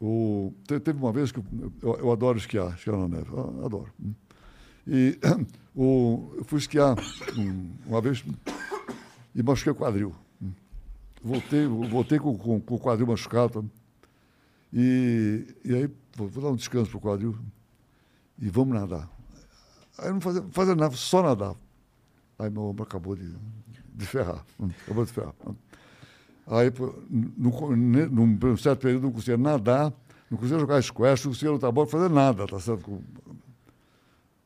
O, te- teve uma vez que eu, eu, eu adoro esquiar, esquiar na neve, eu adoro. E o, eu fui esquiar uma vez e machuquei o quadril. Voltei, voltei com, com- com o quadril machucado. E, e aí, vou, vou dar um descanso para o quadril e vamos nadar. Aí não fazia, fazia nada, só nadar. Aí meu ombro acabou de, de ferrar. hum, Acabou de ferrar. hum. Aí, num, num certo período, não conseguia nadar, não conseguia jogar squash, não conseguia lutar bola, fazer nada, tá certo? Com-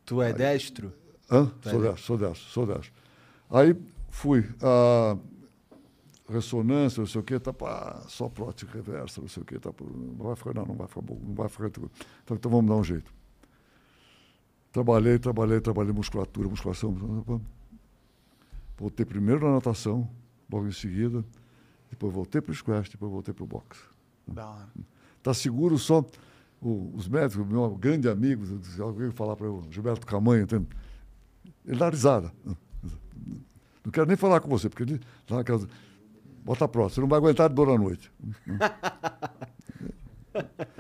Tu é destro? Hã? Tá Sou aí. destro, sou destro, sou destro. Aí fui, a ressonância, não sei o quê, tá pá, só prótese reversa, não sei o quê, tá, não vai ficar, não, não vai ficar bom, não vai ficar. Então, então vamos dar um jeito. Trabalhei, trabalhei, trabalhei musculatura, musculação. Voltei primeiro na natação, logo em seguida, depois voltei para o squash, depois voltei para o boxe. Está seguro só o- os médicos, meu grande amigo, alguém falar para eu, Gilberto Camanho, entende? ele dá risada. Não quero nem falar com você, porque ele dá aquelas. Bota a próxima, você não vai aguentar de dor à noite.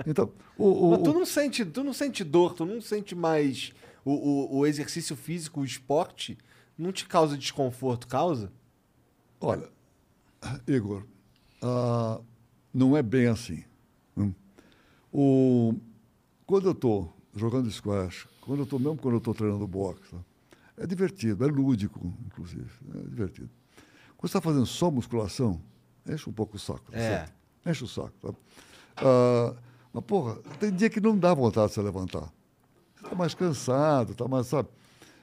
Então, o, o- Mas tu não sente, tu não sente dor, tu não sente mais o, o, o exercício físico, o esporte, não te causa desconforto, causa? Olha, Igor, ah, não é bem assim. hum. O, quando eu estou jogando squash, quando eu tô, mesmo quando eu estou treinando boxe, tá? é divertido, é lúdico, inclusive. É divertido. Quando você está fazendo só musculação, enche um pouco o saco. tá É. certo? Enche o saco. Tá? Ah, mas, porra, tem dia que não dá vontade de se levantar. Você está mais cansado, está mais, sabe?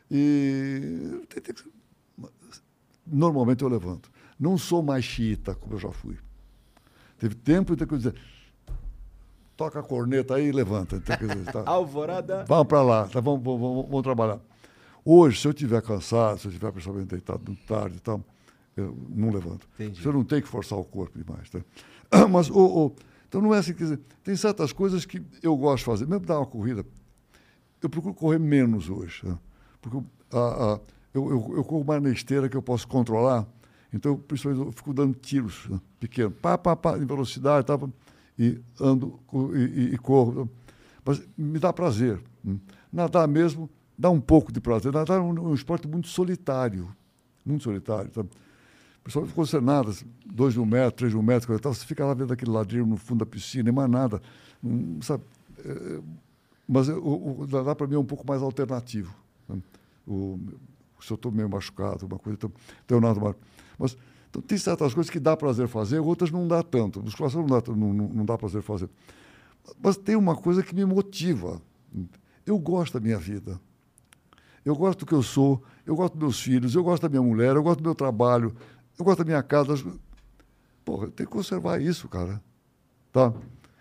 E tem- tem que- normalmente eu levanto. Não sou mais xiita, como eu já fui. Teve tempo em que eu dizer, toca a corneta aí e levanta. Então, dizer, tá, Alvorada. vamos para lá, tá, vamos, vamos, vamos- vamos trabalhar. Hoje, se eu estiver cansado, se eu estiver principalmente deitado muito tarde e tal, eu não levanto. Entendi. Você não tem que forçar o corpo demais. Tá? Mas, o, o- então não é assim, quer dizer, tem certas coisas que eu gosto de fazer. Mesmo dar uma corrida, eu procuro correr menos hoje. né? Porque a- a- eu, eu, eu corro mais na esteira que eu posso controlar. Então, principalmente, eu fico dando tiros né, pequenos, pá, pá, pá, em velocidade tal, e ando e, e- e corro. Mas me dá prazer. hum. Nadar mesmo dá um pouco de prazer. Nadar é um, um esporte muito solitário. Muito solitário. Tá? Principalmente quando você nada, dois de um metro, três de um metro, coisa tal, você fica lá vendo aquele ladrilho no fundo da piscina, e mais nada. Sabe? É, mas o, o para mim é um pouco mais alternativo. né? O, se eu estou meio machucado, uma coisa, então, então eu nado mais. Mas então, tem certas coisas que dá prazer fazer, outras não dá tanto. Musculação não dá, não, não, não dá prazer fazer. Mas tem uma coisa que me motiva. Eu gosto da minha vida. Eu gosto do que eu sou, eu gosto dos meus filhos, eu gosto da minha mulher, eu gosto do meu trabalho, eu gosto da minha casa. Porra, eu tenho que conservar isso, cara. Tá?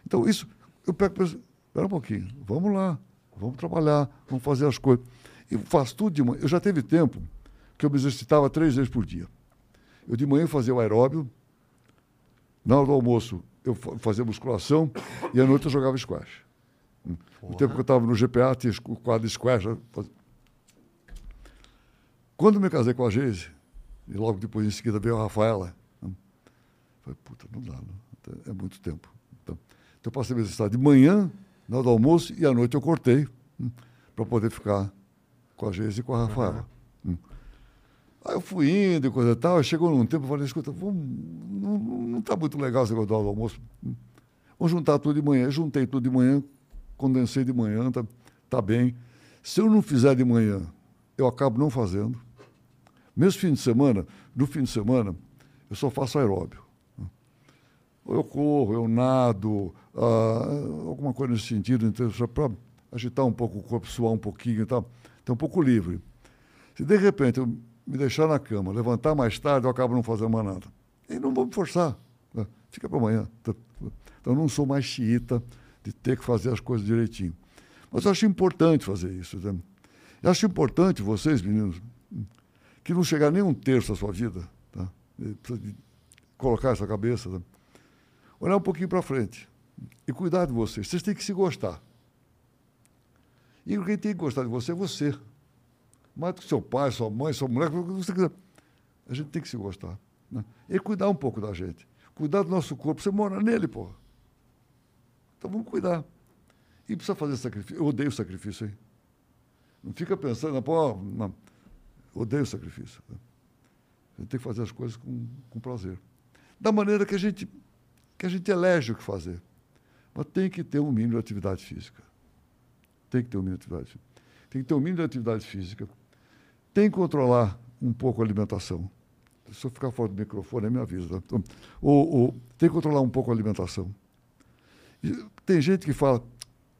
Então, isso, eu pego e penso, espera um pouquinho, vamos lá, vamos trabalhar, vamos fazer as coisas. E faço tudo de manhã. Eu já teve tempo que eu me exercitava três vezes por dia. Eu de manhã fazia o aeróbio, na hora do almoço eu fa- fazia musculação e à noite eu jogava squash. Hum. No tempo que eu estava no GPA, tinha o quadro de squash. fazia- Quando me casei com a Geise, e logo depois em seguida veio a Rafaela, hum, falei, puta, não dá, não. é muito tempo. Então, então eu passei a exercitar de manhã, na hora do almoço, e à noite eu cortei para poder ficar com a Geise e com a Rafaela. Hum. Aí eu fui indo e coisa e tal, chegou num tempo, eu falei, escuta, vamos, não, não tá muito legal esse negócio do almoço. Hum. Vamos juntar tudo de manhã. Juntei tudo de manhã, condensei de manhã, tá, tá bem. Se eu não fizer de manhã, eu acabo não fazendo. Mesmo fim de semana, no fim de semana, eu só faço aeróbio. Eu corro, eu nado, ah, alguma coisa nesse sentido, então, para agitar um pouco o corpo, suar um pouquinho e tal. Então, um pouco livre. Se de repente eu me deixar na cama, levantar mais tarde, eu acabo não fazendo mais nada. E não vou me forçar. né? Fica para amanhã. Então, não sou mais xiita de ter que fazer as coisas direitinho. Mas eu acho importante fazer isso. Né? Eu acho importante vocês, meninos, que não chegar nem um terço da sua vida, tá? Precisa colocar essa cabeça, tá? olhar um pouquinho para frente e cuidar de vocês. Vocês têm que se gostar. E quem tem que gostar de você é você. Mais do que seu pai, sua mãe, sua mulher, o que você quiser. A gente tem que se gostar. Né? E cuidar um pouco da gente. Cuidar do nosso corpo. Você mora nele, porra. Então vamos cuidar. E precisa fazer sacrifício. Eu odeio sacrifício, hein? Não fica pensando, pô, não. Odeio sacrifício. né? A gente tem que fazer as coisas com, com prazer. Da maneira que a gente que a gente elege o que fazer. Mas tem que ter um mínimo de atividade física. Tem que ter um mínimo de atividade física. Tem que ter um mínimo de atividade física. Tem que controlar um pouco a alimentação. Se eu ficar fora do microfone, me avisa. Tá? Então, o, o, tem que controlar um pouco a alimentação. E tem gente que fala,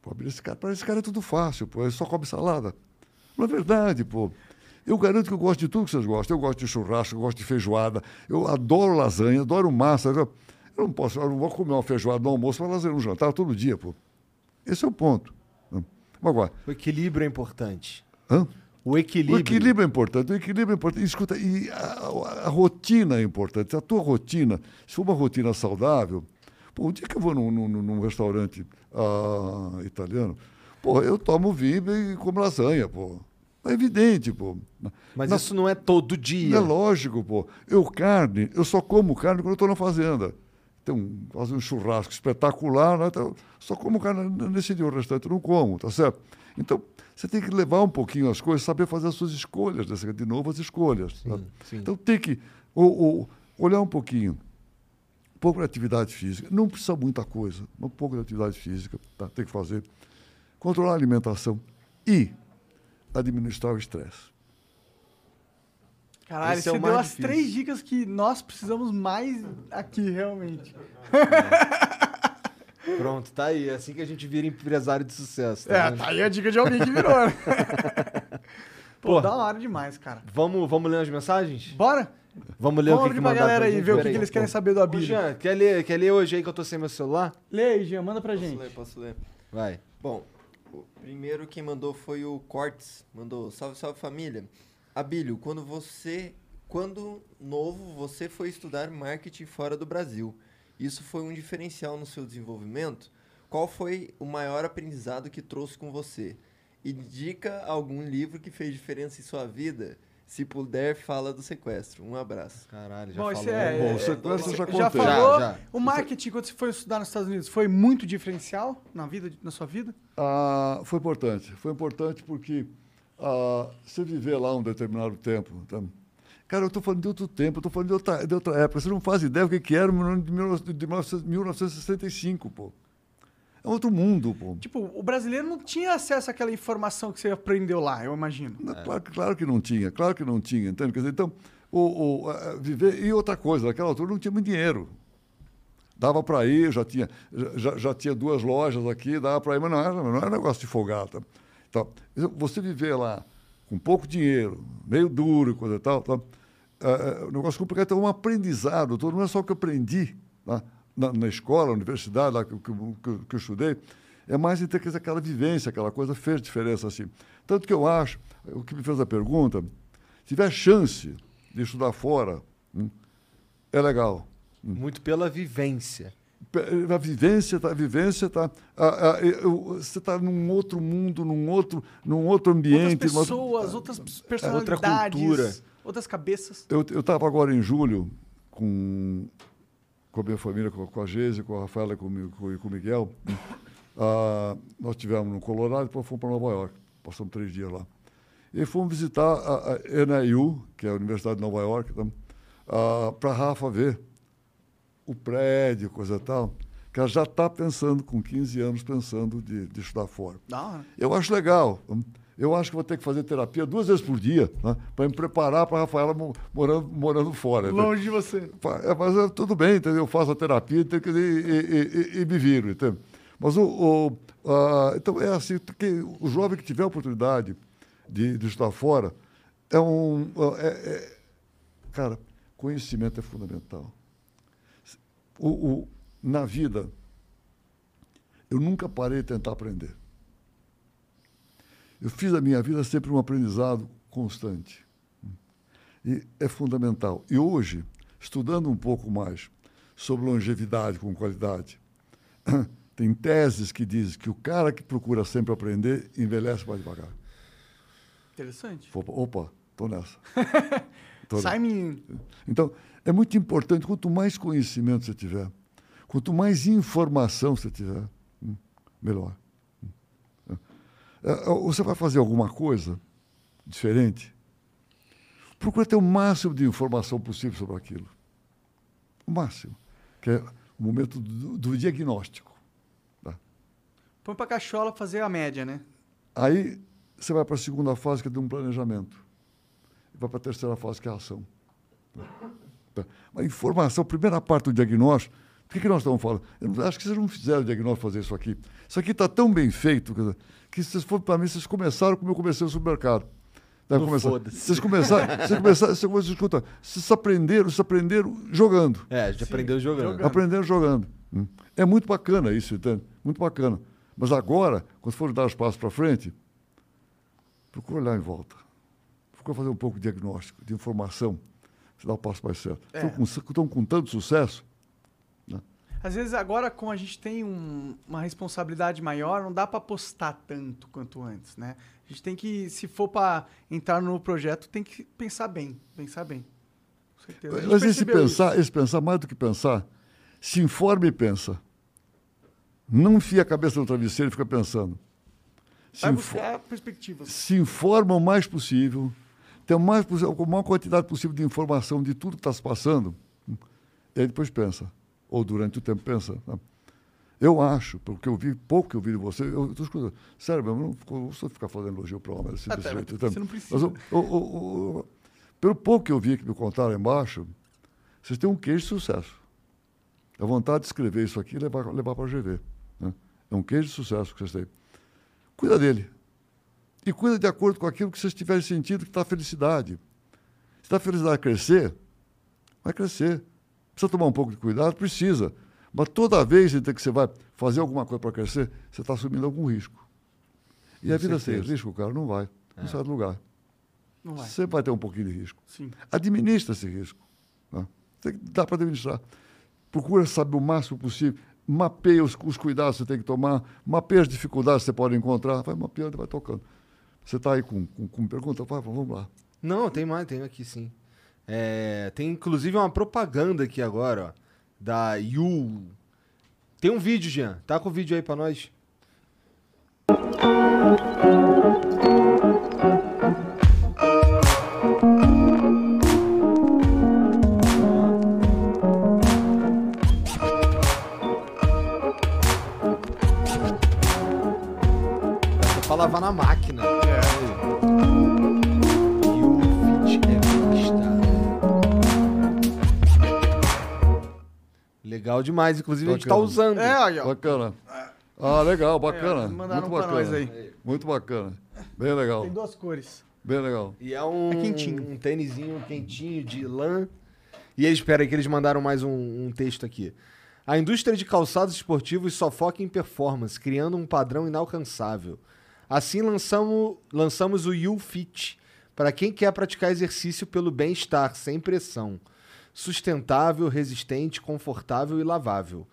pô, esse cara, para esse cara é tudo fácil, pô, ele só come salada. Não é verdade, pô. Eu garanto que eu gosto de tudo que vocês gostam. Eu gosto de churrasco, eu gosto de feijoada, eu adoro lasanha, adoro massa. Eu não posso, eu não vou comer uma feijoada no almoço para lasanha no jantar todo dia, pô. Esse é o ponto. Agora, O equilíbrio é importante. hã? O equilíbrio. O equilíbrio é importante, o equilíbrio é importante. Escuta, e a, a- rotina é importante. A tua rotina, se for uma rotina saudável, pô, o dia que eu vou num, num- num restaurante ah, italiano, pô, eu tomo vinho e como lasanha, pô. É evidente, pô. Mas Na- isso não é todo é dia. lógico, pô. Eu carne, eu só como carne quando eu estou na fazenda. Tem um, fazer um churrasco espetacular, né? Então, só como carne nesse dia, o restante eu não como, tá certo? Então, você tem que levar um pouquinho as coisas, saber fazer as suas escolhas, né? de novo as escolhas. tá? sim. Então, tem que o- o- olhar um pouquinho, um pouco de atividade física. Não precisa muita coisa, mas um pouco de atividade física, tá? tem que fazer. Controlar a alimentação e administrar o estresse. Caralho, Esse é você o deu as difícil. três dicas que nós precisamos mais aqui, realmente. Pronto, tá aí. É assim que a gente vira empresário de sucesso. Tá É, vendo? tá aí a dica de alguém que virou. né? Pô, Porra. da hora demais, cara. Vamos, vamos ler as mensagens? Bora? Vamos ler Vamos o que, que pra galera aí, ver o que, que eles querem saber do Ô, Abílio. Jean, quer ler, quer ler hoje aí que eu tô sem meu celular? Lê aí, Jean, manda pra Posso gente. ler, posso ler. Vai. Bom, o primeiro quem mandou foi o Cortes. Mandou, salve, salve família. Abílio, quando você, quando novo, você foi estudar marketing fora do Brasil. Isso foi um diferencial no seu desenvolvimento? Qual foi o maior aprendizado que trouxe com você? Indica algum livro que fez diferença em sua vida? Se puder, fala do sequestro. Um abraço. Caralho, já Bom, falou. é- Bom, é- o sequestro eu já Já contei. falou? Já, já. O marketing, quando você foi estudar nos Estados Unidos, foi muito diferencial na vida, na sua vida? Ah, foi importante. Foi importante porque ah, você viver lá um determinado tempo. tá? Cara, eu estou falando de outro tempo, eu estou falando de outra, de outra época. Você não faz ideia do que, que era no ano de 19- de 1965, pô. É outro mundo, pô. Tipo, o brasileiro não tinha acesso àquela informação que você aprendeu lá, eu imagino. Não, Claro, que- claro que não tinha, claro que não tinha, entende? Quer dizer, então, o, o, eh, viver. E outra coisa, naquela altura não tinha muito dinheiro. Dava para ir, já tinha, já, já tinha duas lojas aqui, dava para ir, mas não era, não era negócio de folgada. Então, você viver lá com pouco dinheiro, meio duro e coisa e tal, tá? é, é um negócio complicado, é um aprendizado, todo, não é só o que eu aprendi tá? Na, na escola, na universidade, lá que, que, que, eu estudei, é mais em ter que aquela vivência, aquela coisa fez diferença assim. Tanto que eu acho, o que me fez a pergunta, se tiver chance de estudar fora, hum, é legal. Muito pela vivência. A vivência, tá, a vivência tá, a- a- eu- você está num outro mundo, num outro, num outro ambiente. Outras pessoas, outras personalidades, cultura. outras cabeças. Eu estava agora em julho com, com a minha família, com, com a Geise, com a Rafaela e com, com, com o Miguel. Ah, nós estivemos no Colorado e depois fomos para Nova York. Passamos três dias lá. E fomos visitar a, a NIU, que é a Universidade de Nova York, para a Rafa ver o prédio, coisa tal. Que ela já está pensando, com 15 anos, pensando de, de estudar fora. Hora. Eu acho legal. Eu acho que vou ter que fazer terapia duas vezes por dia, né? para me preparar para a Rafaela mo- morando, morando fora. Longe de você. É, mas é, tudo bem, entendeu? Eu faço a terapia e, e, e, e me viro, entendeu? Mas o, o, ah, então é assim, que o jovem que tiver a oportunidade de, de estar fora, é um. É, é- cara, conhecimento é fundamental. O, o- na vida, eu nunca parei de tentar aprender. Eu fiz a minha vida sempre um aprendizado constante. E é fundamental. E hoje, estudando um pouco mais sobre longevidade com qualidade, tem teses que dizem que o cara que procura sempre aprender envelhece mais devagar. Interessante. Opa, tô nessa. Tô Sai, menino. então, é muito importante, quanto mais conhecimento você tiver, quanto mais informação você tiver, hum, melhor. É. É, Você vai fazer alguma coisa diferente, procura ter o máximo de informação possível sobre aquilo. O máximo. Que é o momento do, do diagnóstico. tá? Põe pra cachola fazer a média, né? Aí você vai para a segunda fase, que é de um planejamento. E vai para a terceira fase, que é a ação. Tá. A informação, a primeira parte do diagnóstico, o que, que nós estamos falando? Eu acho que vocês não fizeram o diagnóstico fazer isso aqui. Isso aqui está tão bem feito que vocês foram para mim, vocês começaram como eu comecei no supermercado. Deve No começar. foda-se. Vocês começaram, vocês começaram, vocês começaram, escuta, vocês aprenderam, vocês aprenderam jogando. É, a gente aprendeu jogando. jogando. Aprendendo jogando. Hum. É muito bacana isso, entende? Muito bacana. Mas agora, quando for dar os passos para frente, procura olhar em volta. Procura fazer um pouco de diagnóstico, de informação. Você dá o passo mais certo. É. Estão, com, estão com tanto sucesso. Às vezes agora, como a gente tem um- uma responsabilidade maior, não dá pra postar tanto quanto antes, né? A gente tem que, se for pra entrar no projeto, tem que pensar bem, pensar bem. Com certeza. Mas esse pensar, isso. esse pensar, mais do que pensar, se informa e pensa. Não enfia a cabeça no travesseiro e fica pensando. Se, Vai buscar perspectivas. se informa o mais possível, tem o mais, a maior quantidade possível de informação de tudo que está se passando, e aí depois pensa, ou durante o tempo pensa. né? Eu acho, porque eu vi, pouco que eu vi de você, eu estou escutando. Sério, mesmo, não sou ficar fazendo elogio para homem assim, desse Até, jeito. você tá? não precisa. Mas o- o- o- o- pelo pouco que eu vi que me contaram embaixo, vocês têm um queijo de sucesso. A vontade de escrever isso aqui e levar, levar para a GV. né? É um queijo de sucesso que vocês têm. Cuida dele. E cuida de acordo com aquilo que vocês tiverem sentido que está a felicidade. Se está a felicidade crescer, vai crescer. Precisa tomar um pouco de cuidado? Precisa. Mas toda vez então, que você vai fazer alguma coisa para crescer, você está assumindo algum risco. E a vida sem risco, cara, não vai. Não sai do lugar. Não vai. Sempre vai ter um pouquinho de risco. Sim. Administra esse risco. né? Dá para administrar. Procura saber o máximo possível. Mapeia os, os cuidados que você tem que tomar. Mapeia as dificuldades que você pode encontrar. Vai mapeando e vai tocando. Você está aí com, com, com pergunta? Vai, vamos lá. Não, tem mais, tem aqui sim. É, tem inclusive uma propaganda aqui agora, ó, da Yu. Tem um vídeo, Jean. Tá com o vídeo aí pra nós? Pra lavar na máquina. Legal demais, inclusive a gente tá Bacana. usando. É, aí, ó. Bacana. Ah, legal, bacana. É, mandaram Muito pra bacana. nós aí. Muito bacana. Bem legal. Tem duas cores. Bem legal. E é um, É quentinho. um tênisinho quentinho de lã. E aí, espera aí que eles mandaram mais um, um texto aqui. A indústria de calçados esportivos só foca em performance, criando um padrão inalcançável. Assim, lançamos, lançamos o U-Fit para quem quer praticar exercício pelo bem-estar, sem pressão. Sustentável, resistente, confortável e lavável.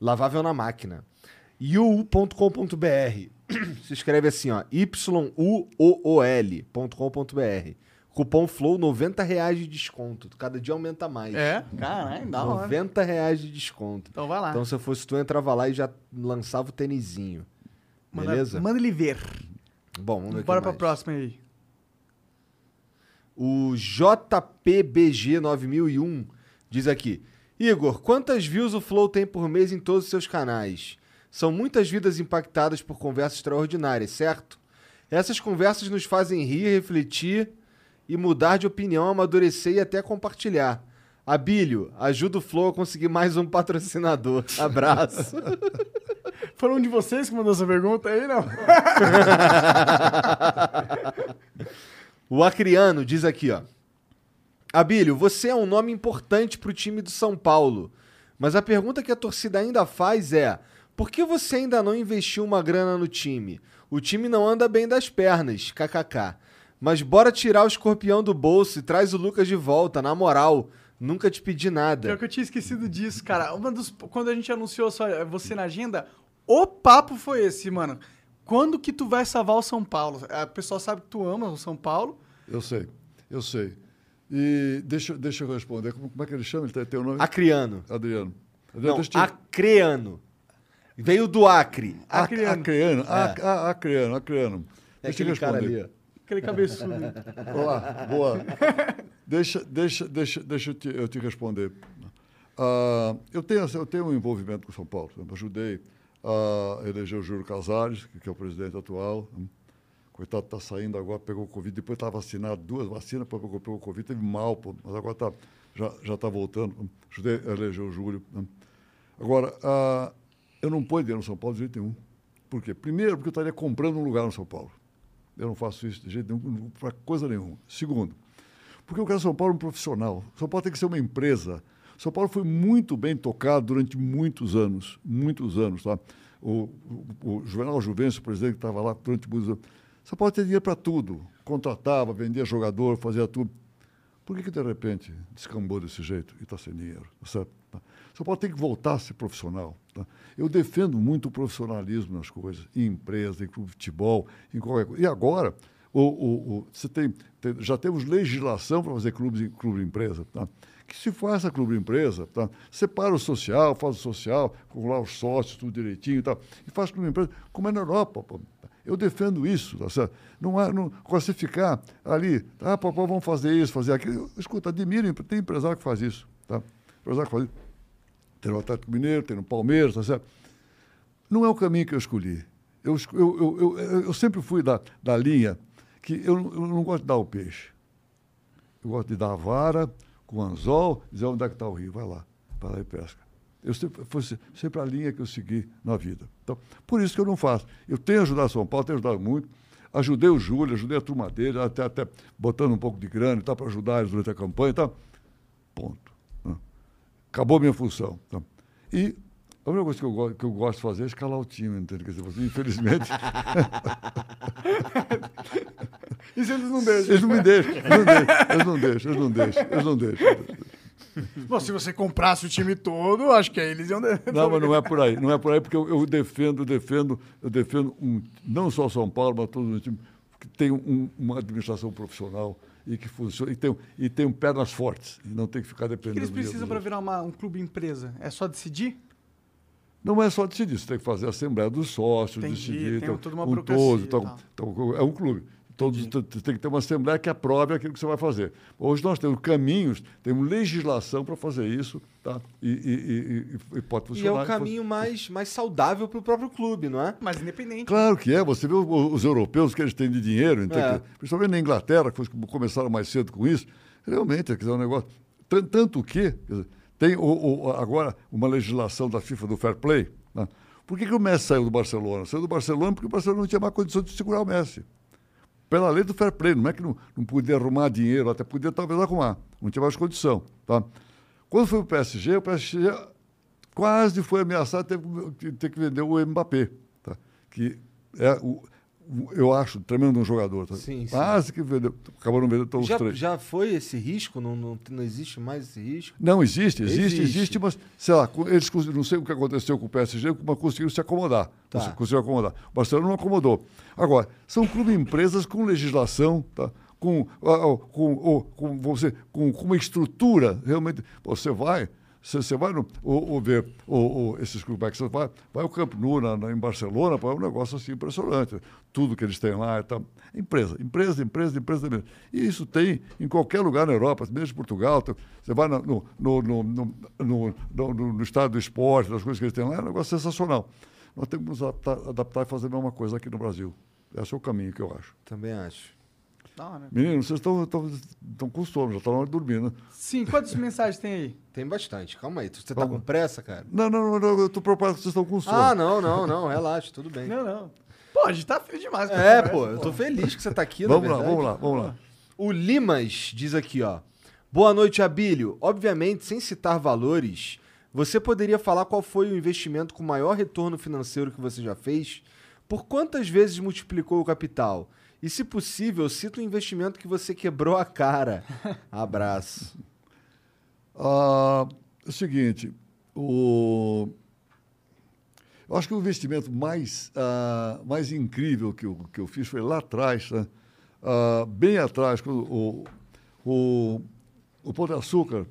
Lavável na máquina. yu.com.br Se escreve assim, ó. Y-U-O-O-L.com.br Cupom FLOW, 90 reais de desconto. Cada dia aumenta mais. É? Caralho, hora. 90 reais de desconto. Então vai lá. Então, se eu fosse tu, eu entrava lá e já lançava o tênisinho. Beleza? Manda ele ver. Bom, vamos ver Bora pra mais. próxima aí. O JPBG9001 diz aqui: Igor, quantas views o Flow tem por mês em todos os seus canais? São muitas vidas impactadas por conversas extraordinárias, certo? Essas conversas nos fazem rir, refletir e mudar de opinião, amadurecer e até compartilhar. Abílio, ajuda o Flow a conseguir mais um patrocinador. Abraço. Foi um de vocês que mandou essa pergunta aí, não? o Acriano diz aqui, ó. Abílio, você é um nome importante pro time do São Paulo. Mas a pergunta que a torcida ainda faz é: por que você ainda não investiu uma grana no time? O time não anda bem das pernas, kkk. Mas bora tirar o escorpião do bolso e traz o Lucas de volta, na moral. Nunca te pedi nada. Pior que eu tinha esquecido disso, cara. Uma dos, quando a gente anunciou só você na agenda, o papo foi esse, mano. Quando que tu vai salvar o São Paulo? A pessoa sabe que tu ama o São Paulo. Eu sei, eu sei. E deixa, deixa eu responder. Como, como é que ele chama? Ele tem, tem o nome? Acriano. Adriano. Adriano Não, te- Acreano. Veio do Acre. Ac- Acriano. Acreano. Ac- ah, Acreano, Acreano. É Deixa eu aquele cara responder. ali. Aquele cabeçudo. Olá, boa. deixa, deixa, deixa, deixa eu, te, eu te responder. Ah, eu, tenho, eu tenho um envolvimento com São Paulo. Eu ajudei a eleger o Júlio Casares, que é o presidente atual. Coitado, está saindo agora, pegou Covid. Depois está vacinado, duas vacinas, depois pegou, pegou Covid, teve mal, pô, mas agora tá, já está voltando. Ajudei a eleger o Júlio. Agora, ah, eu não ponho dinheiro no São Paulo de jeito nenhum. Por quê? Primeiro, porque eu estaria comprando um lugar no São Paulo. Eu não faço isso de jeito nenhum, para coisa nenhuma. Segundo, porque eu quero São Paulo um profissional. São Paulo tem que ser uma empresa. São Paulo foi muito bem tocado durante muitos anos, muitos anos, tá? O, o, o Juvenal Juvencio, o presidente que estava lá durante muitos anos, São Paulo tinha dinheiro para tudo. Contratava, vendia jogador, fazia tudo. Por que, que de repente descambou desse jeto e está sem dinheiro? tá certo? São Paulo tem que voltar a ser profissional. tá? Eu defendo muito o profissionalismo nas coisas, em empresa, em clube de futebol, em qualquer coisa. E agora, o, o, o- você tem, tem- já temos legislação para fazer clubes, clube empresa. Tá? Que se faça clube empresa, tá? separa o social, faz o social, com lá os sócios, tudo direitinho e tal, e faz clube empresa, como é na Europa. pô. Eu defendo isso, tá certo? Não há, não, você ficar ali, ah, papai, vamos fazer isso, fazer aquilo. Escuta, admiro, tem empresário que faz isso, tá? Empresário que faz isso. Tem no Atlético Mineiro, tem no Palmeiras, tá certo? Não é o caminho que eu escolhi. Eu, eu, eu, eu, sempre fui da, da linha que eu, eu não gosto de dar o peixe. Eu gosto de dar a vara com anzol, dizer onde é que está o rio, vai lá, vai lá e pesca. Eu sempre, foi se- sempre a linha que eu segui na vida. Então, por isso que eu não faço. Eu tenho ajudado São Paulo, tenho ajudado muito. Ajudei o Júlio, ajudei a turma dele, até, até botando um pouco de grana tal, para ajudar eles durante a campanha e tal. Ponto. né? Acabou minha função. tá? E a única coisa que eu, go- que eu gosto de fazer é escalar o time, entende? Quer dizer, você, infelizmente, Isso eles não deixam. eles não me deixam, eles não deixam, eles não deixam, eles não deixam. Eles não deixam. Bom, se você comprasse o time todo, acho que aí eles iam... Não, mas não é por aí. Não é por aí, porque eu, eu defendo, defendo, eu defendo um, não só São Paulo, mas todo o time que tem um- uma administração profissional e que funciona, e tem, e tem pernas fortes, e não tem que ficar O que dependendo eles precisam para virar uma- um clube empresa? É só decidir? Não é só decidir, você tem que fazer a Assembleia dos Sócios, Entendi, decidir. tem então, toda uma com burocracia todos, então, tal. então, é um clube. Todos, tem que ter uma Assembleia que aprove aquilo que você vai fazer. Hoje nós temos caminhos, temos legislação para fazer isso, tá? E, e- e- e- pode E é funcionar. o caminho mais, mais saudável pro próprio clube, não é? Mas independente. Claro que é. Você vê o- os europeus que eles têm de dinheiro, entende? É. principalmente na Inglaterra, que foi- começaram mais cedo com isso, realmente, é um negócio. Tan- Tanto que quer dizer, tem o- o- agora uma legislação da FIFA do fair play. né? Por que, que o Messi saiu do Barcelona? Saiu do Barcelona porque o Barcelona não tinha mais condição de segurar o Messi. Pela lei do fair play, não é que não, não podia arrumar dinheiro, até podia talvez arrumar, não tinha mais condição. Tá? Quando foi o PSG, o PSG quase foi ameaçado ter, que- ter que vender o Mbappé, tá? que é, o- eu acho, tremendo um jogador. Tá? Sim, sim. Quase que vendeu, acabou não vendendo todos Já, os três. já foi esse risco? Não, não, não existe mais esse risco? Não, existe, existe, Existe. existe, mas, sei lá, eles não sei o que aconteceu com o PSG, mas conseguiram se acomodar. Tá. Cons- Conseguiram acomodar. O Barcelona não acomodou. Agora, são clubes empresas com legislação, tá? com, com, oh, com, você, com, com uma estrutura, realmente. Você vai, você, você vai no, ou, ou ver ou, ou esses clubes, vai, vai ao Camp Nou, na, na- em Barcelona, é um negócio assim impressionante. Tudo que eles têm lá e tal. Empresa, empresa, empresa, empresa mesmo. E isso tem em qualquer lugar na Europa, mesmo em Portugal. Você vai na- no, no, no, no- no- no estado do esporte, das coisas que eles têm lá, é um negócio sensacional. Nós temos que nos adaptar, adaptar e fazer a mesma coisa aqui no Brasil. Esse é o caminho que eu acho. Também acho. Da hora. Meninos, vocês estão estão com sono, já está na hora de dormir, né? Sim, quantas mensagens tem aí? Tem bastante. Calma aí. Você tá Vamos. com pressa, cara? Não, não, não, não eu estou preocupado que vocês estão com sono. Ah, não, não, não. Relaxa, tudo bem. Não, não. Pô, a gente tá feliz demais. É, pô, eu tô feliz que você tá aqui, vamos na lá, vamos lá, vamos lá. O Limas diz aqui, ó. Boa noite, Abílio. Obviamente, sem citar valores, você poderia falar qual foi o investimento com maior retorno financeiro que você já fez? Por quantas vezes multiplicou o capital? E, se possível, cita um investimento que você quebrou a cara. Abraço. Ah, é o seguinte, o... eu acho que o investimento mais, ah, mais incrível que eu, que eu fiz foi lá atrás, né? Ah, bem atrás, quando o, o, o Pão de Açúcar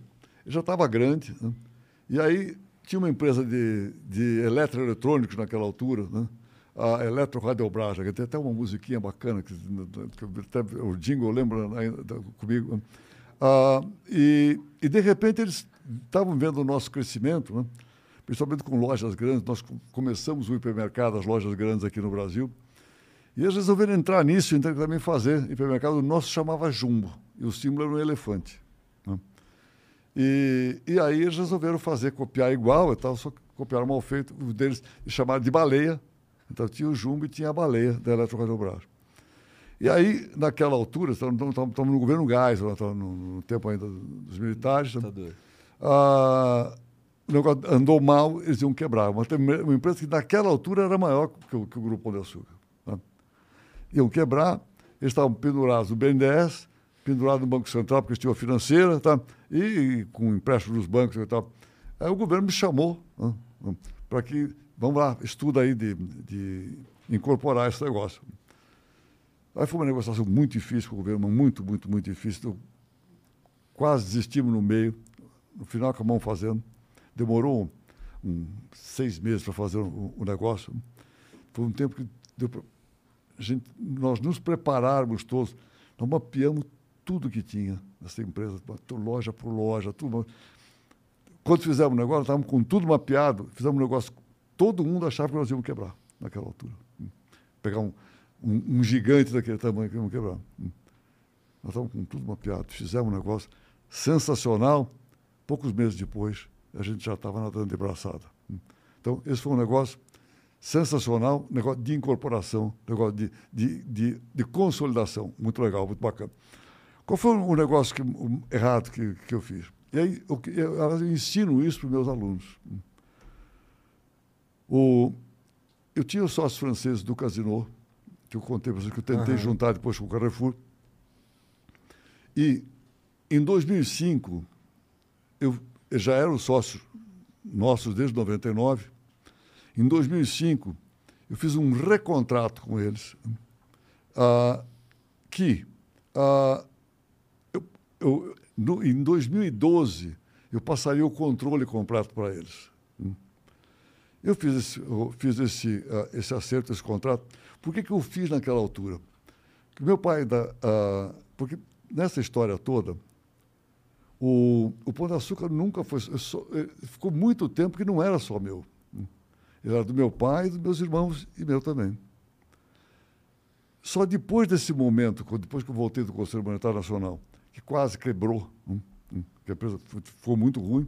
já estava grande, né? e aí tinha uma empresa de, de eletroeletrônicos naquela altura, né? A Eletro Radiobrasa, que tem até uma musiquinha bacana, que, que o jingle lembra comigo. né? Ah, e, e, de repente, eles estavam vendo o nosso crescimento, né? principalmente com lojas grandes. Nós co- começamos o hipermercado, as lojas grandes aqui no Brasil. E eles resolveram entrar nisso e também fazer hipermercado. O nosso chamava Jumbo, e o símbolo era um elefante. né? E, e aí eles resolveram fazer, copiar igual e tal, só copiaram mal feito. O deles chamaram de baleia. Então tinha o Jumbo e tinha a baleia da Eletrocardiobras. E aí, naquela altura, estamos no governo Gás, no, tempo ainda dos militares. né? Ah, o negócio andou mal, eles iam quebrar. Uma, tem- uma empresa que naquela altura era maior que o, que o Grupo Pão de Açúcar. né? Iam quebrar, eles estavam pendurados no BNDES, pendurados no Banco Central, porque eles tinham a financeira, tá? e, com empréstimo dos bancos e tal. Aí o governo me chamou né, para que, vamos lá, estuda aí de, de incorporar esse negócio. Aí foi uma negociação muito difícil com o governo, muito, muito, muito difícil. Então, quase desistimos no meio, no final acabamos fazendo. Demorou um, seis meses para fazer o, negócio. Foi um tempo que deu pra, gente, nós nos prepararmos todos, nós mapeamos tudo que tinha nessa empresa, loja por loja, tudo. Quando fizemos o negócio, estávamos com tudo mapeado, fizemos um negócio, todo mundo achava que nós íamos quebrar naquela altura. Pegar um, um, um gigante daquele tamanho que íamos quebrar. Nós estávamos com tudo mapeado, fizemos um negócio sensacional. Poucos meses depois, a gente já estava nadando de braçada. Então, esse foi um negócio sensacional, negócio de incorporação, negócio de, de, de, de consolidação, muito legal, muito bacana. Qual foi o negócio que, o errado que, que eu fiz? E aí eu, eu, eu ensino isso para os meus alunos. O, eu tinha os sócios franceses do Casino, que eu contei para vocês, que eu tentei Aham. juntar depois com o Carrefour. E em 2005, eu, eu já eram sócios nossos desde 99. Em 2005, eu fiz um recontrato com eles, ah, que ah, eu, eu, no, em 2012 eu passaria o controle completo para eles. Eu fiz esse, eu fiz esse, ah, esse acerto, esse contrato. Por que, que eu fiz naquela altura? Porque meu pai, da, ah, porque nessa história toda, o, o Pão de Açúcar nunca foi. só- eh, ficou muito tempo que não era só meu. Ele era do meu pai, dos meus irmãos e meu também. Só depois desse momento, depois que eu voltei do Conselho Monetário Nacional, que quase quebrou, hum, hum, que a empresa ficou muito ruim,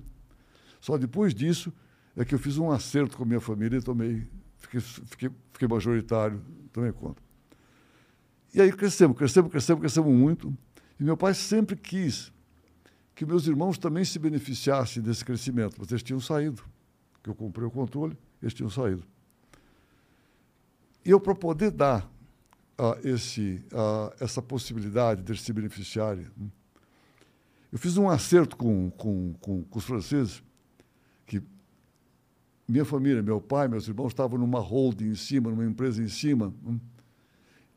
só depois disso é que eu fiz um acerto com a minha família e tomei, fiquei, fiquei, fiquei majoritário, tomei conta. E aí crescemos, crescemos, crescemos, crescemos muito. E meu pai sempre quis que meus irmãos também se beneficiassem desse crescimento, mas eles tinham saído. Que eu comprei o controle, eles tinham saído. E eu, para poder dar ah, esse, ah, essa possibilidade de se beneficiarem, hum, eu fiz um acerto com, com, com, com os franceses, minha família, meu pai, meus irmãos estavam numa holding em cima, numa empresa em cima, hum,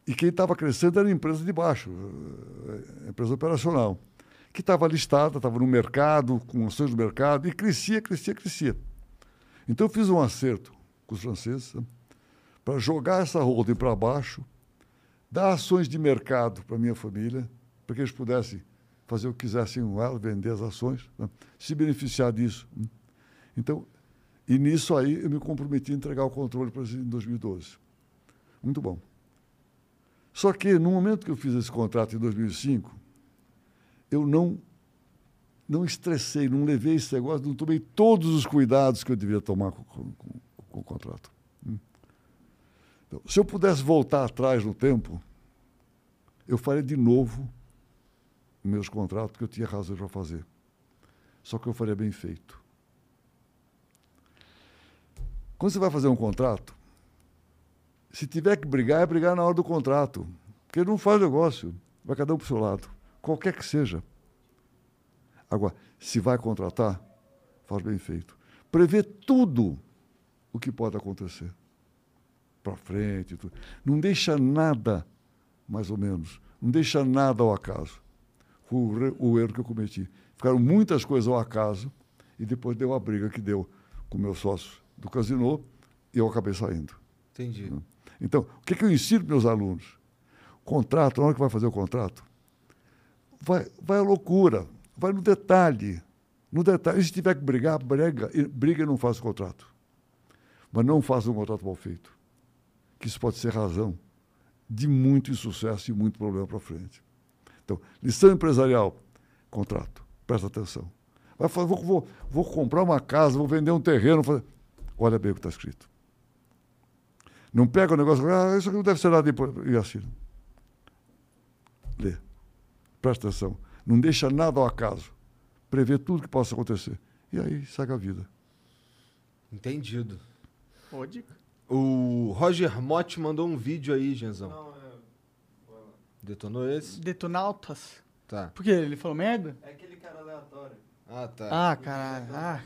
e quem estava crescendo era a empresa de baixo, eh, a empresa operacional, que estava listada, estava no mercado, com ações do mercado, e crescia, crescia, crescia. Então eu fiz um acerto com os franceses né, para jogar essa holding para baixo, dar ações de mercado para minha família, para que eles pudessem fazer o que quisessem com ela, vender as ações, né, se beneficiar disso. Então, e nisso aí eu me comprometi a entregar o controle para em 2012. Muito bom. Só que no momento que eu fiz esse contrato em 2005, eu não não estressei, não levei esse negócio, não tomei todos os cuidados que eu devia tomar com, com, com, com o contrato. Hum. Então, se eu pudesse voltar atrás no tempo, eu faria de novo meus contratos que eu tinha razão para fazer. Só que eu faria bem feito. Quando você vai fazer um contrato, se tiver que brigar, é brigar na hora do contrato. Porque não faz negócio. Vai cada um para o seu lado. Qualquer que seja. Agora, se vai contratar, faz bem feito. Prevê tudo o que pode acontecer. Para frente. Tudo. Não deixa nada, mais ou menos. Não deixa nada ao acaso. Foi o, o erro que eu cometi. Ficaram muitas coisas ao acaso e depois deu a briga que deu com o meu sócio do casino e eu acabei saindo. Entendi. Então, o que, que eu ensino para meus alunos? Contrato, na hora que vai fazer o contrato, vai, vai à loucura vai no detalhe. No detalhe. E se tiver que brigar, briga, briga e não faça o contrato. Mas não faça um contrato mal feito. Que isso pode ser razão de muito insucesso e muito problema para frente. Então, lição empresarial, contrato. Presta atenção. Vai falar, vou, vou, vou comprar uma casa, vou vender um terreno. Fazer... Olha bem o que está escrito. Não pega o negócio, ah, isso aqui não deve ser nada e assina. Lê. Presta atenção. Não deixa nada ao acaso. Prevê tudo que possa acontecer. E aí segue a vida. Entendido. Boa dica. O Roger Mott mandou um vídeo aí, Genzão. Não, é... Detonou esse? Detonautas. Tá. Por quê? Ele falou merda? É aquele cara aleatório. Ah, tá. Ah, caralho. Ah.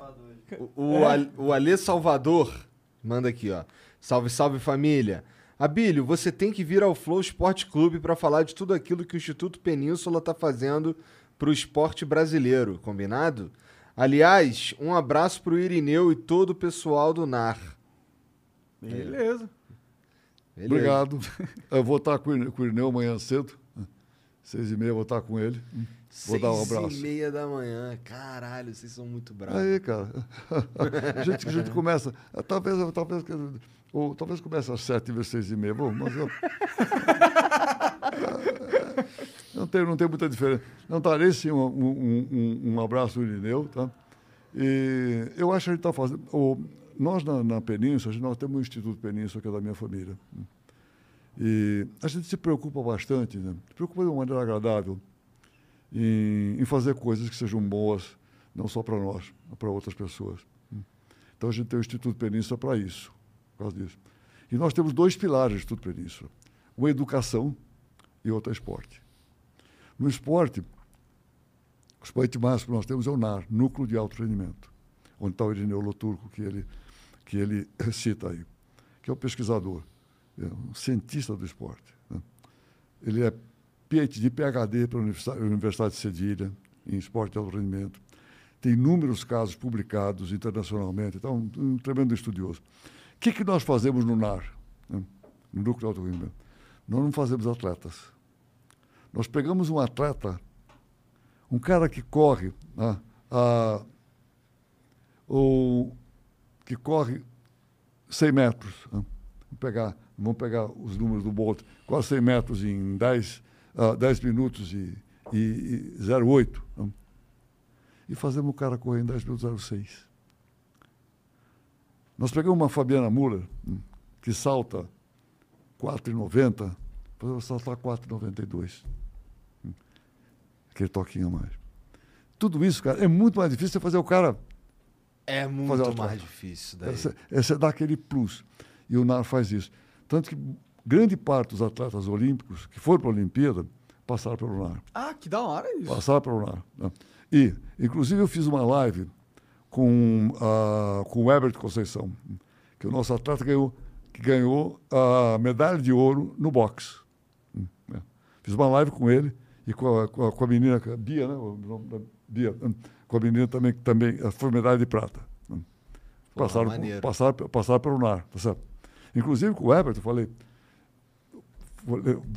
O, o, é. o Alê Salvador manda aqui, ó. Salve, salve família. Abílio, você tem que vir ao Flow Esporte Clube para falar de tudo aquilo que o Instituto Península está fazendo para o esporte brasileiro, combinado? Aliás, um abraço para o Irineu e todo o pessoal do NAR. Beleza. Beleza. Obrigado. Eu vou estar com o Irineu amanhã cedo. Seis e meia vou estar com ele. Vou dar um abraço. Seis e meia da manhã. Caralho, vocês são muito bravos. Aí, cara. a, gente, a gente começa. Talvez, talvez ou talvez comece às sete vezes seis e meia. Bom, mas eu... não, tem, não tem muita diferença. Não, darei sim um, um, um, um abraço Irineu, tá? E eu acho que a gente está fazendo... O, nós, na, na Península, nós temos um Instituto Península, que é da minha família. E a gente se preocupa bastante, né? Se preocupa de uma maneira agradável em, em fazer coisas que sejam boas, não só para nós, mas para outras pessoas. Então a gente tem o Instituto Península para isso por causa disso. E nós temos dois pilares tudo para isso. Uma educação e outra esporte. No esporte, o esporte máximo que nós temos é o NAR, Núcleo de Alto Rendimento, onde está o Irineu Loturco, que ele, que ele cita aí, que é um pesquisador, é um cientista do esporte. Né? Ele é PhD, PhD pela Universidade de Cedilha, em esporte de alto rendimento. Tem inúmeros casos publicados internacionalmente, então um, tremendo estudioso. O que, que nós fazemos no NAR, né? no Núcleo de Alto Rendimento? Nós não fazemos atletas. Nós pegamos um atleta, um cara que corre, né? ah, ou que corre 100 metros. Né? Vamos, pegar, vamos pegar os números do Bolt, corre 100 metros em 10, uh, 10 minutos e, e, e 0,8. Né? E fazemos o cara correr em 10 minutos 0,6. Nós pegamos uma Fabiana Muller, hum, que salta 4,90, fazemos saltar 4,92. Hum, aquele toquinho a mais. Tudo isso, cara, é muito mais difícil você fazer o cara. É muito mais difícil. Daí. Essa é dar aquele plus. E o NAR faz isso. Tanto que grande parte dos atletas olímpicos que foram para a Olimpíada passaram pelo NAR. Ah, que da hora isso. Passaram pelo NAR. Né? E, inclusive, eu fiz uma live com, uh, com o Herbert Conceição, que é o nosso atleta ganhou, que ganhou a medalha de ouro no boxe. Né? Fiz uma live com ele e com a, com a, com a menina, a Bia, né? O nome da Bia, hum, com a menina também, que também foi medalha de prata. Hum. Passaram, passaram, passaram pelo NAR, tá certo? Inclusive com o Herbert, eu falei,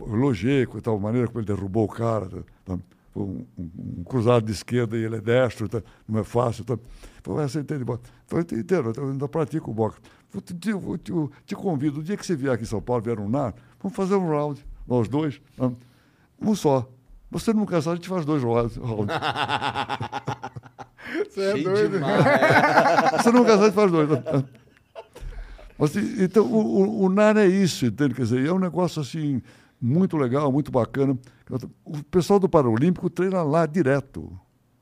elogiei com tal maneira como ele derrubou o cara. Tá? um, um, um, cruzado de esquerda e ele é destro, tá, não é fácil. Tá. Falei, você entende boxe? Falei, entendo, eu ainda pratico boxe. Eu te, eu, te, eu te, convido, o dia que você vier aqui em São Paulo, vier um NAR, vamos fazer um round. nós dois. né? Um só. Você não casar, a gente faz dois rounds. Você é Cheio doido. demais. Você não casar, a gente faz dois. né? Mas, então, o, o, o NAR é isso, entende? Quer dizer, é um negócio assim, muito legal, muito bacana. O pessoal do Paralímpico treina lá direto,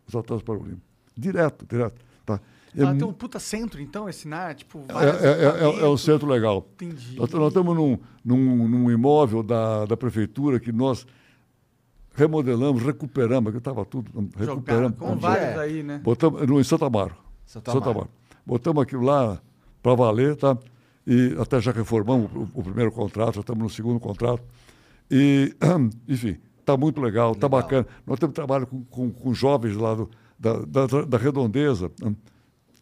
os atletas paralímpicos. Direto, direto. Tá? É, mu- tem um puta centro, então, esse NAR, tipo, é, é- é- é- é um centro legal. Entendi. Nós, nós estamos num, num, num imóvel da, da prefeitura que nós remodelamos, recuperamos, que estava tudo, recuperamos. Onde vários aí, né? Botamos no, em Santa Amaro. Santa Amaro. Botamos aquilo lá para valer, tá? E até já reformamos o, o primeiro contrato, já estamos no segundo contrato. E, enfim, está muito legal, está bacana. Nós temos trabalho com, com, com jovens lá do, da, da, da redondeza, né?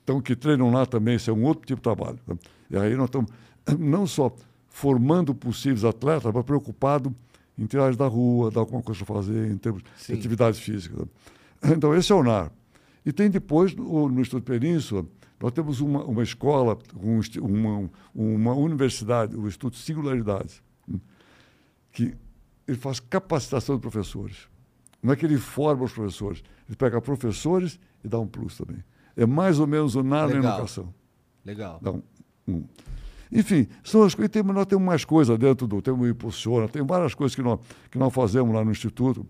então, que treinam lá também, isso é um outro tipo de trabalho. né? E aí nós estamos não só formando possíveis atletas, mas preocupado em tirar eles da rua, dar alguma coisa para fazer em termos Sim. de atividade física. né? Então, esse é o NAR. E tem depois, no, no Instituto Península, nós temos uma, uma escola, um, uma, uma universidade, o Instituto Singularidades, que ele faz capacitação de professores. Não é que ele forma os professores, ele pega professores e dá um plus também. É mais ou menos o NAR na Legal. educação. Legal. Dá um, um. Enfim, são as coisas. tem- Nós temos mais coisas dentro do. Temos o Impulsiona, tem várias coisas que nós, que nós fazemos lá no Instituto.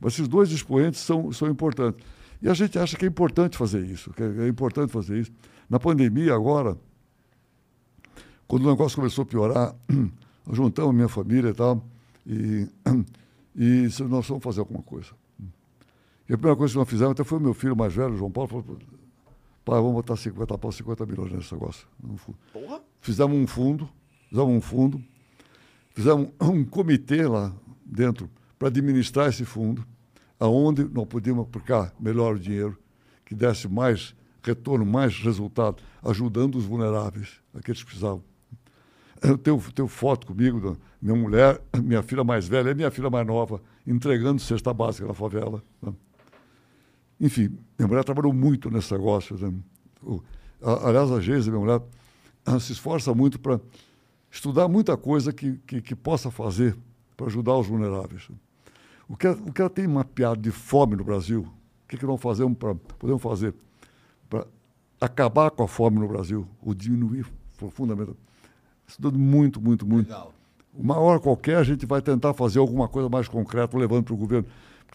Mas esses dois expoentes são, são importantes. E a gente acha que é importante fazer isso, que é, é importante fazer isso. Na pandemia, agora, quando o negócio começou a piorar, juntamos a minha família e tal, e, e disse, nós vamos fazer alguma coisa. E a primeira coisa que nós fizemos, até foi o meu filho mais velho, João Paulo, falou, pai, vamos botar 50 pau, 50 milhões nesse negócio. no fundo." Porra. Fizemos um fundo, fizemos um fundo, fizemos um comitê lá dentro para administrar esse fundo, aonde nós podíamos aplicar melhor o dinheiro, que desse mais retorno, mais resultado, ajudando os vulneráveis, aqueles que precisavam. Eu tenho, tenho foto comigo minha mulher, minha filha mais velha e minha filha mais nova, entregando cesta básica na favela. né? Enfim, minha mulher trabalhou muito nesse negócio. né? O- a- aliás, a Geisa, minha mulher, ela se esforça muito para estudar muita coisa que, que, que possa fazer para ajudar os vulneráveis. O que, ela- o que tem mapeado de fome no Brasil, o que, que nós fazemos pra, podemos fazer para acabar com a fome no Brasil, ou diminuir profundamente? Estudando muito, muito, muito. Legal. Uma hora qualquer a gente vai tentar fazer alguma coisa mais concreta, levando para o governo.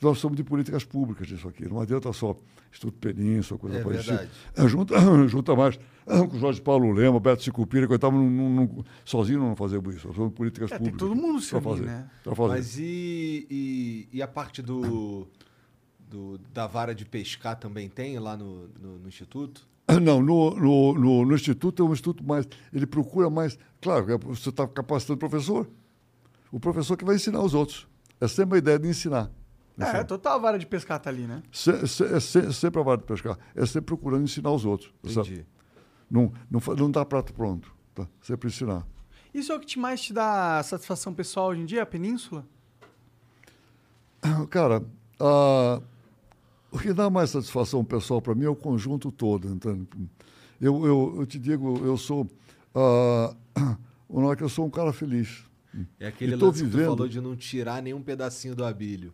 Nós somos de políticas públicas isso aqui. Não adianta só Instituto Península, coisa É parecida. É, Junta, junta mais com Jorge Paulo Lema, Beto Sicupira, que não, não, sozinho não fazemos isso. Nós somos políticas É, tem públicas. todo mundo se unir, fazer, né? fazer. Mas e, e, e a parte do, do- da vara de pescar também tem lá no, no, no Instituto? Não, no, no, no, no Instituto é um instituto mais. Ele procura mais. Claro, é, você está capacitando o professor. O professor que vai ensinar os outros. É sempre a ideia de ensinar. É, total a vara de pescar tá ali, né? Se, se, é se- sempre a vara de pescar. É sempre procurando ensinar os outros. sabe? Entendi. Não, não, fa- não dá prato pronto. Tá? Sempre ensinar. Isso é o que te mais te dá satisfação pessoal hoje em dia, a península? Cara, ah, o que dá mais satisfação pessoal para mim é o conjunto todo. Entende? Eu, eu, eu te digo, eu sou. ah, que eu sou um cara feliz. É aquele E lance que tu vivendo. falou de não tirar nenhum pedacinho do abílio.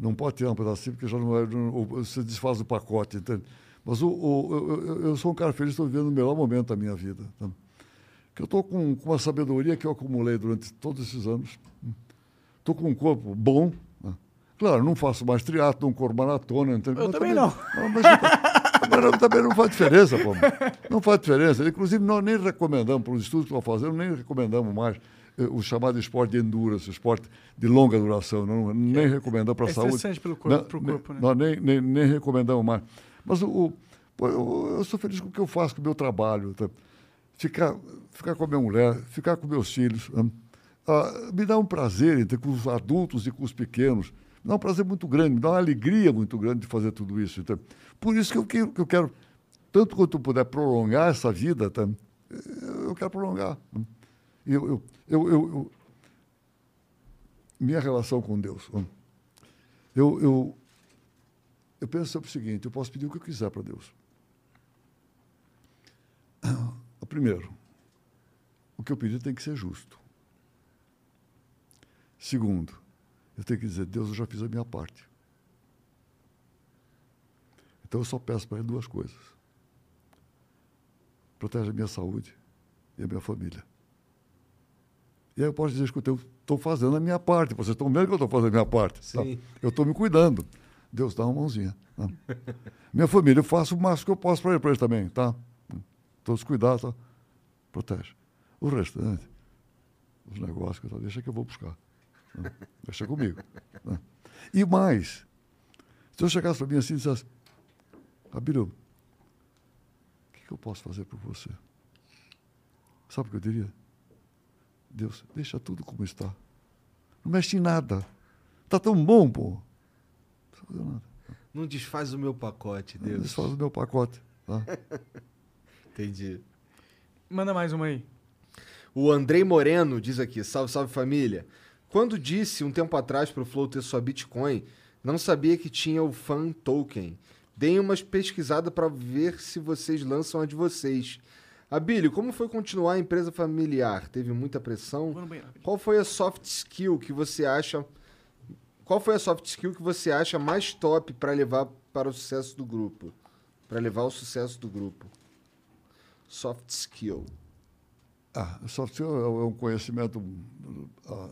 Não pode tirar um pedacinho, porque já não é, não- você desfaz o pacote, entende? Mas o, o- eu, eu- sou um cara feliz, estou vivendo o melhor momento da minha vida. Tá? Que eu estou com, com uma sabedoria que eu acumulei durante todos esses anos. Estou com um corpo bom. né? Claro, não faço mais triatlo, não corro maratona. Entende? Eu Mas também não. mas, mas também não faz diferença, pô. Não faz diferença. Inclusive, nós nem recomendamos, para os estudos que nós fazemos, nem recomendamos mais o chamado esporte de endurance, o esporte de longa duração. Não, nem recomendamos para a é saúde. estressante pelo corpo- Não, corpo, né? Nós nem, nem, nem recomendamos mais. Mas o, o- eu, eu sou feliz com o que eu faço, com o meu trabalho. tá? Ficar, ficar com a minha mulher, ficar com meus filhos. Ah, me dá um prazer entre com os adultos e com os pequenos. Me dá um prazer muito grande, me dá uma alegria muito grande de fazer tudo isso. Então, por isso que eu, quero, que eu quero, tanto quanto eu puder prolongar essa vida, tá? eu quero prolongar. Eu, eu, eu, minha relação com Deus. Eu, eu, eu penso sempre o seguinte: eu posso pedir o que eu quiser para Deus. Primeiro, o que eu pedir tem que ser justo. Segundo, eu tenho que dizer, Deus, eu já fiz a minha parte. Então eu só peço para ele duas coisas. Protege a minha saúde e a minha família. E aí eu posso dizer que eu estou fazendo a minha parte. Vocês estão vendo que eu estou fazendo a minha parte. tá? Eu estou me cuidando. Deus dá uma mãozinha. tá? minha família, eu faço o máximo que eu posso para eles também, tá? Todos cuidados, tá? Protege. O restante, os negócios, deixa que eu vou buscar. né? Deixa comigo. né? E mais, se eu chegasse para mim assim e dissesse, Abílio, o que, que eu posso fazer por você? Sabe o que eu diria? Deus, deixa tudo como está. Não mexe em nada. Está tão bom, pô. Não precisa fazer nada. Não desfaz o meu pacote, Deus Deus. faz o meu pacote. Tá? Entendi. Manda mais uma aí. O Andrei Moreno diz aqui: salve, salve família. Quando disse um tempo atrás pro Flow ter sua Bitcoin, não sabia que tinha o Fan Token. Deem umas pesquisadas para ver se vocês lançam a de vocês. Abílio, como foi continuar a empresa familiar? Teve muita pressão? Banheiro. Qual foi a soft skill que você acha? Qual foi a soft skill que você acha mais top para levar para o sucesso do grupo? Para levar ao sucesso do grupo? Soft skill. Ah, soft skill é um conhecimento ah,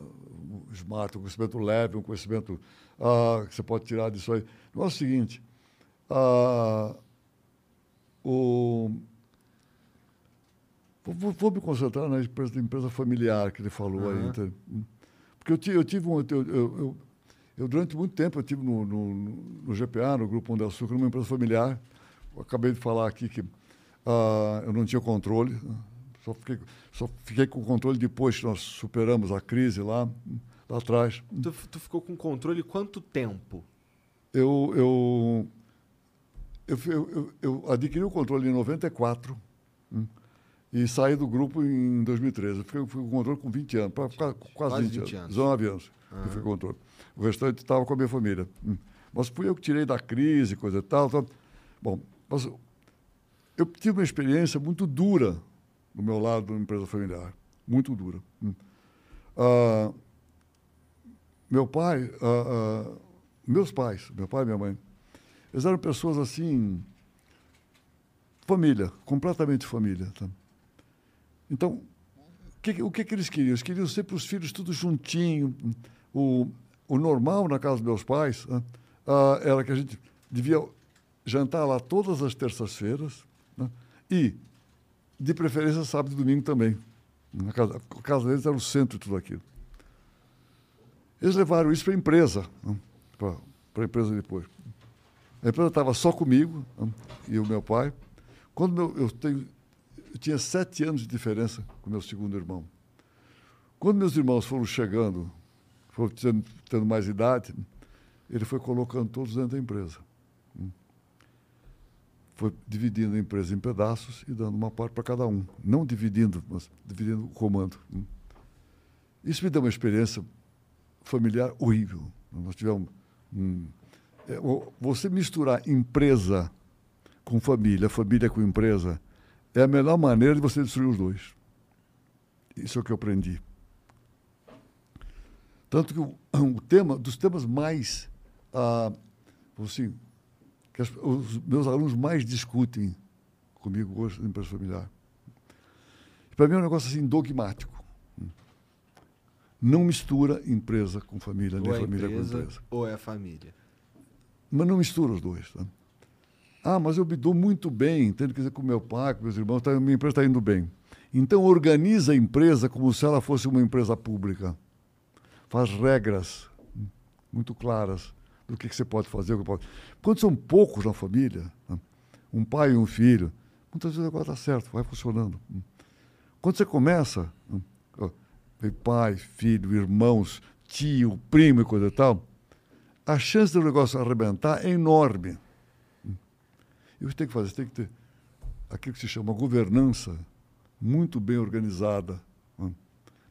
smart, um conhecimento leve, um conhecimento ah, que você pode tirar disso aí. Não é o seguinte, ah, o, vou- vou, me concentrar na empresa, empresa familiar que ele falou aí. Aham. entende? Porque eu, eu tive um... Eu, eu, eu- durante muito tempo, eu tive no, no, no GPA, no Grupo Pão de Açúcar, numa empresa familiar. Acabei de falar aqui que ah, eu não tinha controle. né? Só fiquei, só fiquei com controle depois que nós superamos a crise lá, lá atrás. Tu, tu ficou com controle quanto tempo? Eu, eu, eu, eu- eu adquiri o controle em 94 hum, e saí do grupo em 2013. Eu fui com controle com 20 anos, pra, quase, quase Quase 20, 20 anos. anos. 19 anos que eu fui com controle. O restante estava com a minha família. hum. Mas fui eu que tirei da crise, coisa e tal. tal. Bom, mas eu tive uma experiência muito dura do meu lado da empresa familiar. Muito dura. Ah, meu pai, ah, ah, meus pais, meu pai e minha mãe, eles eram pessoas assim, família, completamente família. tá? Então, o que, o que, que eles queriam? Eles queriam sempre os filhos tudo juntinho. O, o normal na casa dos meus pais né, ah, era que a gente devia jantar lá todas as terças-feiras né, e, de preferência, sábado e domingo também. Na casa, a casa deles era o centro de tudo aquilo. Eles levaram isso para a empresa, né, para a empresa depois. A empresa estava só comigo né, e o meu pai. Quando meu- eu, tenho, eu tinha sete anos de diferença com meu segundo irmão. Quando meus irmãos foram chegando, foram tendo, tendo mais idade, ele foi colocando todos dentro da empresa. Foi dividindo a empresa em pedaços e dando uma parte para cada um. Não dividindo, mas dividindo o comando. Isso me deu uma experiência familiar horrível. Nós tivemos. é, você misturar empresa com família, família com empresa, é a melhor maneira de você destruir os dois. Isso é o que eu aprendi. Tanto que o, o tema, dos temas mais, ah, assim, que as- os meus alunos mais discutem comigo hoje na empresa familiar, para mim é um negócio assim dogmático. Não mistura empresa com família, nem Ou é família empresa, com empresa. ou é família. Mas não mistura os dois. Tá? Ah, mas eu me dou muito bem, tendo que dizer com meu pai, com meus irmãos, tá, minha empresa está indo bem. Então organiza a empresa como se ela fosse uma empresa pública. Faz regras muito claras do que, que você pode fazer. Que pode. Quando são poucos na família, né, um pai e um filho, muitas vezes o negócio dá certo, vai funcionando. Quando você começa, vem pai, filho, irmãos, tio, primo e coisa e tal, a chance do negócio arrebentar é enorme. E o que tem que fazer? Você tem que ter aquilo que se chama governança muito bem organizada né,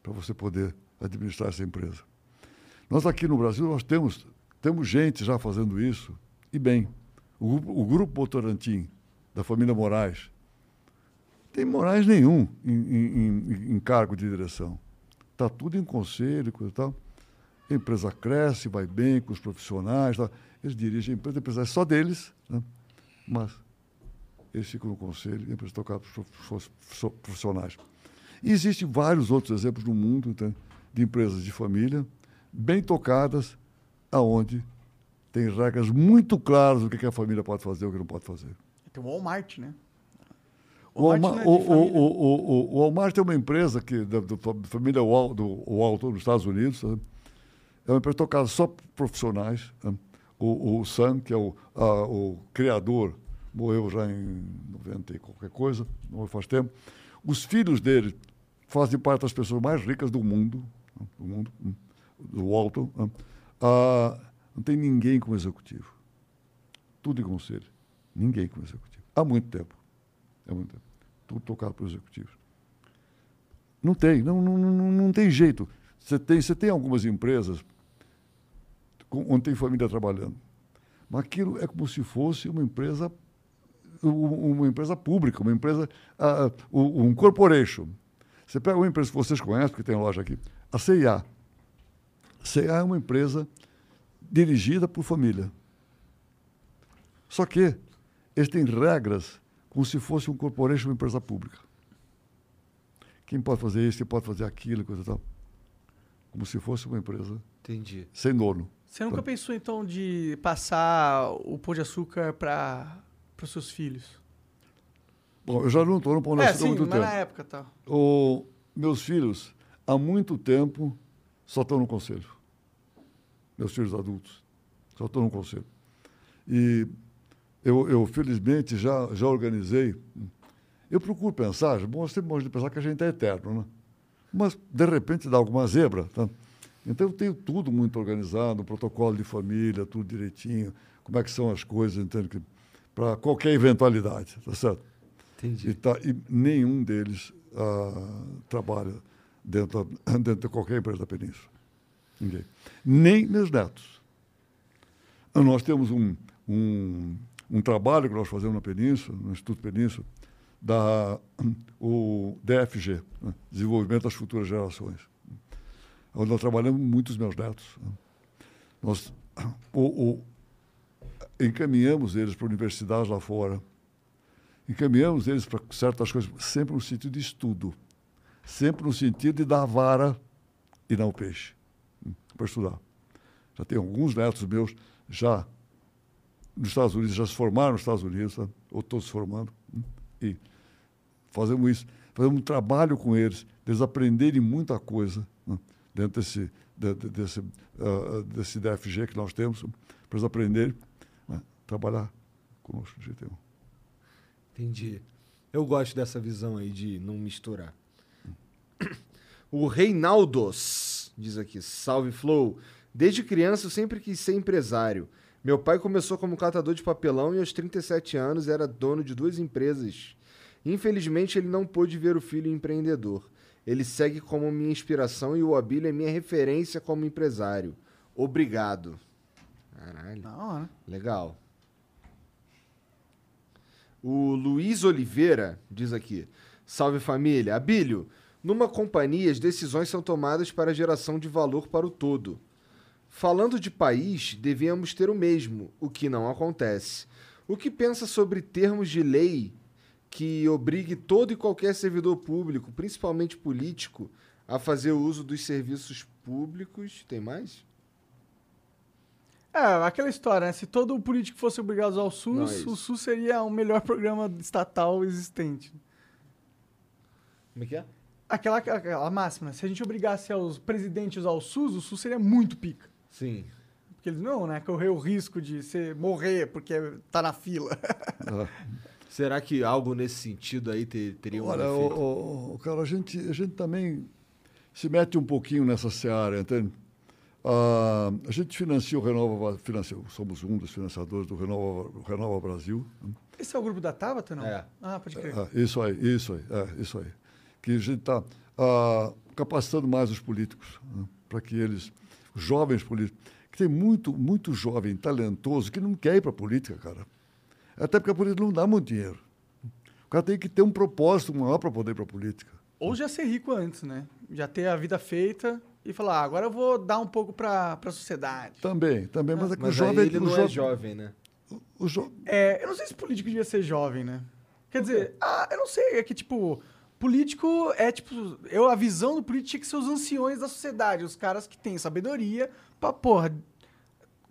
para você poder administrar essa empresa. Nós aqui no Brasil nós temos, temos gente já fazendo isso, e bem. O, o Grupo Botorantim, da família Moraes, tem Moraes nenhum em, em- em- cargo de direção. Está tudo em conselho e tal. a empresa cresce, vai bem com os profissionais, tá? eles dirigem a empresa, a empresa é só deles, né? Mas eles ficam no conselho e a empresa é tocada por profissionais. E existem vários outros exemplos no mundo então, de empresas de família bem tocadas, aonde tem regras muito claras do que a família pode fazer e o que não pode fazer. Tem o Walmart, né? O Walmart, o, o, o, o, Walmart é uma empresa que, da, família Wal, do Walton, nos Estados Unidos. Sabe? É uma empresa tocada só por profissionais. Né? O, o Sam, que é o, a, o criador, morreu já em 90 e qualquer coisa, não faz tempo. Os filhos dele fazem parte das pessoas mais ricas do mundo, né? do mundo, hum, do Walton. Né? Ah, não tem ninguém como executivo. Tudo em conselho. Ninguém como executivo. Há muito tempo. Há muito tempo. Tudo tocado por executivos. Não tem, não, não, não, não tem jeito. Você tem, você tem algumas empresas onde tem família trabalhando. Mas aquilo é como se fosse uma empresa uma empresa pública, uma empresa, uh, um corporation. Você pega uma empresa que vocês conhecem, porque tem loja aqui, a CIA. A CIA é uma empresa dirigida por família. Só que eles têm regras como se fosse um corporation, uma empresa pública. Quem pode fazer isso, quem pode fazer aquilo, coisa e tal. Como se fosse uma empresa Entendi. sem dono. Você nunca pensou, então, de passar o pão de açúcar para os seus filhos? Bom, eu já não estou no pão de é, açúcar sim, há muito mas tempo. na época, tá. O, meus filhos, há muito tempo, só estão no conselho. Meus filhos adultos. Só estão no conselho. E eu, eu, felizmente, já, já organizei. Eu procuro pensar, bom, sempre bom de pensar que a gente é eterno, né? Mas, de repente, dá alguma zebra, tá? Então, eu tenho tudo muito organizado, protocolo de família, tudo direitinho, como é que são as coisas, entende? Para qualquer eventualidade, tá certo? Entendi. E, tá, e nenhum deles ah, trabalha dentro, dentro de qualquer empresa da Península. Ninguém. Nem meus netos. Nós temos um, um, um trabalho que nós fazemos na Península, no Instituto Península, da, o DFG, né? Desenvolvimento das Futuras Gerações, onde nós trabalhamos muito os meus netos. Nós encaminhamos eles para universidades lá fora, encaminhamos eles para certas coisas, sempre no sentido de estudo, sempre no sentido de dar vara e não peixe, para estudar. Já tem alguns netos meus já nos Estados Unidos, já se formaram nos Estados Unidos, ou todos se formando, e fazemos isso. Fazemos um trabalho com eles, eles aprenderem muita coisa né? Dentro desse, de, de, desse, uh, desse DFG que nós temos, para eles aprenderem né? trabalhar conosco jeito nenhum. Entendi. Eu gosto dessa visão aí de não misturar. O Reinaldos diz aqui: Salve Flow. Desde criança eu sempre quis ser empresário. Meu pai começou como catador de papelão e aos 37 anos era dono de duas empresas. Infelizmente ele não pôde ver o filho empreendedor. Ele segue como minha inspiração e o Abílio é minha referência como empresário. Obrigado. Caralho. Legal. O Luiz Oliveira diz aqui: Salve família. Abílio, numa companhia as decisões são tomadas para a geração de valor para o todo. Falando de país, devíamos ter o mesmo, o que não acontece. O que pensa sobre termos de lei que obrigue todo e qualquer servidor público, principalmente político, a fazer uso dos serviços públicos? Tem mais? É, aquela história, né? Se todo político fosse obrigado a usar o SUS, é o SUS seria o melhor programa estatal existente. Como é que é? Aquela, aquela máxima, se a gente obrigasse os presidentes a usar o SUS, o SUS seria muito pica. Sim. Porque eles não, né? Correr o risco de você morrer porque tá na fila. Será que algo nesse sentido aí ter, teria um Olha, efeito? o, o, cara, a gente, a gente também se mete um pouquinho nessa seara, entende? Ah, a gente financia o Renova, financia, somos um dos financiadores do Renova, Renova Brasil. né? Esse é o grupo da Tabata, não? É. Ah, pode crer. Ah, isso aí, isso aí, é, isso aí. Que a gente está capacitando mais os políticos, né? para que eles, os jovens políticos, que tem muito, muito jovem talentoso que não quer ir para a política, cara. Até porque a política não dá muito dinheiro. O cara tem que ter um propósito maior para poder ir para a política. Ou já ser rico antes, né? Já ter a vida feita e falou, ah, agora eu vou dar um pouco pra, pra sociedade. Também, também, mas é que Mas o jovem... aí ele o não é jovem, jovem, né? o jo- É, eu não sei se político devia ser jovem, né? Quer dizer, ah, eu não sei, é que, tipo, político é, tipo, eu, a visão do político tinha que ser os anciões da sociedade, os caras que têm sabedoria pra, porra,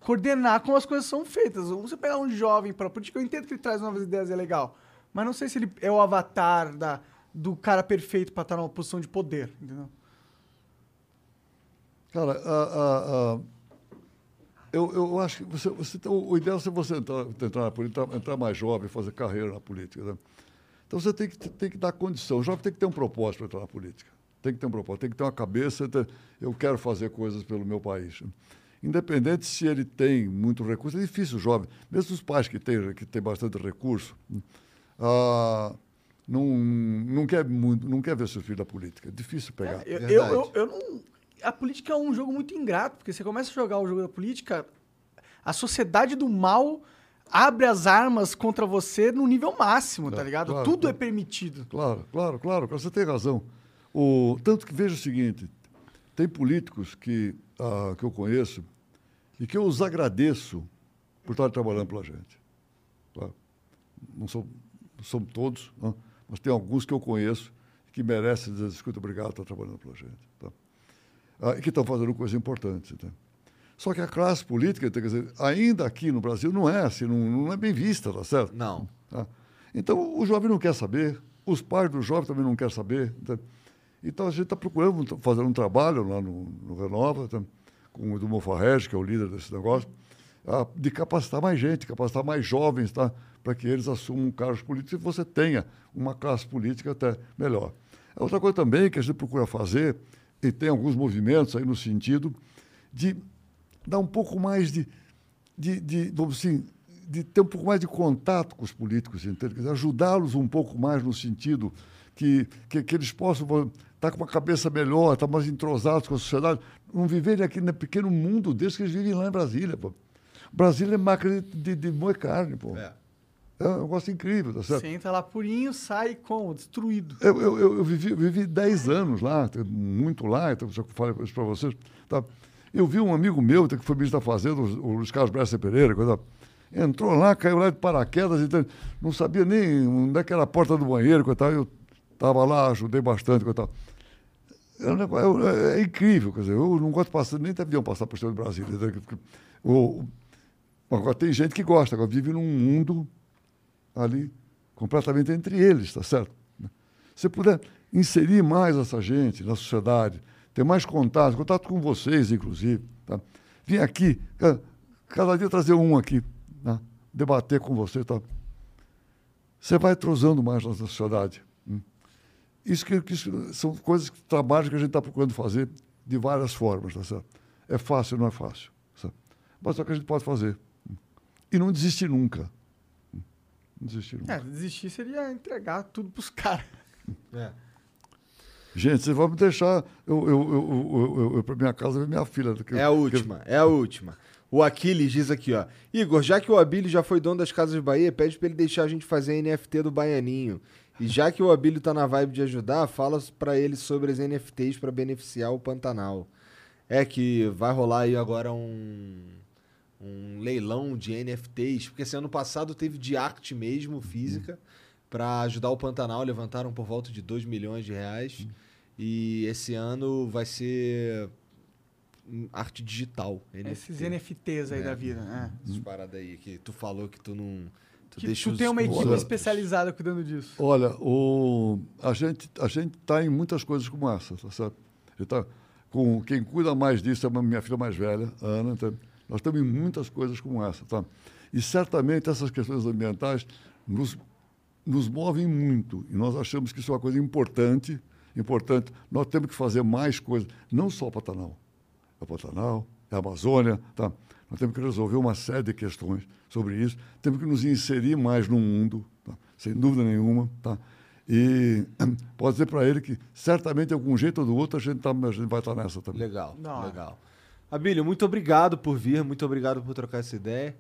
coordenar como as coisas são feitas. Você pegar um jovem pra política, eu entendo que ele traz novas ideias, é legal, mas não sei se ele é o avatar da, do cara perfeito pra estar numa posição de poder, entendeu? Cara, a- a- a- eu, eu acho que você, você o ideal é você entrar, entrar na política, entrar, mais jovem, fazer carreira na política. né? Então você tem que, tem que dar condição. O jovem tem que ter um propósito para entrar na política. Tem que ter um propósito, tem que ter uma cabeça. eu quero fazer coisas pelo meu país. Independente se ele tem muito recurso, é difícil o jovem. Mesmo os pais que têm, que têm bastante recurso, ah, não, não, quer muito, não quer ver seu filho na política. É difícil pegar. Eu, eu, Verdade. eu, eu não. A política é um jogo muito ingrato, porque você começa a jogar o jogo da política, a sociedade do mal abre as armas contra você no nível máximo, tá ligado? claro, Tudo é claro. permitido. Claro, claro, claro, você tem razão. O, tanto que veja o seguinte, tem políticos que, ah, que eu conheço e que eu os agradeço por estarem trabalhando pela gente. Tá? Não, são, não são todos, né? mas tem alguns que eu conheço que merecem dizer, escuta, obrigado por estar trabalhando pela gente. Tá? Ah, e que estão fazendo coisas importantes. Tá? Só que a classe política, quer dizer, ainda aqui no Brasil, não é assim, não, não é bem vista, tá certo? Não. Tá? Então, o jovem não quer saber, os pais do jovem também não querem saber. tá? Então, a gente está procurando tá fazendo um trabalho lá no, no Renova, tá? Com o Edu Farrege, que é o líder desse negócio, ah, de capacitar mais gente, capacitar mais jovens, tá? para que eles assumam cargos políticos e você tenha uma classe política até melhor. A outra coisa também que a gente procura fazer, e tem alguns movimentos aí no sentido de dar um pouco mais de, de, de, vamos assim, de ter um pouco mais de contato com os políticos, ajudá-los um pouco mais no sentido que, que, que eles possam estar com uma cabeça melhor, estar mais entrosados com a sociedade, não viverem aqui no pequeno mundo deles que eles vivem lá em Brasília. Pô. Brasília é máquina de, de moer carne, pô. É. É um negócio incrível, tá certo? Você entra lá purinho, sai como? Destruído. Eu, eu, eu, eu vivi, eu vivi 10 anos lá, muito lá, então já falei isso para vocês. Tá? Eu vi um amigo meu, que foi ministro da Fazenda, o Luiz Carlos Bresser Pereira, coisa, entrou lá, caiu lá de paraquedas, então, não sabia nem onde é que era a porta do banheiro, coisa, eu estava lá, ajudei bastante. Coisa, é, um negócio- é- é incrível, quer dizer, eu não gosto de passar, nem de avião passar por cima de Brasília. entendeu? O- agora tem gente que gosta, agora vive num mundo ali completamente entre eles, tá certo? Se puder inserir mais essa gente na sociedade, ter mais contato, contato com vocês, inclusive, tá? Vim aqui, ca- cada dia trazer um aqui, né? debater com você, tá? Você vai entrosando mais na sociedade. Isso, que, que isso são coisas, trabalhos que a gente está procurando fazer de várias formas, tá certo? É fácil, não é fácil, certo? Mas é o que a gente pode fazer. E não desistir nunca. Não desistir nunca. É, desistir seria entregar tudo pros caras. É. Gente, vocês vão me deixar eu, eu, eu, eu, eu, eu para minha casa ver minha filha. que- É a última, é a última. O Aquiles diz aqui, ó. Igor, já que o Abílio já foi dono das Casas Bahia, pede pra ele deixar a gente fazer a NFT do Baianinho. E já que o Abílio tá na vibe de ajudar, fala pra ele sobre as NFTs pra beneficiar o Pantanal. É que vai rolar aí agora um, um leilão de NFTs, porque esse ano passado teve de arte mesmo, física, pra ajudar o Pantanal, levantaram por volta de 2 milhões de reais. E esse ano vai ser arte digital. Esses NFTs aí É. da vida. né? Essas paradas aí que tu falou que tu não. Tu Que deixa tu tem uma equipe Olha, especializada cuidando disso. Olha, o, a gente a gente está em muitas coisas como essa, tá certo? Tá com quem cuida mais disso é a minha filha mais velha, a Ana. tá? Nós estamos em muitas coisas como essa, tá? E certamente essas questões ambientais nos nos movem muito e nós achamos que isso é uma coisa importante, importante. Nós temos que fazer mais coisas, não só o Pantanal. É o Pantanal, é a Amazônia, tá? Nós temos que resolver uma série de questões sobre isso. Temos que nos inserir mais no mundo, tá? sem dúvida nenhuma, tá? E pode dizer para ele que certamente de algum jeito ou do outro a gente, tá, a gente vai estar nessa também. Legal, Da hora. legal. Abílio, muito obrigado por vir, muito obrigado por trocar essa ideia.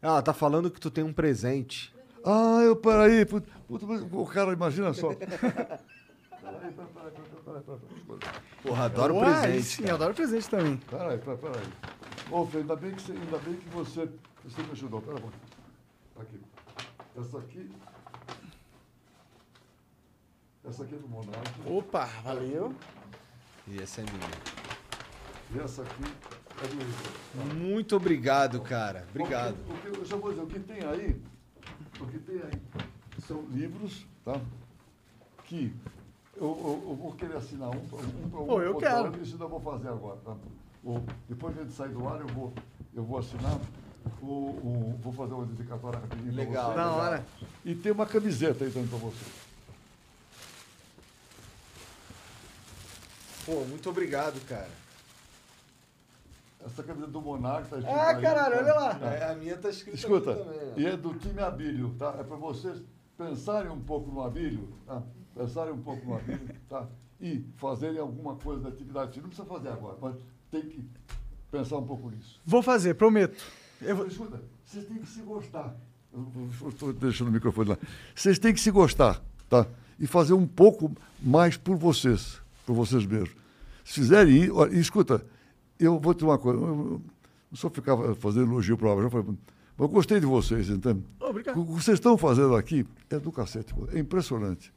Ela tá falando que tu tem um presente. Ah, eu, peraí, puta, puta, o cara, imagina só. Peraí, peraí, peraí. Porra, adoro Ué, aí presente. Sim, cara. adoro presente também. Peraí, peraí, peraí. Ô, Fê, ainda bem que você, ainda bem que você, você me ajudou. Pera pouquinho. Aqui. Essa aqui. Essa aqui é do Monark. Opa, valeu. E essa é minha. E essa aqui é do Igor. Muito obrigado, cara. Obrigado. O que, o que- eu já vou dizer, o que tem aí, o que tem aí são livros, tá? Que eu, eu- eu vou querer assinar um para um, pra um Pô, eu quero. Isso eu vou fazer agora, tá? O- depois que a gente sair do ar, eu vou, eu vou assinar. O, o- vou fazer uma dedicatória rapidinho pra Legal. você. Da hora. E tem uma camiseta aí também para você. Pô, muito obrigado, cara. Essa camiseta do Monarca tá escrito Ah, aí, caralho, tá? olha lá. É, a minha tá escrita Escuta, aqui também. e é do time Abílio, tá? É para vocês pensarem um pouco no Abílio, tá? Pensarem um pouco no Abílio, tá? E fazerem alguma coisa da atividade. Não precisa fazer agora, mas tem que pensar um pouco nisso. Vou fazer, prometo. Eu. Escuta, vocês têm que se gostar. Estou deixando o microfone lá. Vocês têm que se gostar, tá? E fazer um pouco mais por vocês, por vocês mesmos. Se fizerem isso, olha, escuta, eu vou te uma coisa, eu só ficava fazendo elogio para o mas eu gostei de vocês, entende? Obrigado. O que vocês estão fazendo aqui é do cacete, é impressionante.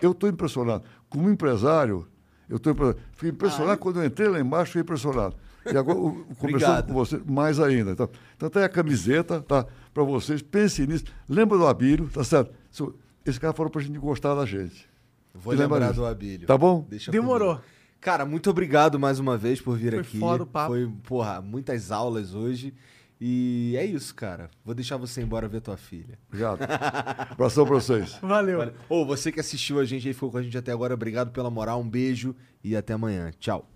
Eu estou impressionado. Como empresário, eu estou impressionado. Fiquei impressionado quando eu entrei lá embaixo, fiquei impressionado. E agora, conversando com você, mais ainda. Tá? Então, tem a camiseta, tá? Para vocês, pensem nisso. Lembra do Abílio, tá certo? Esse cara falou para a gente gostar da gente. Vou E lembra lembrar do Abílio. Tá bom? Deixa Demorou. comigo. Cara, muito obrigado mais uma vez por vir Foi aqui. foda o papo. Foi, porra, muitas aulas hoje. E é isso, cara. Vou deixar você embora ver tua filha. Obrigado. Abração para vocês. Valeu. Ô, você que assistiu a gente e ficou com a gente até agora, obrigado pela moral, um beijo e até amanhã. Tchau.